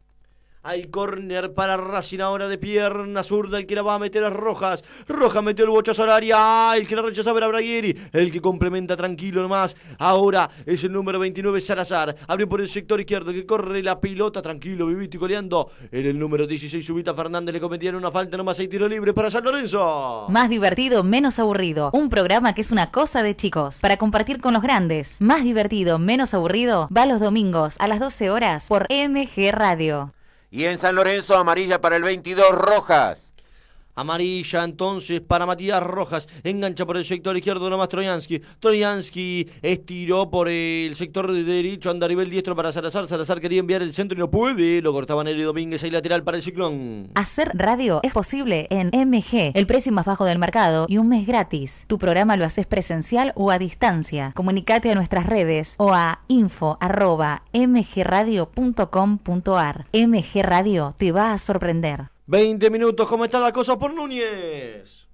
Hay córner para Racing ahora de pierna zurda. El que la va a meter a Rojas. Rojas metió el bochazo al área. El que la rechazaba era Braguieri. El que complementa tranquilo nomás. Ahora es el número 29 Salazar. Abre por el sector izquierdo que corre la pilota. Tranquilo, vivito y coleando. En el número 16 Subita Fernández le cometieron una falta nomás. Hay tiro libre para San Lorenzo. Más divertido, menos aburrido. Un programa que es una cosa de chicos. Para compartir con los grandes. Más divertido, menos aburrido. Va los domingos a las 12 horas por MG Radio. Y en San Lorenzo, amarilla para el 22, rojas. Amarilla entonces para Matías Rojas. Engancha por el sector izquierdo nomás Troyansky. Troyansky estiró por el sector derecho. Anda nivel diestro para Salazar. Salazar quería enviar el centro y no puede. Lo cortaba Neri Domínguez ahí lateral para el ciclón. Hacer radio es posible en MG, el precio más bajo del mercado y un mes gratis. Tu programa lo haces presencial o a distancia. Comunicate a nuestras redes o a info.mgradio.com.ar. MG Radio te va a sorprender. 20 minutos, ¿cómo está la cosa por Núñez?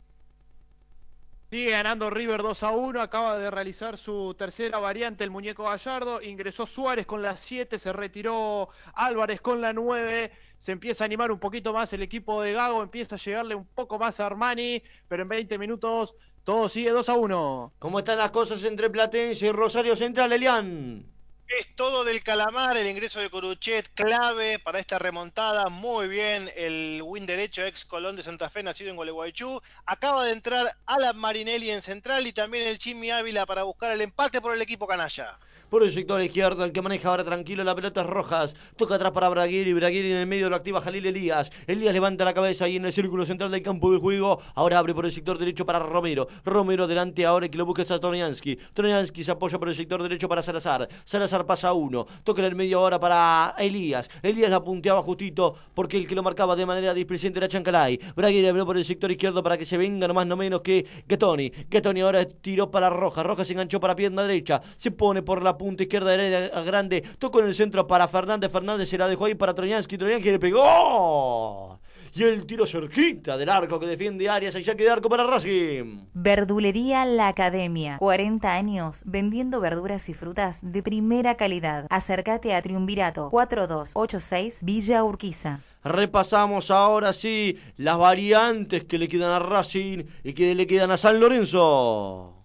Sigue ganando River 2 a 1, acaba de realizar su tercera variante el muñeco Gallardo, ingresó Suárez con la 7, se retiró Álvarez con la 9, se empieza a animar un poquito más el equipo de Gago, empieza a llegarle un poco más a Armani, pero en 20 minutos todo sigue 2 a 1. ¿Cómo están las cosas entre Platense y Rosario Central, Elian? Es todo del calamar, el ingreso de Coruchet, clave para esta remontada. Muy bien, el win derecho ex Colón de Santa Fe, nacido en Gualeguaychú. Acaba de entrar Alan Marinelli en central y también el Chimi Ávila para buscar el empate por el equipo canalla. Por el sector izquierdo, el que maneja ahora tranquilo la pelota es Rojas. Toca atrás para Braguiri. Braguiri en el medio lo activa Jalil Elías. Elías levanta la cabeza ahí en el círculo central del campo de juego. Ahora abre por el sector derecho para Romero. Romero delante ahora que lo busca a Troniansky. Se apoya por el sector derecho para Salazar. Salazar pasa uno. Toca en el medio ahora para Elías. Elías la punteaba justito porque el que lo marcaba de manera displicente era Chancalay. Braguiri abrió por el sector izquierdo para que se venga no más no menos que Getoni. Getoni ahora tiró para Rojas. Rojas se enganchó para pierna derecha. Se pone por la punta izquierda derecha grande. Tocó en el centro para Fernández. Fernández se la dejó ahí para Troyansky. Troyansky le pegó. Y el tiro cerquita del arco que defiende Arias. Ahí saque de arco para Racing. Verdulería La Academia. 40 años vendiendo verduras y frutas de primera calidad. Acércate a Triunvirato 4286 Villa Urquiza. Repasamos ahora sí las variantes que le quedan a Racing y que le quedan a San Lorenzo.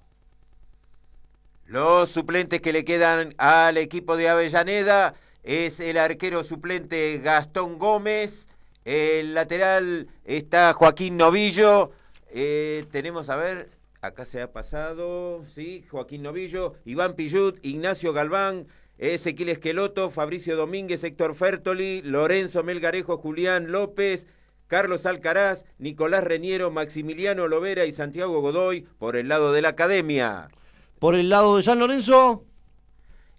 Los suplentes que le quedan al equipo de Avellaneda es el arquero suplente Gastón Gómez, el lateral está Joaquín Novillo, eh, tenemos a ver, acá se ha pasado, sí, Joaquín Novillo, Iván Pillut, Ignacio Galván, Ezequiel Esqueloto, Fabricio Domínguez, Héctor Fertoli, Lorenzo Melgarejo, Julián López, Carlos Alcaraz, Nicolás Reñero, Maximiliano Lovera y Santiago Godoy por el lado de la academia. Por el lado de San Lorenzo.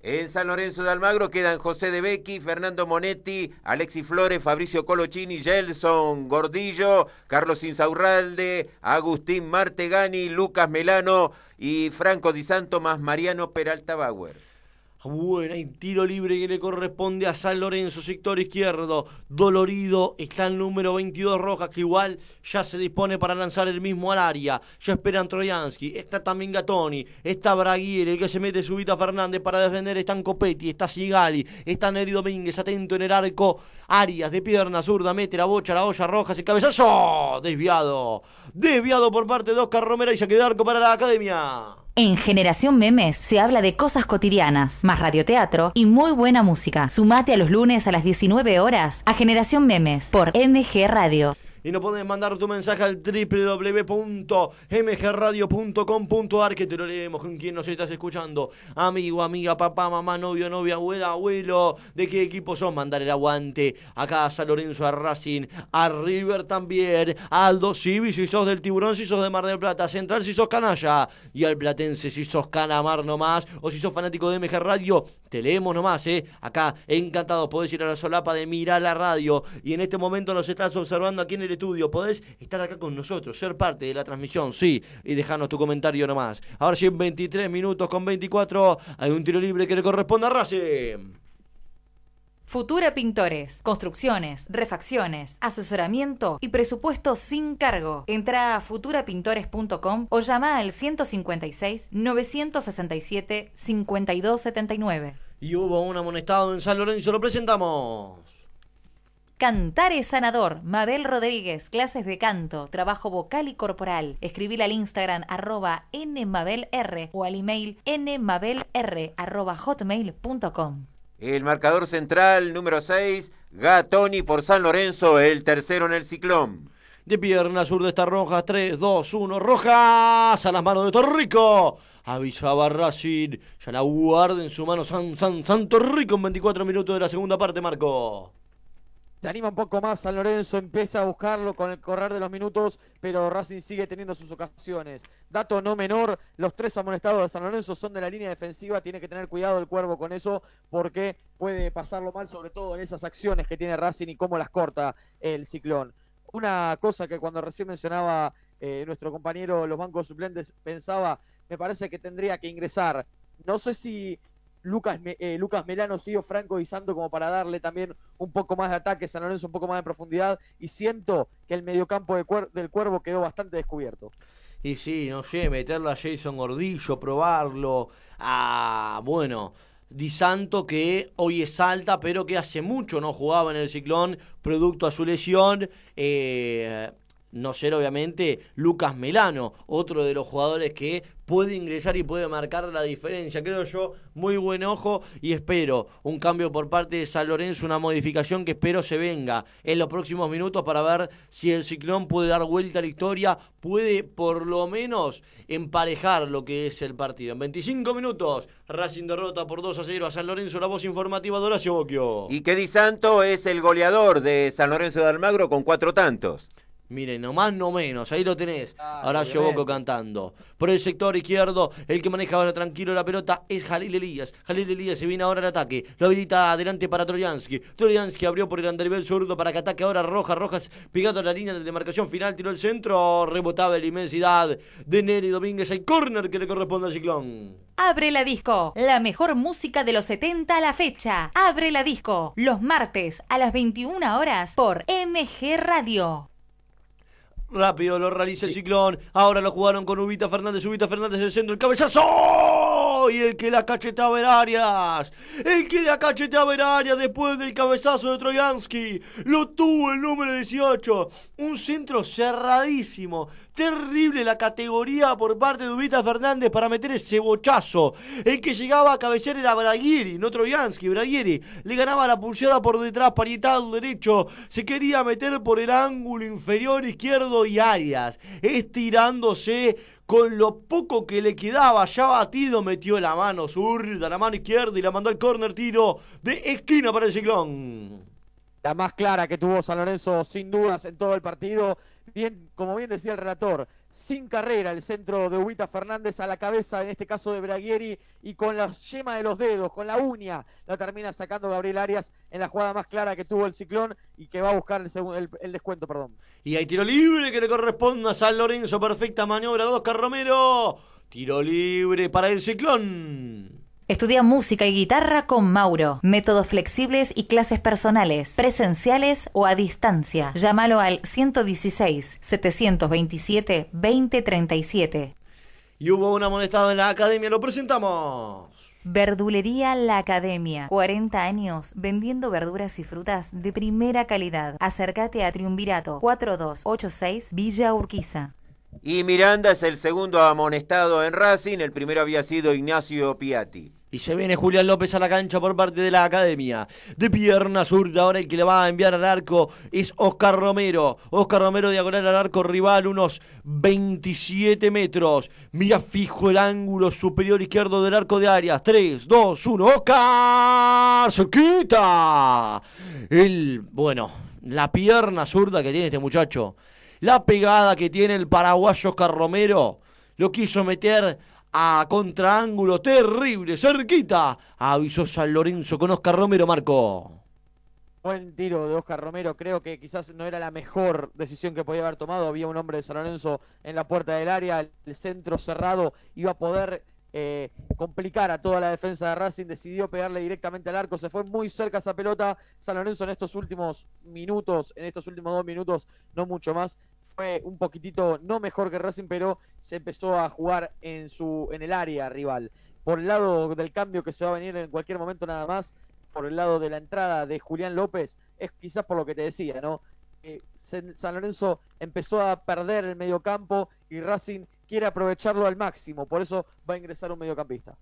En San Lorenzo de Almagro quedan José de Becchi, Fernando Monetti, Alexis Flores, Fabricio Colochini, Gelson Gordillo, Carlos Insaurralde, Agustín Martegani, Lucas Melano y Franco Di Santo más Mariano Peralta Bauer. Bueno, hay tiro libre que le corresponde a San Lorenzo, sector izquierdo. Dolorido está el número 22 Rojas, que igual ya se dispone para lanzar el mismo al área. Ya esperan Troyansky, está también Gatoni, está Braguiere, el que se mete Subita Fernández para defender. Están Copetti, está Sigali, está Neri Domínguez, atento en el arco. Arias de pierna zurda, mete la bocha, la olla Rojas y cabezazo. Desviado. Desviado por parte de Oscar Romero y se queda arco para la academia. En Generación Memes se habla de cosas cotidianas, más radioteatro y muy buena música. Sumate a los lunes a las 19 horas a Generación Memes por MG Radio. Y no podés mandar tu mensaje al www.mgradio.com.ar que te lo leemos con quien nos estás escuchando. Amigo, amiga, papá, mamá, novio, novia, abuela, abuelo. ¿De qué equipo son? Mandar el aguante. Acá a San Lorenzo, a Racing, a River también. Aldo Civi si sos del Tiburón, si sos de Mar del Plata. Central si sos canalla. Y al Platense si sos canamar nomás. O si sos fanático de MG Radio. Te leemos nomás, ¿eh? Acá, encantado. Podés ir a la solapa de mirar la radio. Y en este momento nos estás observando aquí en el estudio. Podés estar acá con nosotros, ser parte de la transmisión, sí, y dejarnos tu comentario nomás. Ahora sí, en 23 minutos con 24, hay un tiro libre que le corresponde a Racing. Futura Pintores, construcciones, refacciones, asesoramiento y presupuesto sin cargo. Entra a futurapintores.com o llama al 156 967 5279. Y hubo un amonestado en San Lorenzo, lo presentamos. Cantar es sanador. Mabel Rodríguez, clases de canto, trabajo vocal y corporal. Escribir al Instagram arroba nmabelr o al email nmabelr arroba hotmail.com. El marcador central número 6, Gatoni por San Lorenzo, el tercero en el ciclón. De pierna sur de esta roja, 3, 2, 1, rojas a las manos de Torrico. Avisaba Racing, ya la guarda en su mano San, San, San Torrico en 24 minutos de la segunda parte, Marco. Se anima un poco más San Lorenzo, empieza a buscarlo con el correr de los minutos, pero Racing sigue teniendo sus ocasiones. Dato no menor, los tres amonestados de San Lorenzo son de la línea defensiva, tiene que tener cuidado el cuervo con eso, porque puede pasarlo mal, sobre todo en esas acciones que tiene Racing y cómo las corta el ciclón. Una cosa que cuando recién mencionaba eh, nuestro compañero los bancos suplentes pensaba, me parece que tendría que ingresar. No sé si Lucas, eh, Lucas Melano, sigo Franco y Santo como para darle también un poco más de ataque, San Lorenzo un poco más de profundidad y siento que el mediocampo de del Cuervo quedó bastante descubierto. Y sí, no sé, meterlo a Jason Gordillo, probarlo, a, bueno, Di Santo que hoy es alta, pero que hace mucho no jugaba en el ciclón, producto a su lesión. Eh, no ser obviamente Lucas Melano, otro de los jugadores que puede ingresar y puede marcar la diferencia. Creo yo, muy buen ojo y espero un cambio por parte de San Lorenzo, una modificación que espero se venga en los próximos minutos para ver si el ciclón puede dar vuelta a la historia, puede por lo menos emparejar lo que es el partido. En 25 minutos, Racing derrota por 2 a 0 a San Lorenzo, la voz informativa de Horacio Bocchio. Y Di Santo es el goleador de San Lorenzo de Almagro con cuatro tantos. Miren, no más no menos, ahí lo tenés. Horacio Boco cantando. Por el sector izquierdo, el que maneja ahora tranquilo la pelota es Jalil Elías. Jalil Elías se viene ahora al ataque. Lo habilita adelante para Troyansky. Troyansky abrió por el andarivel zurdo para que ataque ahora Rojas. Rojas pegado a la línea de demarcación final, tiró el centro. Rebotaba la inmensidad de Neri Domínguez. Hay córner que le corresponde al ciclón. Abre la disco, la mejor música de los 70 a la fecha. Abre la disco, los martes a las 21 horas por MG Radio. Rápido lo realiza el ciclón. Ahora lo jugaron con Ubita Fernández. Ubita Fernández del centro. El cabezazo. Y el que la cacheteaba en Arias. El que la cacheteaba en Arias después del cabezazo de Troyansky. Lo tuvo el número 18. Un centro cerradísimo. Terrible la categoría por parte de Ubita Fernández para meter ese bochazo. El que llegaba a cabecear era Braguieri, no Troyansky. Braguieri le ganaba la pulseada por detrás, parietado derecho. Se quería meter por el ángulo inferior izquierdo y Arias, estirándose con lo poco que le quedaba, ya batido, metió la mano zurda, la mano izquierda y la mandó al córner tiro de esquina para el ciclón. La más clara que tuvo San Lorenzo, sin dudas, en todo el partido bien, como bien decía el relator, sin carrera el centro de Ubita Fernández a la cabeza, en este caso de Braguieri, y con la yema de los dedos, con la uña, la termina sacando Gabriel Arias en la jugada más clara que tuvo el ciclón y que va a buscar el, el, descuento, perdón. Y hay tiro libre que le corresponde a San Lorenzo, perfecta maniobra de Oscar Romero, tiro libre para el ciclón. Estudia música y guitarra con Mauro. Métodos flexibles y clases personales, presenciales o a distancia. Llámalo al 116-727-2037. Y hubo un amonestado en la academia, lo presentamos. Verdulería La Academia. 40 años vendiendo verduras y frutas de primera calidad. Acércate a Triunvirato 4286 Villa Urquiza. Y Miranda es el segundo amonestado en Racing, el primero había sido Ignacio Piatti. Y se viene Julián López a la cancha por parte de la academia. De pierna zurda, ahora el que le va a enviar al arco es Oscar Romero. Oscar Romero diagonal al arco rival, unos 27 metros. Mira fijo el ángulo superior izquierdo del arco de Arias. 3, 2, 1. Oscar se quita. El, bueno, la pierna zurda que tiene este muchacho. La pegada que tiene el paraguayo Oscar Romero. Lo quiso meter a contraángulo terrible, cerquita. Avisó San Lorenzo con Oscar Romero, Marco. Buen tiro de Oscar Romero, creo que quizás no era la mejor decisión que podía haber tomado. Había un hombre de San Lorenzo en la puerta del área, el centro cerrado iba a poder eh, complicar a toda la defensa de Racing, decidió pegarle directamente al arco, se fue muy cerca esa pelota. San Lorenzo en estos últimos minutos, en estos últimos dos minutos, no mucho más, fue un poquitito no mejor que Racing, pero se empezó a jugar en su en el área rival. Por el lado del cambio que se va a venir en cualquier momento nada más, por el lado de la entrada de Julián López, es quizás por lo que te decía, ¿no? Eh, San Lorenzo empezó a perder el mediocampo y Racing quiere aprovecharlo al máximo, por eso va a ingresar un mediocampista.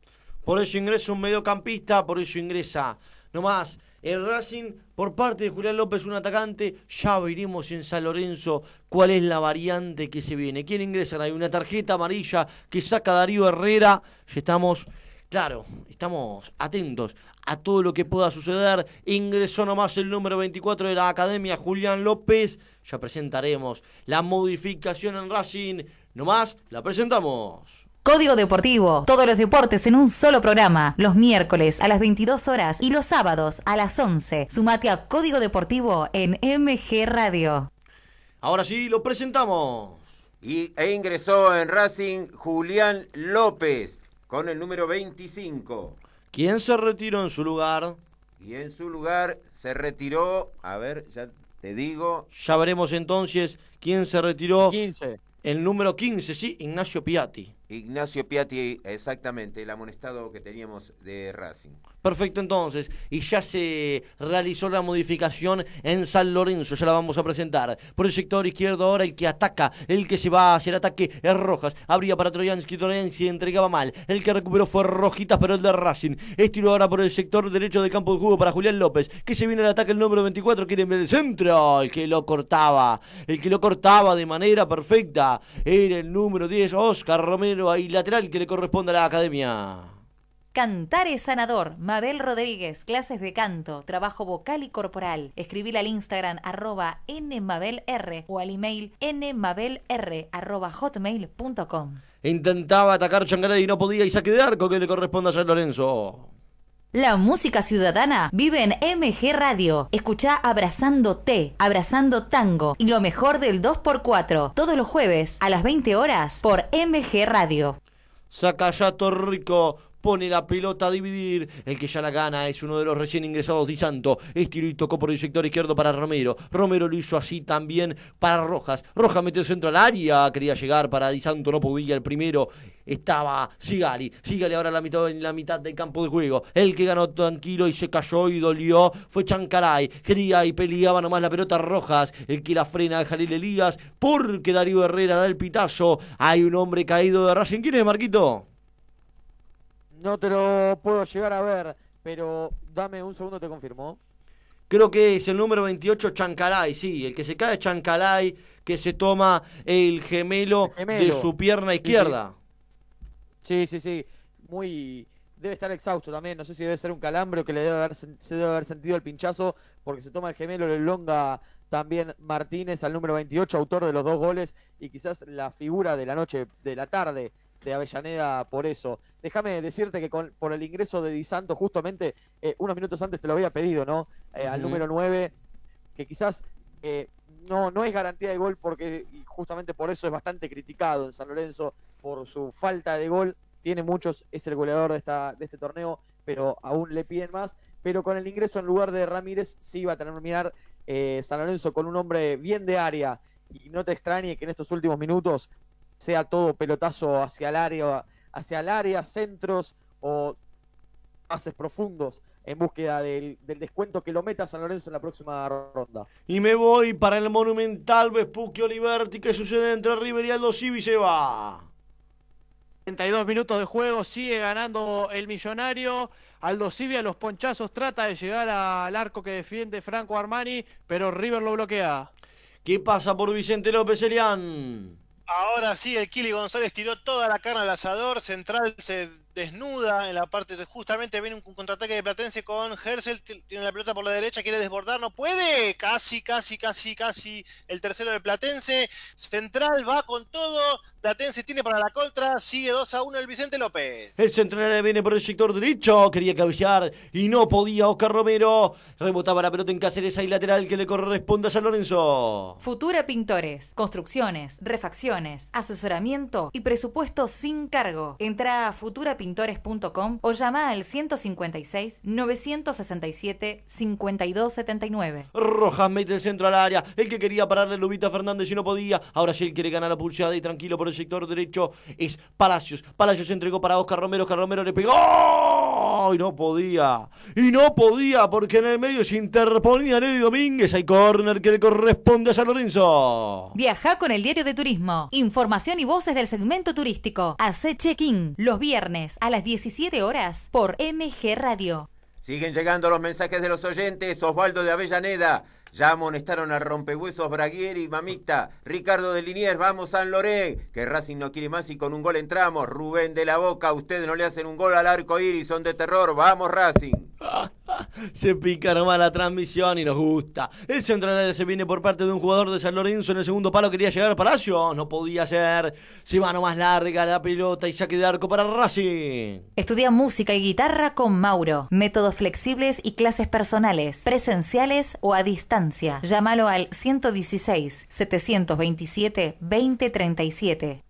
Por eso ingresa un mediocampista, por eso ingresa nomás el Racing por parte de Julián López, un atacante. Ya veremos en San Lorenzo cuál es la variante que se viene. ¿Quién ingresa? Hay una tarjeta amarilla que saca Darío Herrera. Ya estamos Claro, estamos atentos a todo lo que pueda suceder. Ingresó nomás el número 24 de la Academia, Julián López. Ya presentaremos la modificación en Racing. Nomás la presentamos. Código Deportivo, todos los deportes en un solo programa, los miércoles a las 22 horas y los sábados a las 11. Sumate a Código Deportivo en MG Radio. Ahora sí, lo presentamos. Y, e ingresó en Racing Julián López con el número 25. ¿Quién se retiró en su lugar? Y en su lugar se retiró, a ver, ya te digo. Ya veremos entonces quién se retiró. 15. El número 15, sí, Ignacio Piatti. Ignacio Piatti, exactamente, el amonestado que teníamos de Racing. Perfecto entonces, y ya se realizó la modificación en San Lorenzo, ya la vamos a presentar. Por el sector izquierdo ahora el que ataca, el que se va hacia el ataque es Rojas. Abría para Troyansky, Troyansky entregaba mal. El que recuperó fue Rojitas, pero el de Racing. Estiró ahora por el sector derecho de campo de juego para Julián López, que se viene al ataque el número 24, quiere ver el centro, el que lo cortaba, el que lo cortaba de manera perfecta. Era el número 10, Oscar Romero, ahí lateral que le corresponde a la academia. Cantar es sanador. Mabel Rodríguez, clases de canto, trabajo vocal y corporal. Escribir al Instagram arroba nmabelr o al email nmabelr arroba hotmail.com. Intentaba atacar Changalay y no podía y saque de arco que le corresponde a San Lorenzo. La música ciudadana vive en MG Radio. Escucha Abrazando T, Abrazando Tango y lo mejor del 2x4 todos los jueves a las 20 horas por MG Radio. Saca ya Torrico. Pone la pelota a dividir. El que ya la gana es uno de los recién ingresados Di Santo. Estiró y tocó por el sector izquierdo para Romero. Romero lo hizo así también para Rojas. Rojas metió centro al área. Quería llegar para Di Santo. No podía el primero. Estaba Sigali. Sigali ahora la mitad, en la mitad del campo de juego. El que ganó tranquilo y se cayó y dolió fue Chancaray. Quería y peleaba nomás la pelota Rojas. El que la frena Jalil Elías. Porque Darío Herrera da el pitazo. Hay un hombre caído de Racing. ¿Quién es, Marquito? No te lo puedo llegar a ver, pero dame un segundo, te confirmo. Creo que es el número 28, Chancalay, sí. El que se cae es Chancalay, que se toma el gemelo, El gemelo. de su pierna izquierda. Sí, sí, sí. Muy. Debe estar exhausto también. No sé si debe ser un calambre o que le debe haber, se debe haber sentido el pinchazo porque se toma el gemelo, le longa también Martínez al número 28, autor de los dos goles y quizás la figura de la noche, de la tarde de Avellaneda por eso. Déjame decirte que con, por el ingreso de Di Santo, justamente eh, unos minutos antes te lo había pedido, ¿no? Eh, Al número 9, que quizás eh, no, no es garantía de gol porque justamente por eso es bastante criticado en San Lorenzo por su falta de gol. Tiene muchos, es el goleador de, esta, de este torneo, pero aún le piden más. Pero con el ingreso en lugar de Ramírez, sí va a terminar San Lorenzo con un hombre bien de área. Y no te extrañe que en estos últimos minutos sea todo pelotazo hacia el área, hacia el área, centros o pases profundos en búsqueda del, del descuento que lo meta San Lorenzo en la próxima ronda. Y me voy para el Monumental Vespucci Oliverti. ¿Qué sucede entre River y Aldo Civi? Se va. 32 minutos de juego, sigue ganando el millonario. Aldo Civi a los ponchazos trata de llegar al arco que defiende Franco Armani, pero River lo bloquea. ¿Qué pasa por Vicente López Elián? Ahora sí, el Kili González tiró toda la carne al asador. Central se desnuda en la parte de. Justamente viene un contraataque de Platense con Hersel. Tiene la pelota por la derecha, quiere desbordar, no puede. Casi, casi, casi, casi. El tercero de Platense. Central va con todo. Platense tiene para la contra. Sigue 2 a 1 el Vicente López. El central viene por el sector derecho. Quería cabecear y no podía. Oscar Romero rebotaba la pelota en Cáceres. Ahí lateral que le corresponde a San Lorenzo. Futura Pintores, construcciones, refacciones, asesoramiento y presupuesto sin cargo. Entra a futurapintores.com o llama al 156 967 5279. Rojas mete el centro al área. El que quería pararle Lubita Fernández y no podía. Ahora sí él quiere ganar la pulseada y tranquilo por el sector derecho es Palacios. Palacios se entregó para Oscar Romero. Oscar Romero le pegó. Y no podía. Y no podía porque en el medio se interponía Nelly Domínguez. Hay córner que le corresponde a San Lorenzo. Viaja con el diario de turismo. Información y voces del segmento turístico. Hace check-in los viernes a las 17 horas por MG Radio. Siguen llegando los mensajes de los oyentes. Osvaldo de Avellaneda. Ya amonestaron al rompehuesos Braguieri, Mamita. Ricardo de Liniers, vamos San Loré. Que Racing no quiere más y con un gol entramos. Rubén de la Boca, ustedes no le hacen un gol al arco iris, son de terror. Vamos Racing. Se pica nomás la transmisión y nos gusta. El central se viene por parte de un jugador de San Lorenzo. En el segundo palo quería llegar al Palacio. No podía ser. Se va nomás larga la pelota y saque de arco para Racing. Estudia música y guitarra con Mauro. Métodos flexibles y clases personales, presenciales o a distancia. Llámalo al 116 727 2037.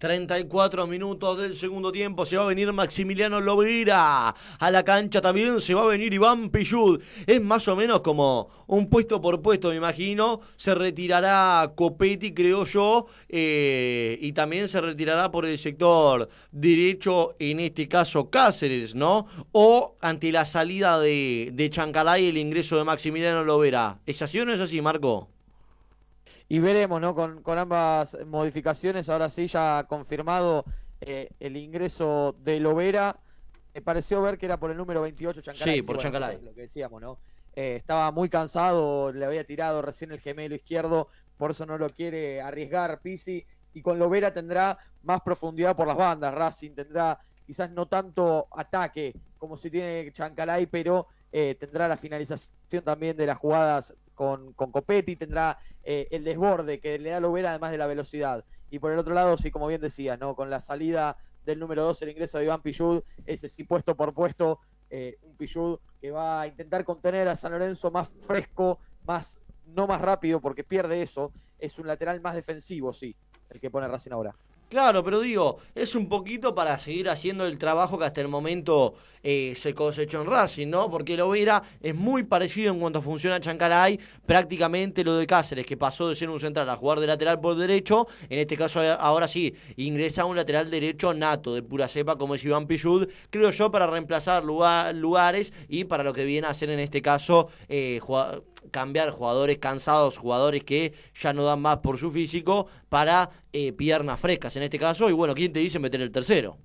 34 minutos del segundo tiempo. Se va a venir Maximiliano Lovera. A la cancha también se va a venir Iván Pillud. Es más o menos como un puesto por puesto, me imagino. Se retirará Copetti, creo yo. eh, y también se retirará por el sector derecho, en este caso Cáceres, ¿no? O ante la salida de, de Chancalay el ingreso de Maximiliano Lovera. ¿Es así o no es así, Marco? Y veremos, ¿no? Con, con ambas modificaciones, ahora sí ya confirmado eh, el ingreso de Lovera. Me pareció ver que era por el número 28 Chancalay. Sí, por Chancalay. Lo que decíamos, ¿no? Eh, estaba muy cansado, le había tirado recién el gemelo izquierdo, por eso no lo quiere arriesgar Pisi. Y con Lovera tendrá más profundidad por las bandas. Racing tendrá quizás no tanto ataque como si tiene Chancalay, pero eh, tendrá la finalización también de las jugadas con, con Copetti, tendrá eh, el desborde que le da Lovera además de la velocidad. Y por el otro lado, sí, como bien decía, ¿no? Con la salida del número 2, el ingreso de Iván Pillud, ese sí puesto por puesto, eh, un Pillud que va a intentar contener a San Lorenzo más fresco, más no más rápido, porque pierde eso. Es un lateral más defensivo, sí, el que pone Racing ahora. Claro, pero digo, es un poquito para seguir haciendo el trabajo que hasta el momento eh, se cosechó en Racing, ¿no? Porque Lovera es muy parecido en cuanto funciona Chancalay, prácticamente lo de Cáceres, que pasó de ser un central a jugar de lateral por derecho, en este caso eh, ahora sí, ingresa un lateral derecho nato, de pura cepa, como es Iván Pillud, creo yo, para reemplazar lugar- lugares y para lo que viene a hacer en este caso, eh, cambiar jugadores cansados, jugadores que ya no dan más por su físico, para eh, piernas frescas en este caso. Y bueno, ¿quién te dice meter el tercero?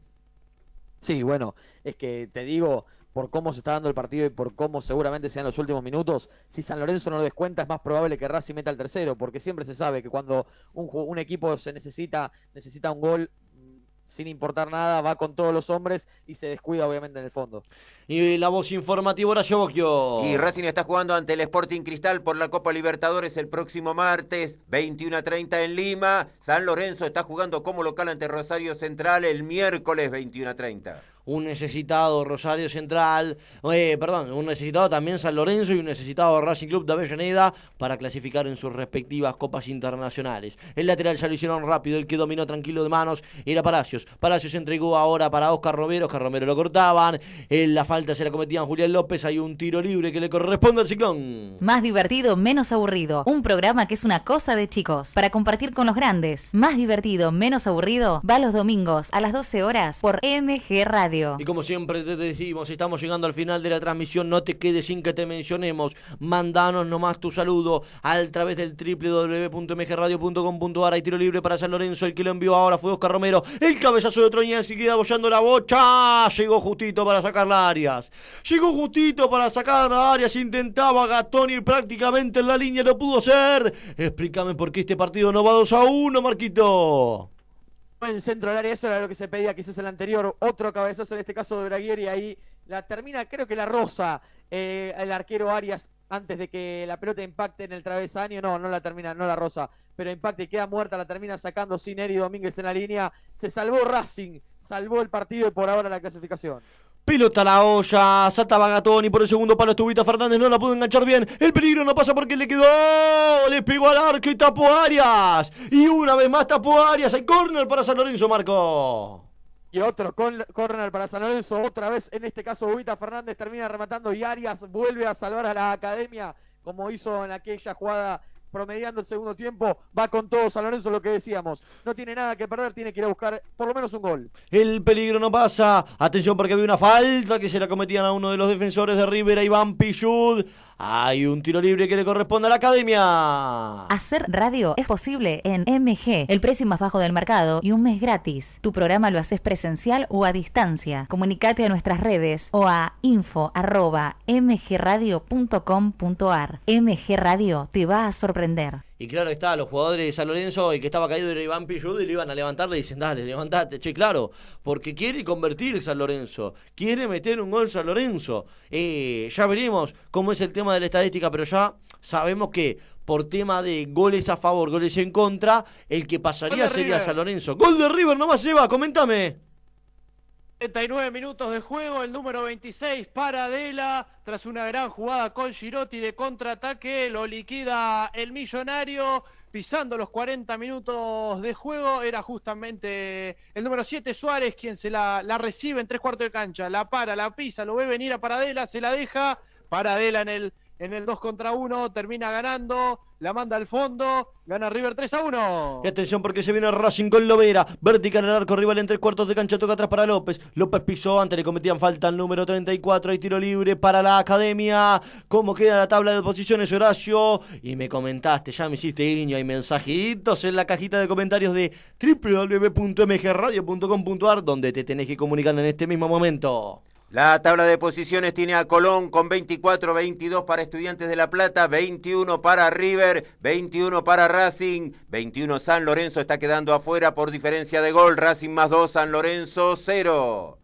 Sí, bueno, es que te digo, por cómo se está dando el partido y por cómo seguramente sean los últimos minutos, si San Lorenzo no lo descuenta es más probable que Racing meta el tercero, porque siempre se sabe que cuando un, un equipo se necesita, necesita un gol mm, sin importar nada, va con todos los hombres y se descuida obviamente en el fondo. Y la voz informativa Horacio Bocchio. Y Racing está jugando ante el Sporting Cristal por la Copa Libertadores el próximo martes, 21 a 30 en Lima. San Lorenzo está jugando como local ante Rosario Central el miércoles 21 a 30. un necesitado Rosario Central, eh, perdón, un necesitado también San Lorenzo y un necesitado Racing Club de Avellaneda para clasificar en sus respectivas copas internacionales. El lateral ya lo hicieron rápido, el que dominó tranquilo de manos era Palacios. Palacios entregó ahora para Oscar Romero, Oscar Romero lo cortaban, eh, la falta se la cometían Julián López, hay un tiro libre que le corresponde al ciclón. Más divertido, menos aburrido. Un programa que es una cosa de chicos. Para compartir con los grandes. Más divertido, menos aburrido. Va los domingos a las 12 horas por MG Radio. Y como siempre te decimos, estamos llegando al final de la transmisión, no te quedes sin que te mencionemos. Mandanos nomás tu saludo a través del www.mgradio.com.ar. Hay tiro libre para San Lorenzo, el que lo envió ahora fue Oscar Romero. El cabezazo de Troñaz y queda abollando la bocha. Llegó justito para sacar la Llegó justito para sacar a Arias. Intentaba Gatoni prácticamente en la línea, no pudo ser. Explícame por qué este partido no va 2 a 1, Marquito. En centro del área, eso era lo que se pedía quizás el anterior. Otro cabezazo en este caso de Braguieri. Ahí la termina, creo que la rosa eh, el arquero Arias antes de que la pelota impacte en el travesaño. No, no la termina, no la rosa. Pero impacta y queda muerta, la termina sacando sin Eri Domínguez en la línea. Se salvó Racing, salvó el partido y por ahora la clasificación. Pelota la olla, saltaba Gatoni por el segundo palo, Estuvita Fernández no la pudo enganchar bien. El peligro no pasa porque le quedó, le pegó al arco y tapó Arias. Y una vez más tapó Arias, hay córner para San Lorenzo, Marco. Y otro corner para San Lorenzo, otra vez en este caso Ubita Fernández termina rematando y Arias vuelve a salvar a la academia como hizo en aquella jugada promediando el segundo tiempo, va con todo San Lorenzo lo que decíamos, no tiene nada que perder, tiene que ir a buscar por lo menos un gol. El peligro no pasa. Atención porque había una falta que se la cometían a uno de los defensores de River, a Iván Pichud. Hay un tiro libre que le corresponde a la academia. Hacer radio es posible en MG, el precio más bajo del mercado y un mes gratis. Tu programa lo haces presencial o a distancia. Comunicate a nuestras redes o a info.mgradio.com.ar. MG Radio te va a sorprender. Y claro está, los jugadores de San Lorenzo, el que estaba caído era Iván Pillud y le iban a levantarle y dicen, dale, levantate. Che, claro, porque quiere convertir San Lorenzo, quiere meter un gol San Lorenzo. Eh, ya veremos cómo es el tema de la estadística, pero ya sabemos que por tema de goles a favor, goles en contra, el que pasaría sería San Lorenzo. Gol de River nomás, Eva, coméntame. 39 minutos de juego, el número 26 para Dela, tras una gran jugada con Girotti de contraataque, lo liquida el millonario, pisando los 40 minutos de juego, era justamente el número 7 Suárez quien se la, la recibe en tres cuartos de cancha, la para, la pisa, lo ve venir a Paradela, se la deja, Paradela en el en el 2 contra 1, termina ganando, la manda al fondo, gana River 3 a 1. Y atención porque se viene Racing con Lovera, vertical al arco rival en tres cuartos de cancha, toca atrás para López, López pisó, antes le cometían falta al número 34, hay tiro libre para la academia, ¿cómo queda la tabla de posiciones Horacio? Y me comentaste, ya me hiciste guiño, hay mensajitos en la cajita de comentarios de www.mgradio.com.ar donde te tenés que comunicar en este mismo momento. La tabla de posiciones tiene a Colón con 24, 22 para Estudiantes de La Plata, 21 para River, 21 para Racing, 21 San Lorenzo está quedando afuera por diferencia de gol, Racing más 2, San Lorenzo 0.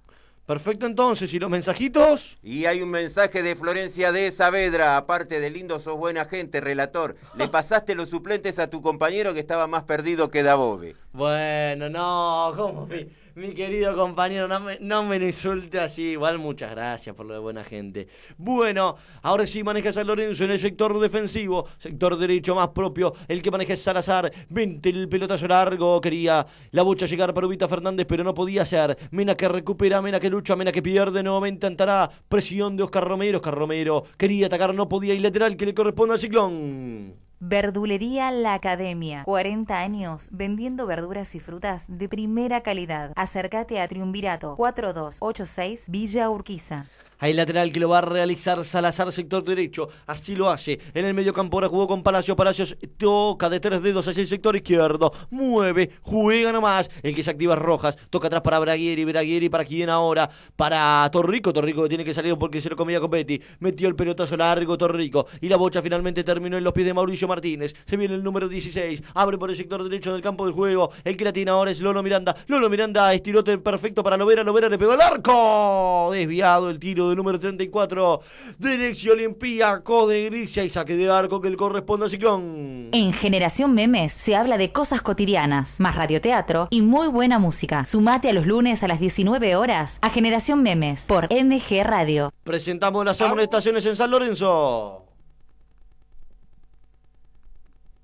Perfecto entonces, ¿y los mensajitos? Y hay un mensaje de Florencia de Saavedra, aparte de lindo sos buena gente, relator. Le pasaste los suplentes a tu compañero que estaba más perdido que Dabove. Bueno, no, ¿cómo? Mi, querido compañero, no me, no me insulte así. Igual muchas gracias por lo de buena gente. Bueno, ahora sí maneja San Lorenzo en el sector defensivo, sector derecho más propio, el que maneja Salazar. Vente el pelotazo largo, quería la bocha llegar para Ubita Fernández, pero no podía ser. Mena que recupera, Mena que lucha, Mena que pierde, nuevamente entrará. Presión de Oscar Romero, Oscar Romero quería atacar, no podía, y lateral que le corresponde al ciclón. Verdulería La Academia. 40 años vendiendo verduras y frutas de primera calidad. Acércate a Triunvirato 4286 Villa Urquiza. Hay lateral que lo va a realizar Salazar, sector derecho. Así lo hace. En el medio campo ahora jugó con Palacio. Palacios toca de tres dedos hacia el sector izquierdo. Mueve, juega nomás. El que se activa Rojas. Toca atrás para Braguieri. Braguieri para quién ahora. Para Torrico. Torrico que tiene que salir porque se lo comía Copetti. Metió el pelotazo largo Torrico. Y la bocha finalmente terminó en los pies de Mauricio Martínez. Se viene el número 16. Abre por el sector derecho del campo del juego. El que la tiene ahora es Lolo Miranda. Lolo Miranda estirote perfecto para Lovera. Lovera le pegó al arco. Desviado el tiro número 34. Dirección Olímpico de Grecia y saque de arco que le corresponde a Ciclón. En Generación Memes se habla de cosas cotidianas, más radioteatro y muy buena música. Sumate a los lunes a las 19 horas a Generación Memes por MG Radio. Presentamos las amonestaciones en San Lorenzo.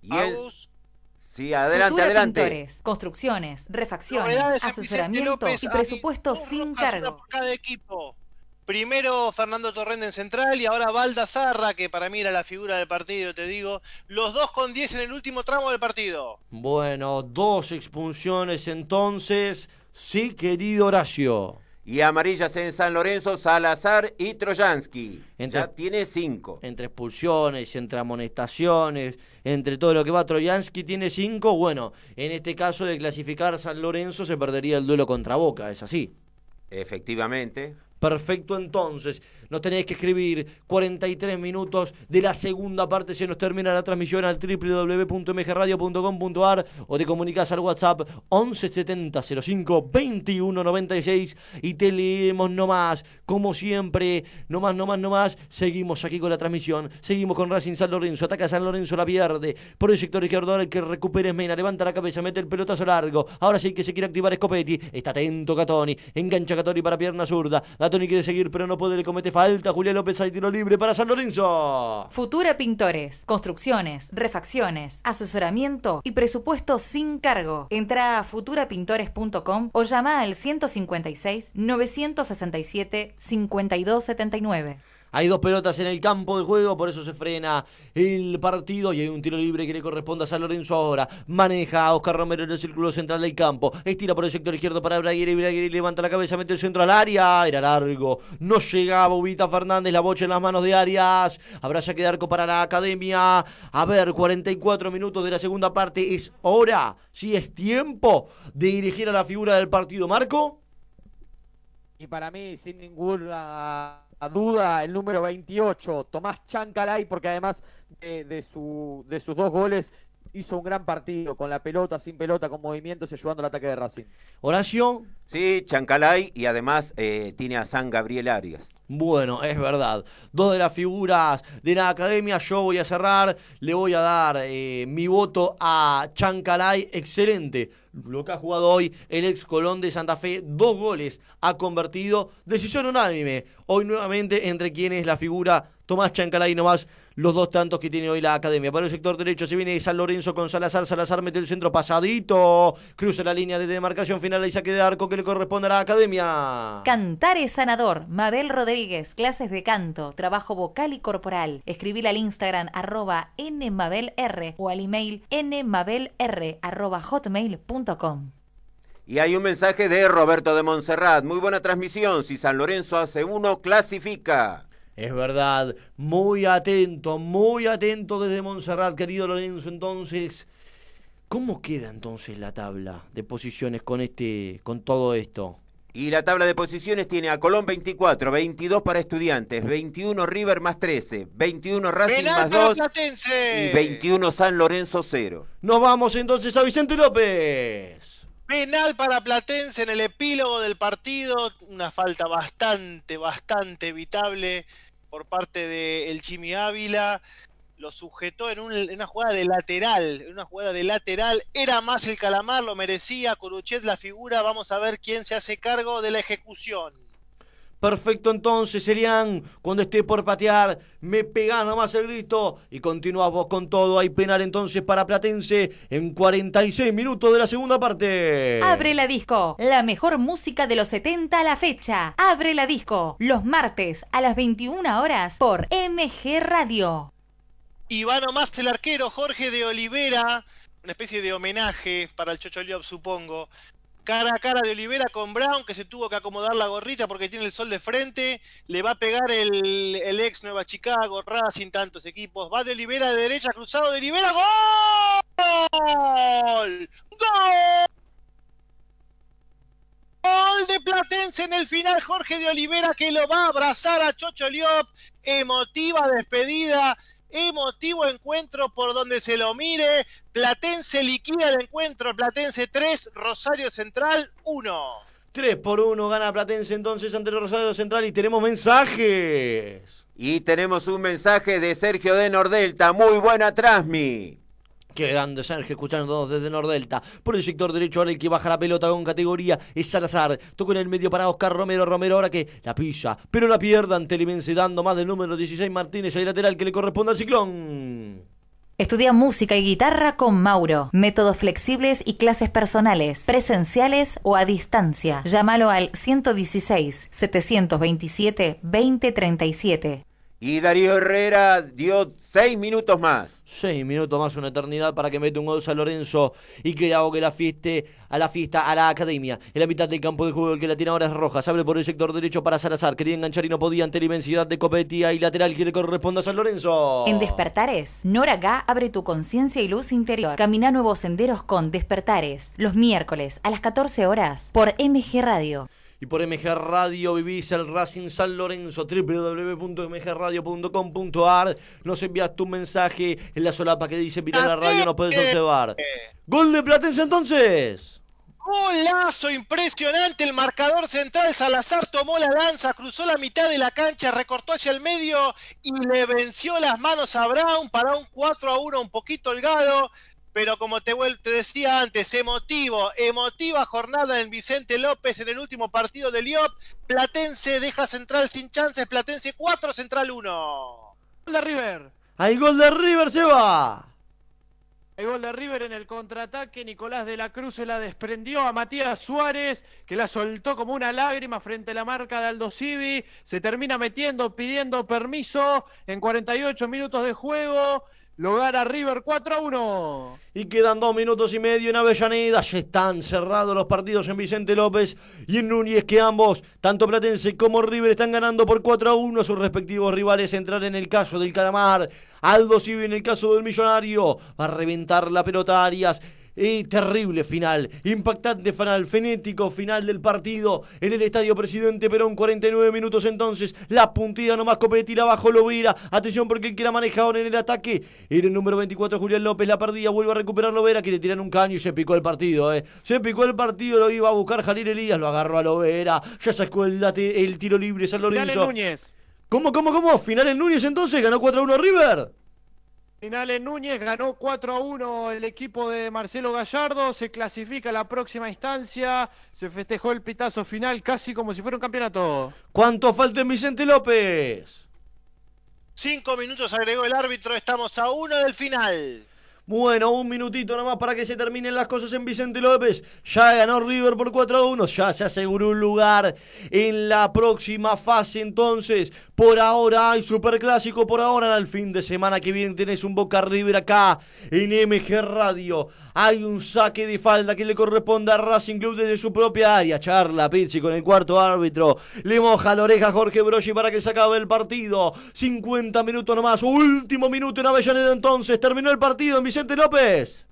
Y el... Sí, adelante, Futura adelante. Pintores, construcciones, refacciones, asesoramiento López, y presupuesto sin cargo. por cada equipo. Primero Fernando Torrente en central y ahora Baldazarra, que para mí era la figura del partido, te digo. Los dos con 10 en el último tramo del partido. Bueno, dos expulsiones entonces. Sí, querido Horacio. Y amarillas en San Lorenzo, Salazar y Trojansky. Entre- Ya tiene cinco. Entre expulsiones, entre amonestaciones, entre todo lo que va, Troyansky tiene cinco. Bueno, en este caso de clasificar San Lorenzo se perdería el duelo contra Boca, es así. Efectivamente. Perfecto, entonces. Nos tenéis que escribir 43 minutos de la segunda parte. Se nos termina la transmisión al www.mgradio.com.ar o te comunicas al WhatsApp 1170 05 21 96 y te leemos nomás. Como siempre, nomás, nomás, nomás. Seguimos aquí con la transmisión. Seguimos con Racing San Lorenzo. Ataca San Lorenzo, la pierde. Por el sector izquierdo, el que recupere Mena. Levanta la cabeza, mete el pelotazo largo. Ahora sí que se quiere activar Scopetti. Está atento Catoni. Engancha Catoni para pierna zurda. Catoni quiere seguir, pero no puede. Le comete falta. Julián López hay tiro libre para San Lorenzo. Futura Pintores, construcciones, refacciones, asesoramiento y presupuesto sin cargo. Entra a futurapintores.com o llama al 156 967 5279. Hay dos pelotas en el campo de juego, por eso se frena el partido y hay un tiro libre que le corresponde a San Lorenzo ahora. Maneja a Oscar Romero en el círculo central del campo. Estira por el sector izquierdo para Braguer y levanta la cabeza, mete el centro al área. Era largo. No llegaba Ubita Fernández, la bocha en las manos de Arias. Habrá ya que arco para la academia. A ver, 44 minutos de la segunda parte. Es hora, si es tiempo de dirigir a la figura del partido. Marco. Y para mí, sin ninguna duda, el número 28, Tomás Chancalay, porque además de, su, de sus dos goles hizo un gran partido, con la pelota, sin pelota, con movimientos, ayudando al ataque de Racing. Horacio. Sí, Chancalay y además eh, tiene a San Gabriel Arias. Bueno, es verdad. Dos de las figuras de la academia. Yo voy a cerrar. Le voy a dar eh, mi voto a Chancalay. Excelente. Lo que ha jugado hoy el ex Colón de Santa Fe. Dos goles ha convertido. Decisión unánime. Hoy nuevamente entre quienes la figura Tomás Chancalay nomás los dos tantos que tiene hoy la academia. Para el sector derecho se viene San Lorenzo con Salazar. Salazar mete el centro pasadito. Cruza la línea de demarcación final y saque de arco que le corresponde a la academia. Cantar es sanador. Mabel Rodríguez, clases de canto, trabajo vocal y corporal. Escribir al Instagram arroba nmabelr o al email nmabelr arroba hotmail.com. Y hay un mensaje de Roberto de Montserrat. Muy buena transmisión. Si San Lorenzo hace uno, clasifica. Es verdad, muy atento, muy atento desde Montserrat, querido Lorenzo. Entonces, ¿cómo queda entonces la tabla de posiciones con este, con todo esto? Y la tabla de posiciones tiene a Colón 24, 22 para Estudiantes, 21 River más 13, 21 Racing más 2 y 21 San Lorenzo 0. Nos vamos entonces a Vicente López. Penal para Platense en el epílogo del partido, una falta bastante, bastante evitable por parte de el Jimmy Ávila. Lo sujetó en, una jugada de lateral, en una jugada de lateral. Era más el calamar, lo merecía. Coruchet la figura. Vamos a ver quién se hace cargo de la ejecución. Perfecto, entonces, serían cuando esté por patear, me pega nomás el grito y continuamos con todo. Hay penal entonces para Platense en 46 minutos de la segunda parte. Abre la disco, la mejor música de los 70 a la fecha. Abre la disco, los martes a las 21 horas por MG Radio. Y va nomás el arquero Jorge de Olivera, una especie de homenaje para el Chocho Liop, supongo cara a cara de Olivera con Brown, que se tuvo que acomodar la gorrita porque tiene el sol de frente. Le va a pegar el, ex Nueva Chicago, Racing, tantos equipos. Va de Olivera de derecha, cruzado de Olivera. ¡Gol! ¡Gol! Gol de Platense en el final. Jorge de Olivera que lo va a abrazar a Chocho Liop. Emotiva despedida emotivo encuentro por donde se lo mire. Platense liquida el encuentro, Platense 3, Rosario Central 1. 3 por 1 gana Platense entonces ante el Rosario Central y tenemos mensajes. Y tenemos un mensaje de Sergio de Nordelta. Muy buena Transmi. Grande Sergio, escuchando todos desde Nordelta. Por el sector derecho, ahora el que baja la pelota con categoría es Salazar. Toca en el medio para Oscar Romero. Romero ahora que la pisa, pero la pierde ante Limense, dando más del número 16 Martínez, el lateral que le corresponde al ciclón. Estudia música y guitarra con Mauro. Métodos flexibles y clases personales, presenciales o a distancia. Llámalo al 116 727 2037. Y Darío Herrera dio seis minutos más. Seis minutos más, una eternidad para que mete un gol San Lorenzo y que hago que la fieste a la fiesta, a la academia. En la mitad del campo de juego, el que la tiene ahora es Rojas. Abre por el sector derecho para Salazar. Quería enganchar y no podía ante la inmensidad de Copetia y lateral que le corresponde a San Lorenzo. En Despertares, Nora Gá abre tu conciencia y luz interior. Camina nuevos senderos con Despertares. Los miércoles a las 14 horas por MG Radio. Y por MG Radio vivís el Racing San Lorenzo, www.mgradio.com.ar. Nos envías tu mensaje en la solapa que dice Mira la radio, no puedes observar. Gol de Platense entonces. Golazo impresionante el marcador central. Salazar tomó la lanza, cruzó la mitad de la cancha, recortó hacia el medio y le venció las manos a Brown para un 4 a 1 un poquito holgado pero como te, te decía antes, emotivo, emotiva jornada en Vicente López en el último partido de Liop. Platense deja Central sin chances, Platense 4, Central 1. Gol de River. Hay gol de River, se va. El gol de River en el contraataque, Nicolás de la Cruz se la desprendió a Matías Suárez, que la soltó como una lágrima frente a la marca de Aldo Civi. Se termina metiendo, pidiendo permiso en 48 minutos de juego. Lo gana River 4 a 1. Y quedan dos minutos y medio en Avellaneda. Ya están cerrados los partidos en Vicente López y en Núñez, que ambos, tanto Platense como River, están ganando por 4 a 1 a sus respectivos rivales. Entrar en el caso del Calamar. Aldo Civi en el caso del Millonario. Va a reventar la pelota Arias. Terrible final, impactante final, fenético final del partido en el estadio Presidente Perón, 49 minutos entonces, la puntilla nomás Copetti, la bajo Lovera, atención porque el que la maneja ahora en el ataque era el número 24 Julián López, la perdía, vuelve a recuperar Lovera, que le tiran un caño y se picó el partido, eh. se picó el partido, lo iba a buscar Jalil Elías, lo agarró a Lovera, ya sacó el, el tiro libre San Lorenzo. En Núñez. ¿Cómo, cómo, cómo? Final en Núñez entonces, ganó 4 a 1 River. Final en Núñez, ganó 4 a 1 el equipo de Marcelo Gallardo, se clasifica a la próxima instancia, se festejó el pitazo final casi como si fuera un campeonato. ¿Cuánto falta en Vicente López? Cinco minutos agregó el árbitro, estamos a uno del final. Bueno, un minutito nomás para que se terminen las cosas en Vicente López. Ya ganó River por 4 a 1. Ya se aseguró un lugar en la próxima fase. Entonces, por ahora hay superclásico. Por ahora, al fin de semana que viene tenés un Boca River acá en MG Radio. Hay un saque de falda que le corresponde a Racing Club desde su propia área. Charla Pizzi con el cuarto árbitro. Le moja la oreja a Jorge Broggi para que se acabe el partido. 50 minutos nomás. Último minuto en Avellaneda entonces. Terminó el partido en Vicente López.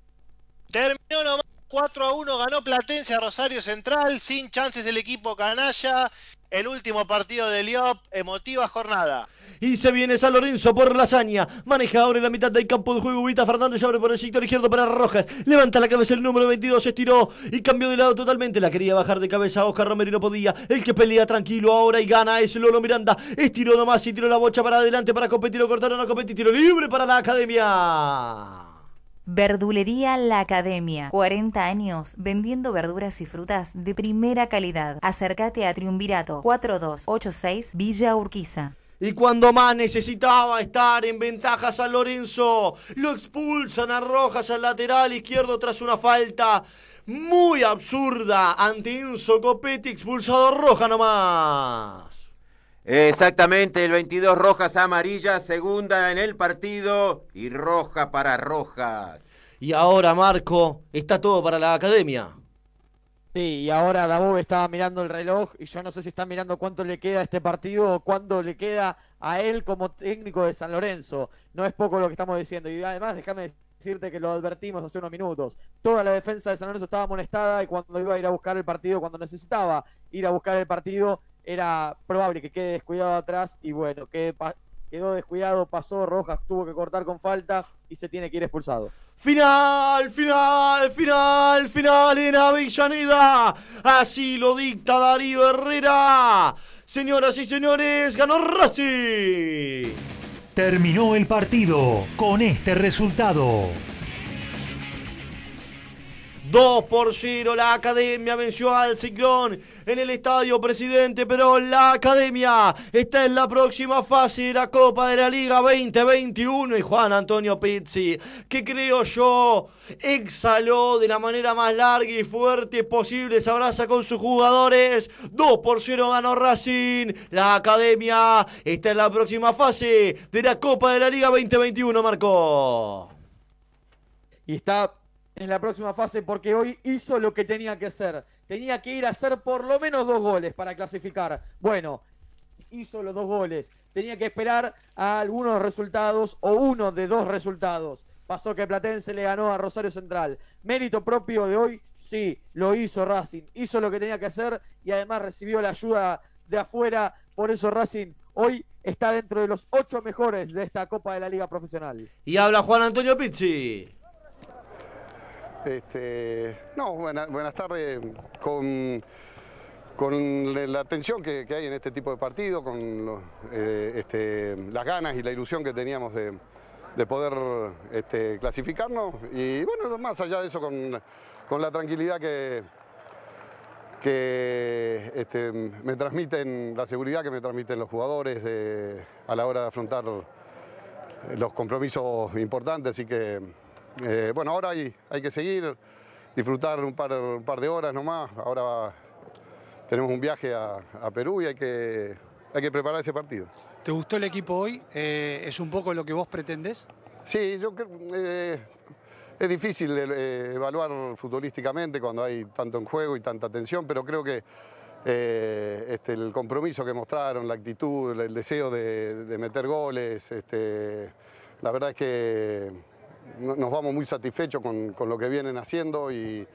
Terminó nomás. 4 a 1 ganó Platense a Rosario Central, sin chances el equipo canalla. El último partido de Liop, emotiva jornada. Y se viene San Lorenzo por la hazaña. Maneja ahora en la mitad del campo de juego. Ubita Fernández abre por el sector izquierdo para Rojas. Levanta la cabeza el número 22. Se estiró y cambió de lado totalmente. La quería bajar de cabeza. Oscar Romero y no podía. El que pelea tranquilo ahora y gana es Lolo Miranda. Estiró nomás y tiró la bocha para adelante para competir. Lo cortaron a competir. Tiro libre para la academia. Verdulería La Academia. 40 años vendiendo verduras y frutas de primera calidad. Acércate a Triunvirato 4286 Villa Urquiza. Y cuando más necesitaba estar en ventaja San Lorenzo, lo expulsan a Rojas al lateral izquierdo tras una falta muy absurda ante un Copetti expulsado roja nomás. Exactamente, el 22 rojas amarillas, segunda en el partido y roja para rojas. Y ahora, Marco, está todo para la academia. Sí, y ahora Dabov estaba mirando el reloj y yo no sé si está mirando cuánto le queda a este partido o cuánto le queda a él como técnico de San Lorenzo. No es poco lo que estamos diciendo. Y además, déjame decirte que lo advertimos hace unos minutos. Toda la defensa de San Lorenzo estaba molestada y cuando iba a ir a buscar el partido, cuando necesitaba ir a buscar el partido, era probable que quede descuidado atrás y bueno, que quedó descuidado, pasó, Rojas tuvo que cortar con falta y se tiene que ir expulsado. Final, final, final, final en Avellaneda. Así lo dicta Darío Herrera. Señoras y señores, ganó Racing. Terminó el partido con este resultado. 2 por 0, la Academia venció al Ciclón en el Estadio Presidente, pero la Academia está en la próxima fase de la Copa de la Liga 2021 y Juan Antonio Pizzi, que creo yo exhaló de la manera más larga y fuerte posible, se abraza con sus jugadores, 2 por 0 ganó Racing, la Academia está en la próxima fase de la Copa de la Liga 2021, Marco. Y está en la próxima fase porque hoy hizo lo que tenía que hacer. Tenía que ir a hacer por lo menos dos goles para clasificar. Bueno, hizo los dos goles. Tenía que esperar a algunos resultados o uno de dos resultados. Pasó que Platense le ganó a Rosario Central. Mérito propio de hoy, sí, lo hizo Racing. Hizo lo que tenía que hacer y además recibió la ayuda de afuera. Por eso Racing hoy está dentro de los ocho mejores de esta Copa de la Liga Profesional. Y habla Juan Antonio Pizzi. Este, no, buenas tardes. Con, con la tensión que, hay en este tipo de partido, con eh, este, las ganas y la ilusión que teníamos de, poder este, clasificarnos. Y bueno, más allá de eso, con, la tranquilidad que, que me transmiten, la seguridad que me transmiten los jugadores a la hora de afrontar los compromisos importantes. Así que Eh, bueno, ahora hay, hay que seguir, disfrutar un par, un par de horas nomás. Ahora tenemos un viaje a, a Perú y hay que, hay que preparar ese partido. ¿Te gustó el equipo hoy? Eh, ¿Es un poco lo que vos pretendés? Sí, yo creo eh, es difícil evaluar futbolísticamente cuando hay tanto en juego y tanta tensión, pero creo que eh, este, el compromiso que mostraron, la actitud, el deseo de, de meter goles, este, la verdad es que nos vamos muy satisfechos con, con lo que vienen haciendo y,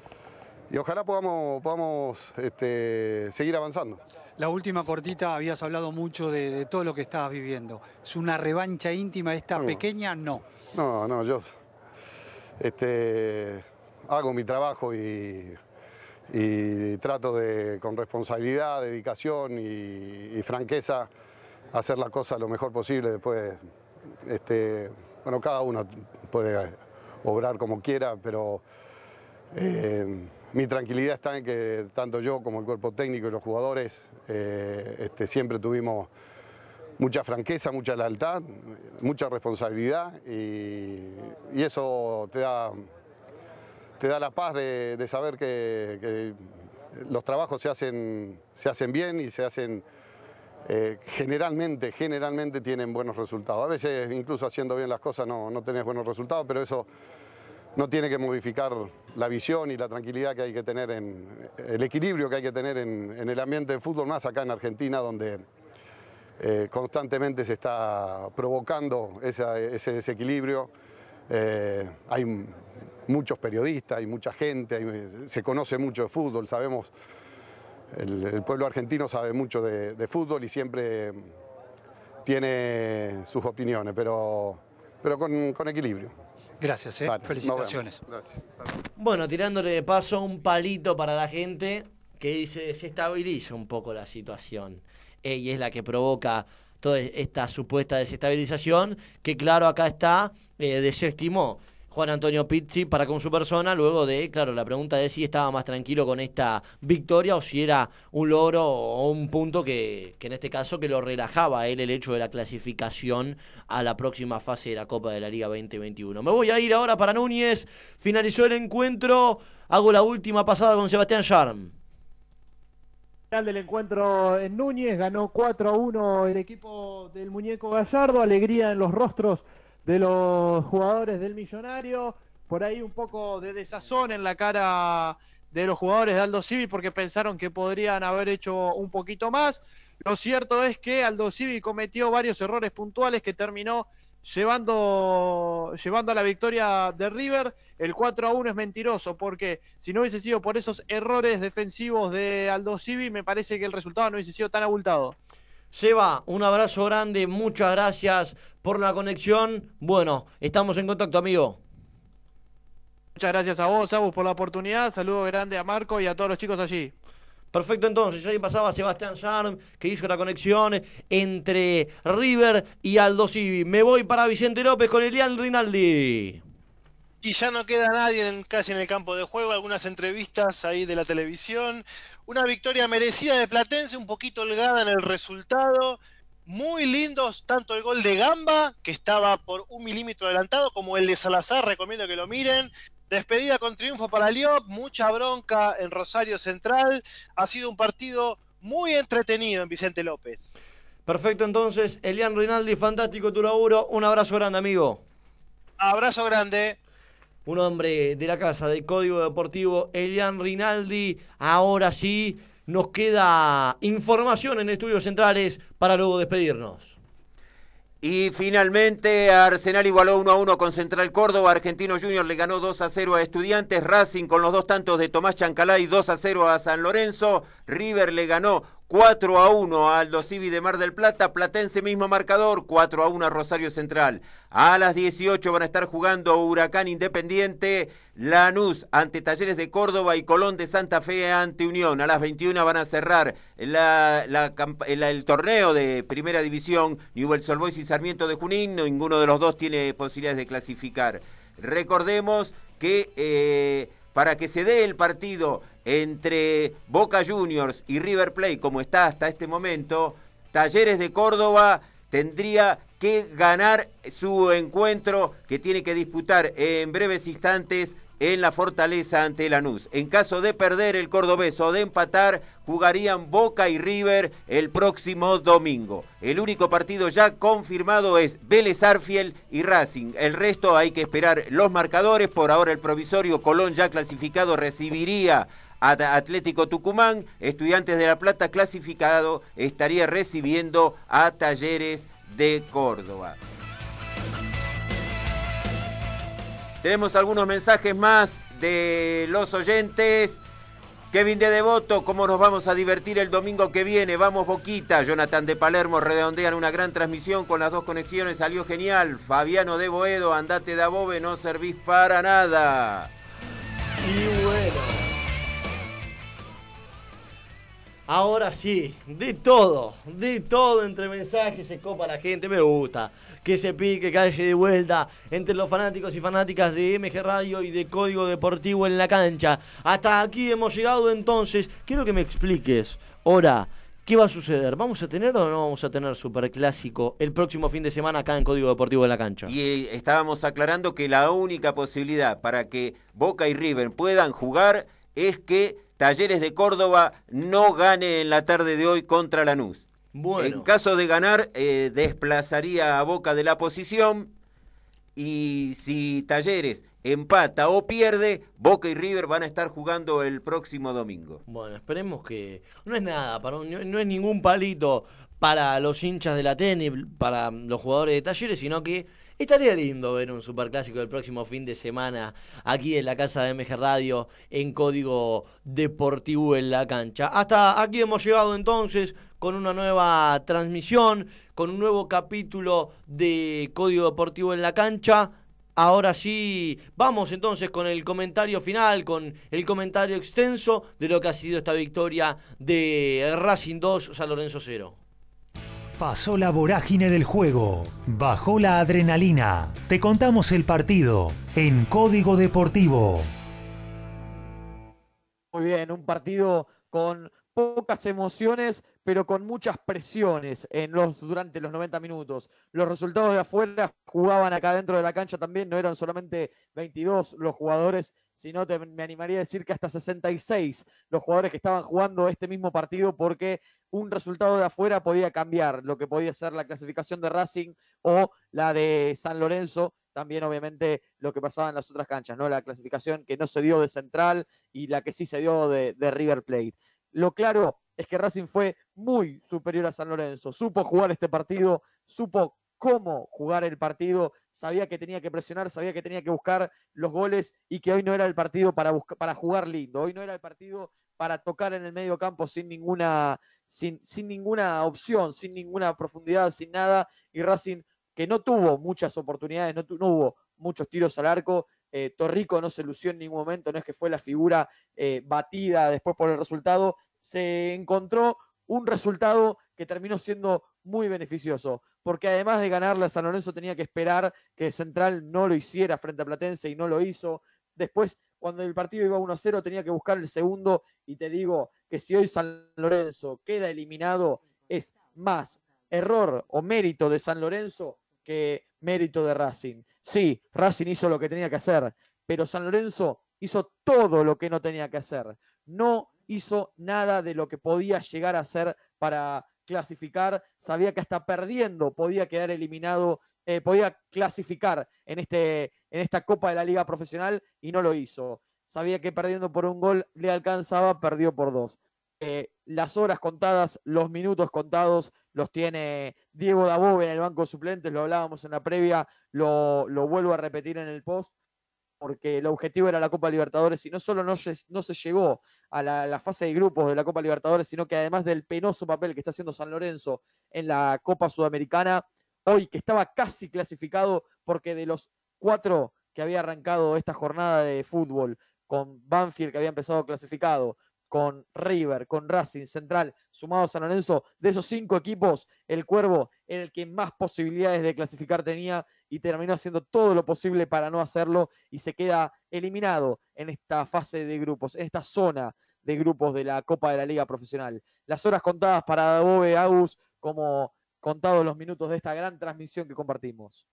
y ojalá podamos, podamos este, seguir avanzando. La última cortita habías hablado mucho de, de todo lo que estabas viviendo. ¿Es una revancha íntima esta No. pequeña? No. No, no, yo este, hago mi trabajo y, y trato de, con responsabilidad, dedicación y, y franqueza, hacer las cosas lo mejor posible. Después, este, bueno, cada uno puede obrar como quiera, pero eh, mi tranquilidad está en que tanto yo como el cuerpo técnico y los jugadores eh, este, siempre tuvimos mucha franqueza, mucha lealtad, mucha responsabilidad y, eso te da, te da la paz de, de saber que, que los trabajos se hacen, se hacen bien y se hacen eh, generalmente, generalmente tienen buenos resultados. A veces incluso haciendo bien las cosas no, no tenés buenos resultados, pero eso no tiene que modificar la visión y la tranquilidad que hay que tener en el equilibrio que hay que tener en, el ambiente del fútbol, más acá en Argentina, donde eh, constantemente se está provocando ese desequilibrio. Eh, hay muchos periodistas, hay mucha gente, se conoce mucho de fútbol, sabemos, el, el pueblo argentino sabe mucho de, de fútbol y siempre tiene sus opiniones, pero, pero con, con equilibrio. Gracias, ¿eh? Vale, Felicitaciones. Gracias. Bueno, tirándole de paso un palito para la gente que dice se estabiliza un poco la situación. Eh, y es la que provoca toda esta supuesta desestabilización, que claro, acá está, eh, desestimó Juan Antonio Pizzi para con su persona, luego de, claro, la pregunta de si estaba más tranquilo con esta victoria o si era un logro o un punto que, que en este caso que lo relajaba él el hecho de la clasificación a la próxima fase de la Copa de la Liga 2021. Me voy a ir ahora para Núñez, finalizó el encuentro, hago la última pasada con Sebastián Charm. Final del encuentro en Núñez, ganó 4 a 1 el equipo del muñeco Gallardo, alegría en los rostros de los jugadores del Millonario, por ahí un poco de desazón en la cara de los jugadores de Aldo Civi porque pensaron que podrían haber hecho un poquito más. Lo cierto es que Aldo Civi cometió varios errores puntuales que terminó llevando, llevando a la victoria de River. El 4 a 1 es mentiroso porque si no hubiese sido por esos errores defensivos de Aldo Civi, me parece que el resultado no hubiese sido tan abultado. Seba, un abrazo grande, muchas gracias por la conexión. Bueno, estamos en contacto, amigo. Muchas gracias a vos, Abus, por la oportunidad. Saludo grande a Marco y a todos los chicos allí. Perfecto, entonces, ahí pasaba Sebastián Charm, que hizo la conexión entre River y Aldo Civi. Me voy para Vicente López con Elian Rinaldi. Y ya no queda nadie en- casi en el campo de juego, algunas entrevistas ahí de la televisión. Una victoria merecida de Platense, un poquito holgada en el resultado. Muy lindos, tanto el gol de Gamba, que estaba por un milímetro adelantado, como el de Salazar, recomiendo que lo miren. Despedida con triunfo para Liop, mucha bronca en Rosario Central. Ha sido un partido muy entretenido en Vicente López. Perfecto, entonces, Elian Rinaldi, fantástico tu laburo. Un abrazo grande, amigo. Abrazo grande. Un hombre de la casa de Código Deportivo, Elian Rinaldi. Ahora sí, nos queda información en Estudios Centrales para luego despedirnos. Y finalmente Arsenal igualó 1 a 1 con Central Córdoba, Argentino Junior le ganó 2 a 0 a Estudiantes, Racing con los dos tantos de Tomás Chancalay 2 a 0 a San Lorenzo, River le ganó 4 a 1 a Aldo de Mar del Plata, Platense mismo marcador, 4 a 1 a Rosario Central. A las 18 van a estar jugando Huracán Independiente, Lanús ante Talleres de Córdoba y Colón de Santa Fe ante Unión. A las 21 van a cerrar el torneo de Primera División, Newell's Old Boys y Sarmiento de Junín. Ninguno de los dos tiene posibilidades de clasificar. Recordemos que eh, para que se dé el partido entre Boca Juniors y River Plate, como está hasta este momento, Talleres de Córdoba tendría que ganar su encuentro que tiene que disputar en breves instantes en la fortaleza ante Lanús. En caso de perder el cordobés o de empatar, jugarían Boca y River el próximo domingo. El único partido ya confirmado es Vélez Arfiel y Racing. El resto hay que esperar los marcadores. Por ahora el provisorio Colón ya clasificado recibiría a Atlético Tucumán. Estudiantes de La Plata clasificado estaría recibiendo a Talleres de Córdoba. Tenemos algunos mensajes más de los oyentes. Kevin de Devoto, ¿cómo nos vamos a divertir el domingo que viene? Vamos Boquita. Jonathan de Palermo redondean una gran transmisión con las dos conexiones. Salió genial. Fabiano de Boedo, andate de Above, no servís para nada. Y bueno. Ahora sí, de todo, de todo entre mensajes se copa la gente, me gusta que se pique, calle de vuelta entre los fanáticos y fanáticas de MG Radio y de Código Deportivo en la cancha. Hasta aquí hemos llegado entonces. Quiero que me expliques, ahora, ¿qué va a suceder? ¿Vamos a tener o no vamos a tener Superclásico el próximo fin de semana acá en Código Deportivo en la cancha? Y eh, estábamos aclarando que la única posibilidad para que Boca y River puedan jugar es que Talleres de Córdoba no gane en la tarde de hoy contra Lanús. En caso de ganar, eh, desplazaría a Boca de la posición. Y si Talleres empata o pierde, Boca y River van a estar jugando el próximo domingo. Bueno, esperemos que. No es nada, no, es ningún palito para los hinchas de la tenis, para los jugadores de Talleres, sino que Estaría lindo ver un superclásico del próximo fin de semana aquí en la casa de MG Radio en código deportivo en la cancha. Hasta aquí hemos llegado entonces con una nueva transmisión, con un nuevo capítulo de Código Deportivo en la cancha. Ahora sí, vamos entonces con el comentario final, con el comentario extenso de lo que ha sido esta victoria de Racing 2, San Lorenzo 0. Pasó la vorágine del juego, bajó la adrenalina. Te contamos el partido en Código Deportivo. Muy bien, un partido con pocas emociones, pero con muchas presiones en los, durante los 90 minutos. Los resultados de afuera jugaban acá dentro de la cancha también, no eran solamente 22 los jugadores, sino te, me animaría a decir que hasta 66 los jugadores que estaban jugando este mismo partido porque un resultado de afuera podía cambiar lo que podía ser la clasificación de Racing o la de San Lorenzo, también obviamente lo que pasaba en las otras canchas, ¿no? La clasificación que no se dio de Central y la que sí se dio de River Plate. Lo claro es que Racing fue muy superior a San Lorenzo, supo jugar este partido, supo cómo jugar el partido, sabía que tenía que presionar, sabía que tenía que buscar los goles y que hoy no era el partido para, para jugar lindo, hoy no era el partido para tocar en el medio campo sin ninguna, sin, sin ninguna opción, sin ninguna profundidad, sin nada, y Racing que no tuvo muchas oportunidades, no, no hubo muchos tiros al arco, eh, Torrico no se lució en ningún momento, no es que fue la figura eh, batida después por el resultado, se encontró un resultado que terminó siendo muy beneficioso, porque además de ganarle a San Lorenzo tenía que esperar que Central no lo hiciera frente a Platense y no lo hizo. Después, cuando el partido iba 1-0, tenía que buscar el segundo y te digo que si hoy San Lorenzo queda eliminado, es más error o mérito de San Lorenzo que mérito de Racing. Sí, Racing hizo lo que tenía que hacer, pero San Lorenzo hizo todo lo que no tenía que hacer. No hizo nada de lo que podía llegar a hacer para clasificar. Sabía que hasta perdiendo podía quedar eliminado, eh, podía clasificar en, este, en esta Copa de la Liga Profesional y no lo hizo. Sabía que perdiendo por un gol le alcanzaba, perdió por dos. Eh, las horas contadas, los minutos contados, los tiene Diego Dabove en el banco de suplentes, lo hablábamos en la previa, lo, vuelvo a repetir en el post, porque el objetivo era la Copa Libertadores y no solo no no se llegó a la, fase de grupos de la Copa Libertadores, sino que además del penoso papel que está haciendo San Lorenzo en la Copa Sudamericana, hoy que estaba casi clasificado, porque de los cuatro que había arrancado esta jornada de fútbol, con Banfield que había empezado clasificado, con River, con Racing Central, sumado a San Lorenzo, de esos cinco equipos, el Cuervo era el que más posibilidades de clasificar tenía y terminó haciendo todo lo posible para no hacerlo y se queda eliminado en esta fase de grupos, en esta zona de grupos de la Copa de la Liga Profesional. Las horas contadas para Dabove Agus como contados los minutos de esta gran transmisión que compartimos.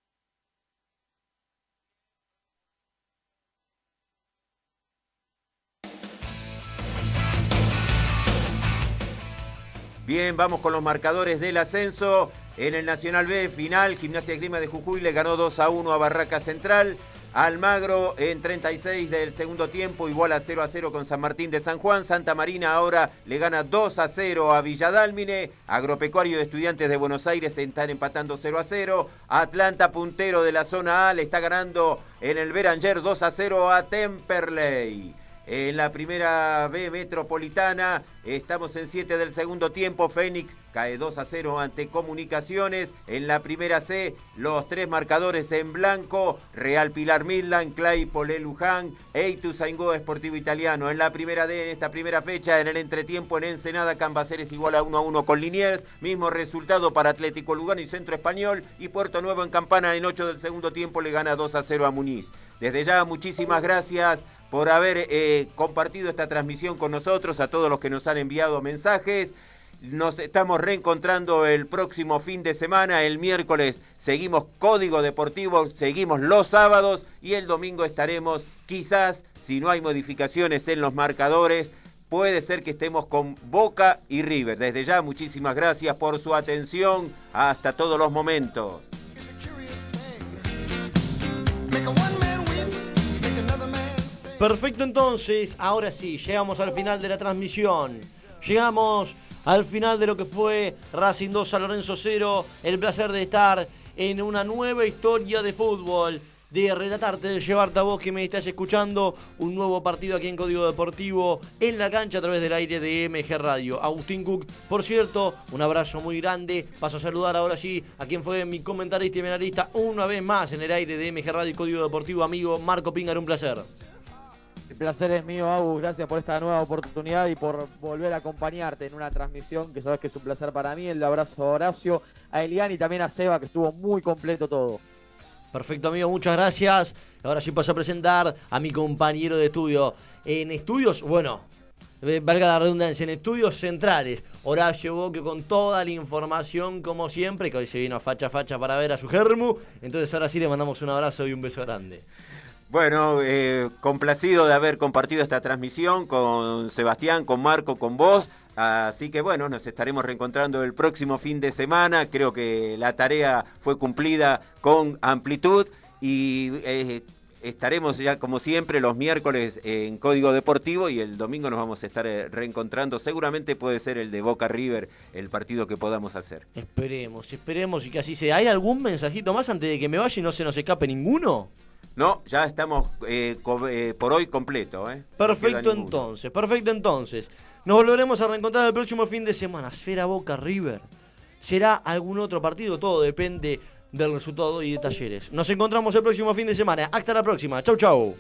Bien, vamos con los marcadores del ascenso. En el Nacional B, final, Gimnasia de Grima de Jujuy le ganó 2 a 1 a Barraca Central. Almagro en 36 del segundo tiempo, igual a 0 a 0 con San Martín de San Juan. Santa Marina ahora le gana 2 a 0 a Villadálmine. Agropecuario de Estudiantes de Buenos Aires están empatando 0 a 0. Atlanta, puntero de la zona A, le está ganando en el Beranger 2 a 0 a Temperley. En la primera B metropolitana estamos en 7 del segundo tiempo. Fénix cae 2 a 0 ante Comunicaciones. En la primera C los tres marcadores en blanco. Real Pilar Midland, Claypole Luján e Ituzaingó Esportivo Italiano. En la primera D en esta primera fecha en el entretiempo en Ensenada Cambaceres igual a 1 a 1 con Liniers. Mismo resultado para Atlético Lugano y Centro Español. Y Puerto Nuevo en Campana en 8 del segundo tiempo le gana 2 a 0 a Muniz. Desde ya muchísimas gracias por haber eh, compartido esta transmisión con nosotros, a todos los que nos han enviado mensajes. Nos estamos reencontrando el próximo fin de semana, el miércoles seguimos Código Deportivo, seguimos los sábados y el domingo estaremos quizás, si no hay modificaciones en los marcadores, puede ser que estemos con Boca y River. Desde ya, muchísimas gracias por su atención. Hasta todos los momentos. Perfecto entonces, ahora sí, llegamos al final de la transmisión. Llegamos al final de lo que fue Racing 2 a Lorenzo 0. El placer de estar en una nueva historia de fútbol. De relatarte, de llevarte a vos que me estás escuchando un nuevo partido aquí en Código Deportivo en la cancha a través del aire de MG Radio. Agustín Cook, por cierto, un abrazo muy grande. Paso a saludar ahora sí a quien fue mi comentarista y menalista una vez más en el aire de MG Radio y Código Deportivo, amigo Marco Pingar, un placer. El placer es mío, Agus. Gracias por esta nueva oportunidad y por volver a acompañarte en una transmisión que sabes que es un placer para mí. El abrazo a Horacio, a Elian y también a Seba, que estuvo muy completo todo. Perfecto, amigo, muchas gracias. Ahora sí paso a presentar a mi compañero de estudio. En estudios, bueno, eh, valga la redundancia, en estudios centrales, Horacio Boque con toda la información como siempre, que hoy se vino a facha facha para ver a su germu. Entonces ahora sí le mandamos un abrazo y un beso grande. Bueno, eh, complacido de haber compartido esta transmisión con Sebastián, con Marco, con vos. Así que bueno, nos estaremos reencontrando el próximo fin de semana. Creo que la tarea fue cumplida con amplitud y eh, estaremos ya como siempre los miércoles en Código Deportivo y el domingo nos vamos a estar eh, reencontrando. Seguramente puede ser el de Boca River el partido que podamos hacer. Esperemos, esperemos y que así sea. ¿Hay algún mensajito más antes de que me vaya y no se nos escape ninguno? No, ya estamos eh, eh, por hoy completo. Eh. Perfecto entonces, perfecto entonces. Nos volveremos a reencontrar el próximo fin de semana. Esfera Boca River. ¿Será algún otro partido? Todo depende del resultado y de talleres. Nos encontramos el próximo fin de semana. Hasta la próxima. Chau, chau.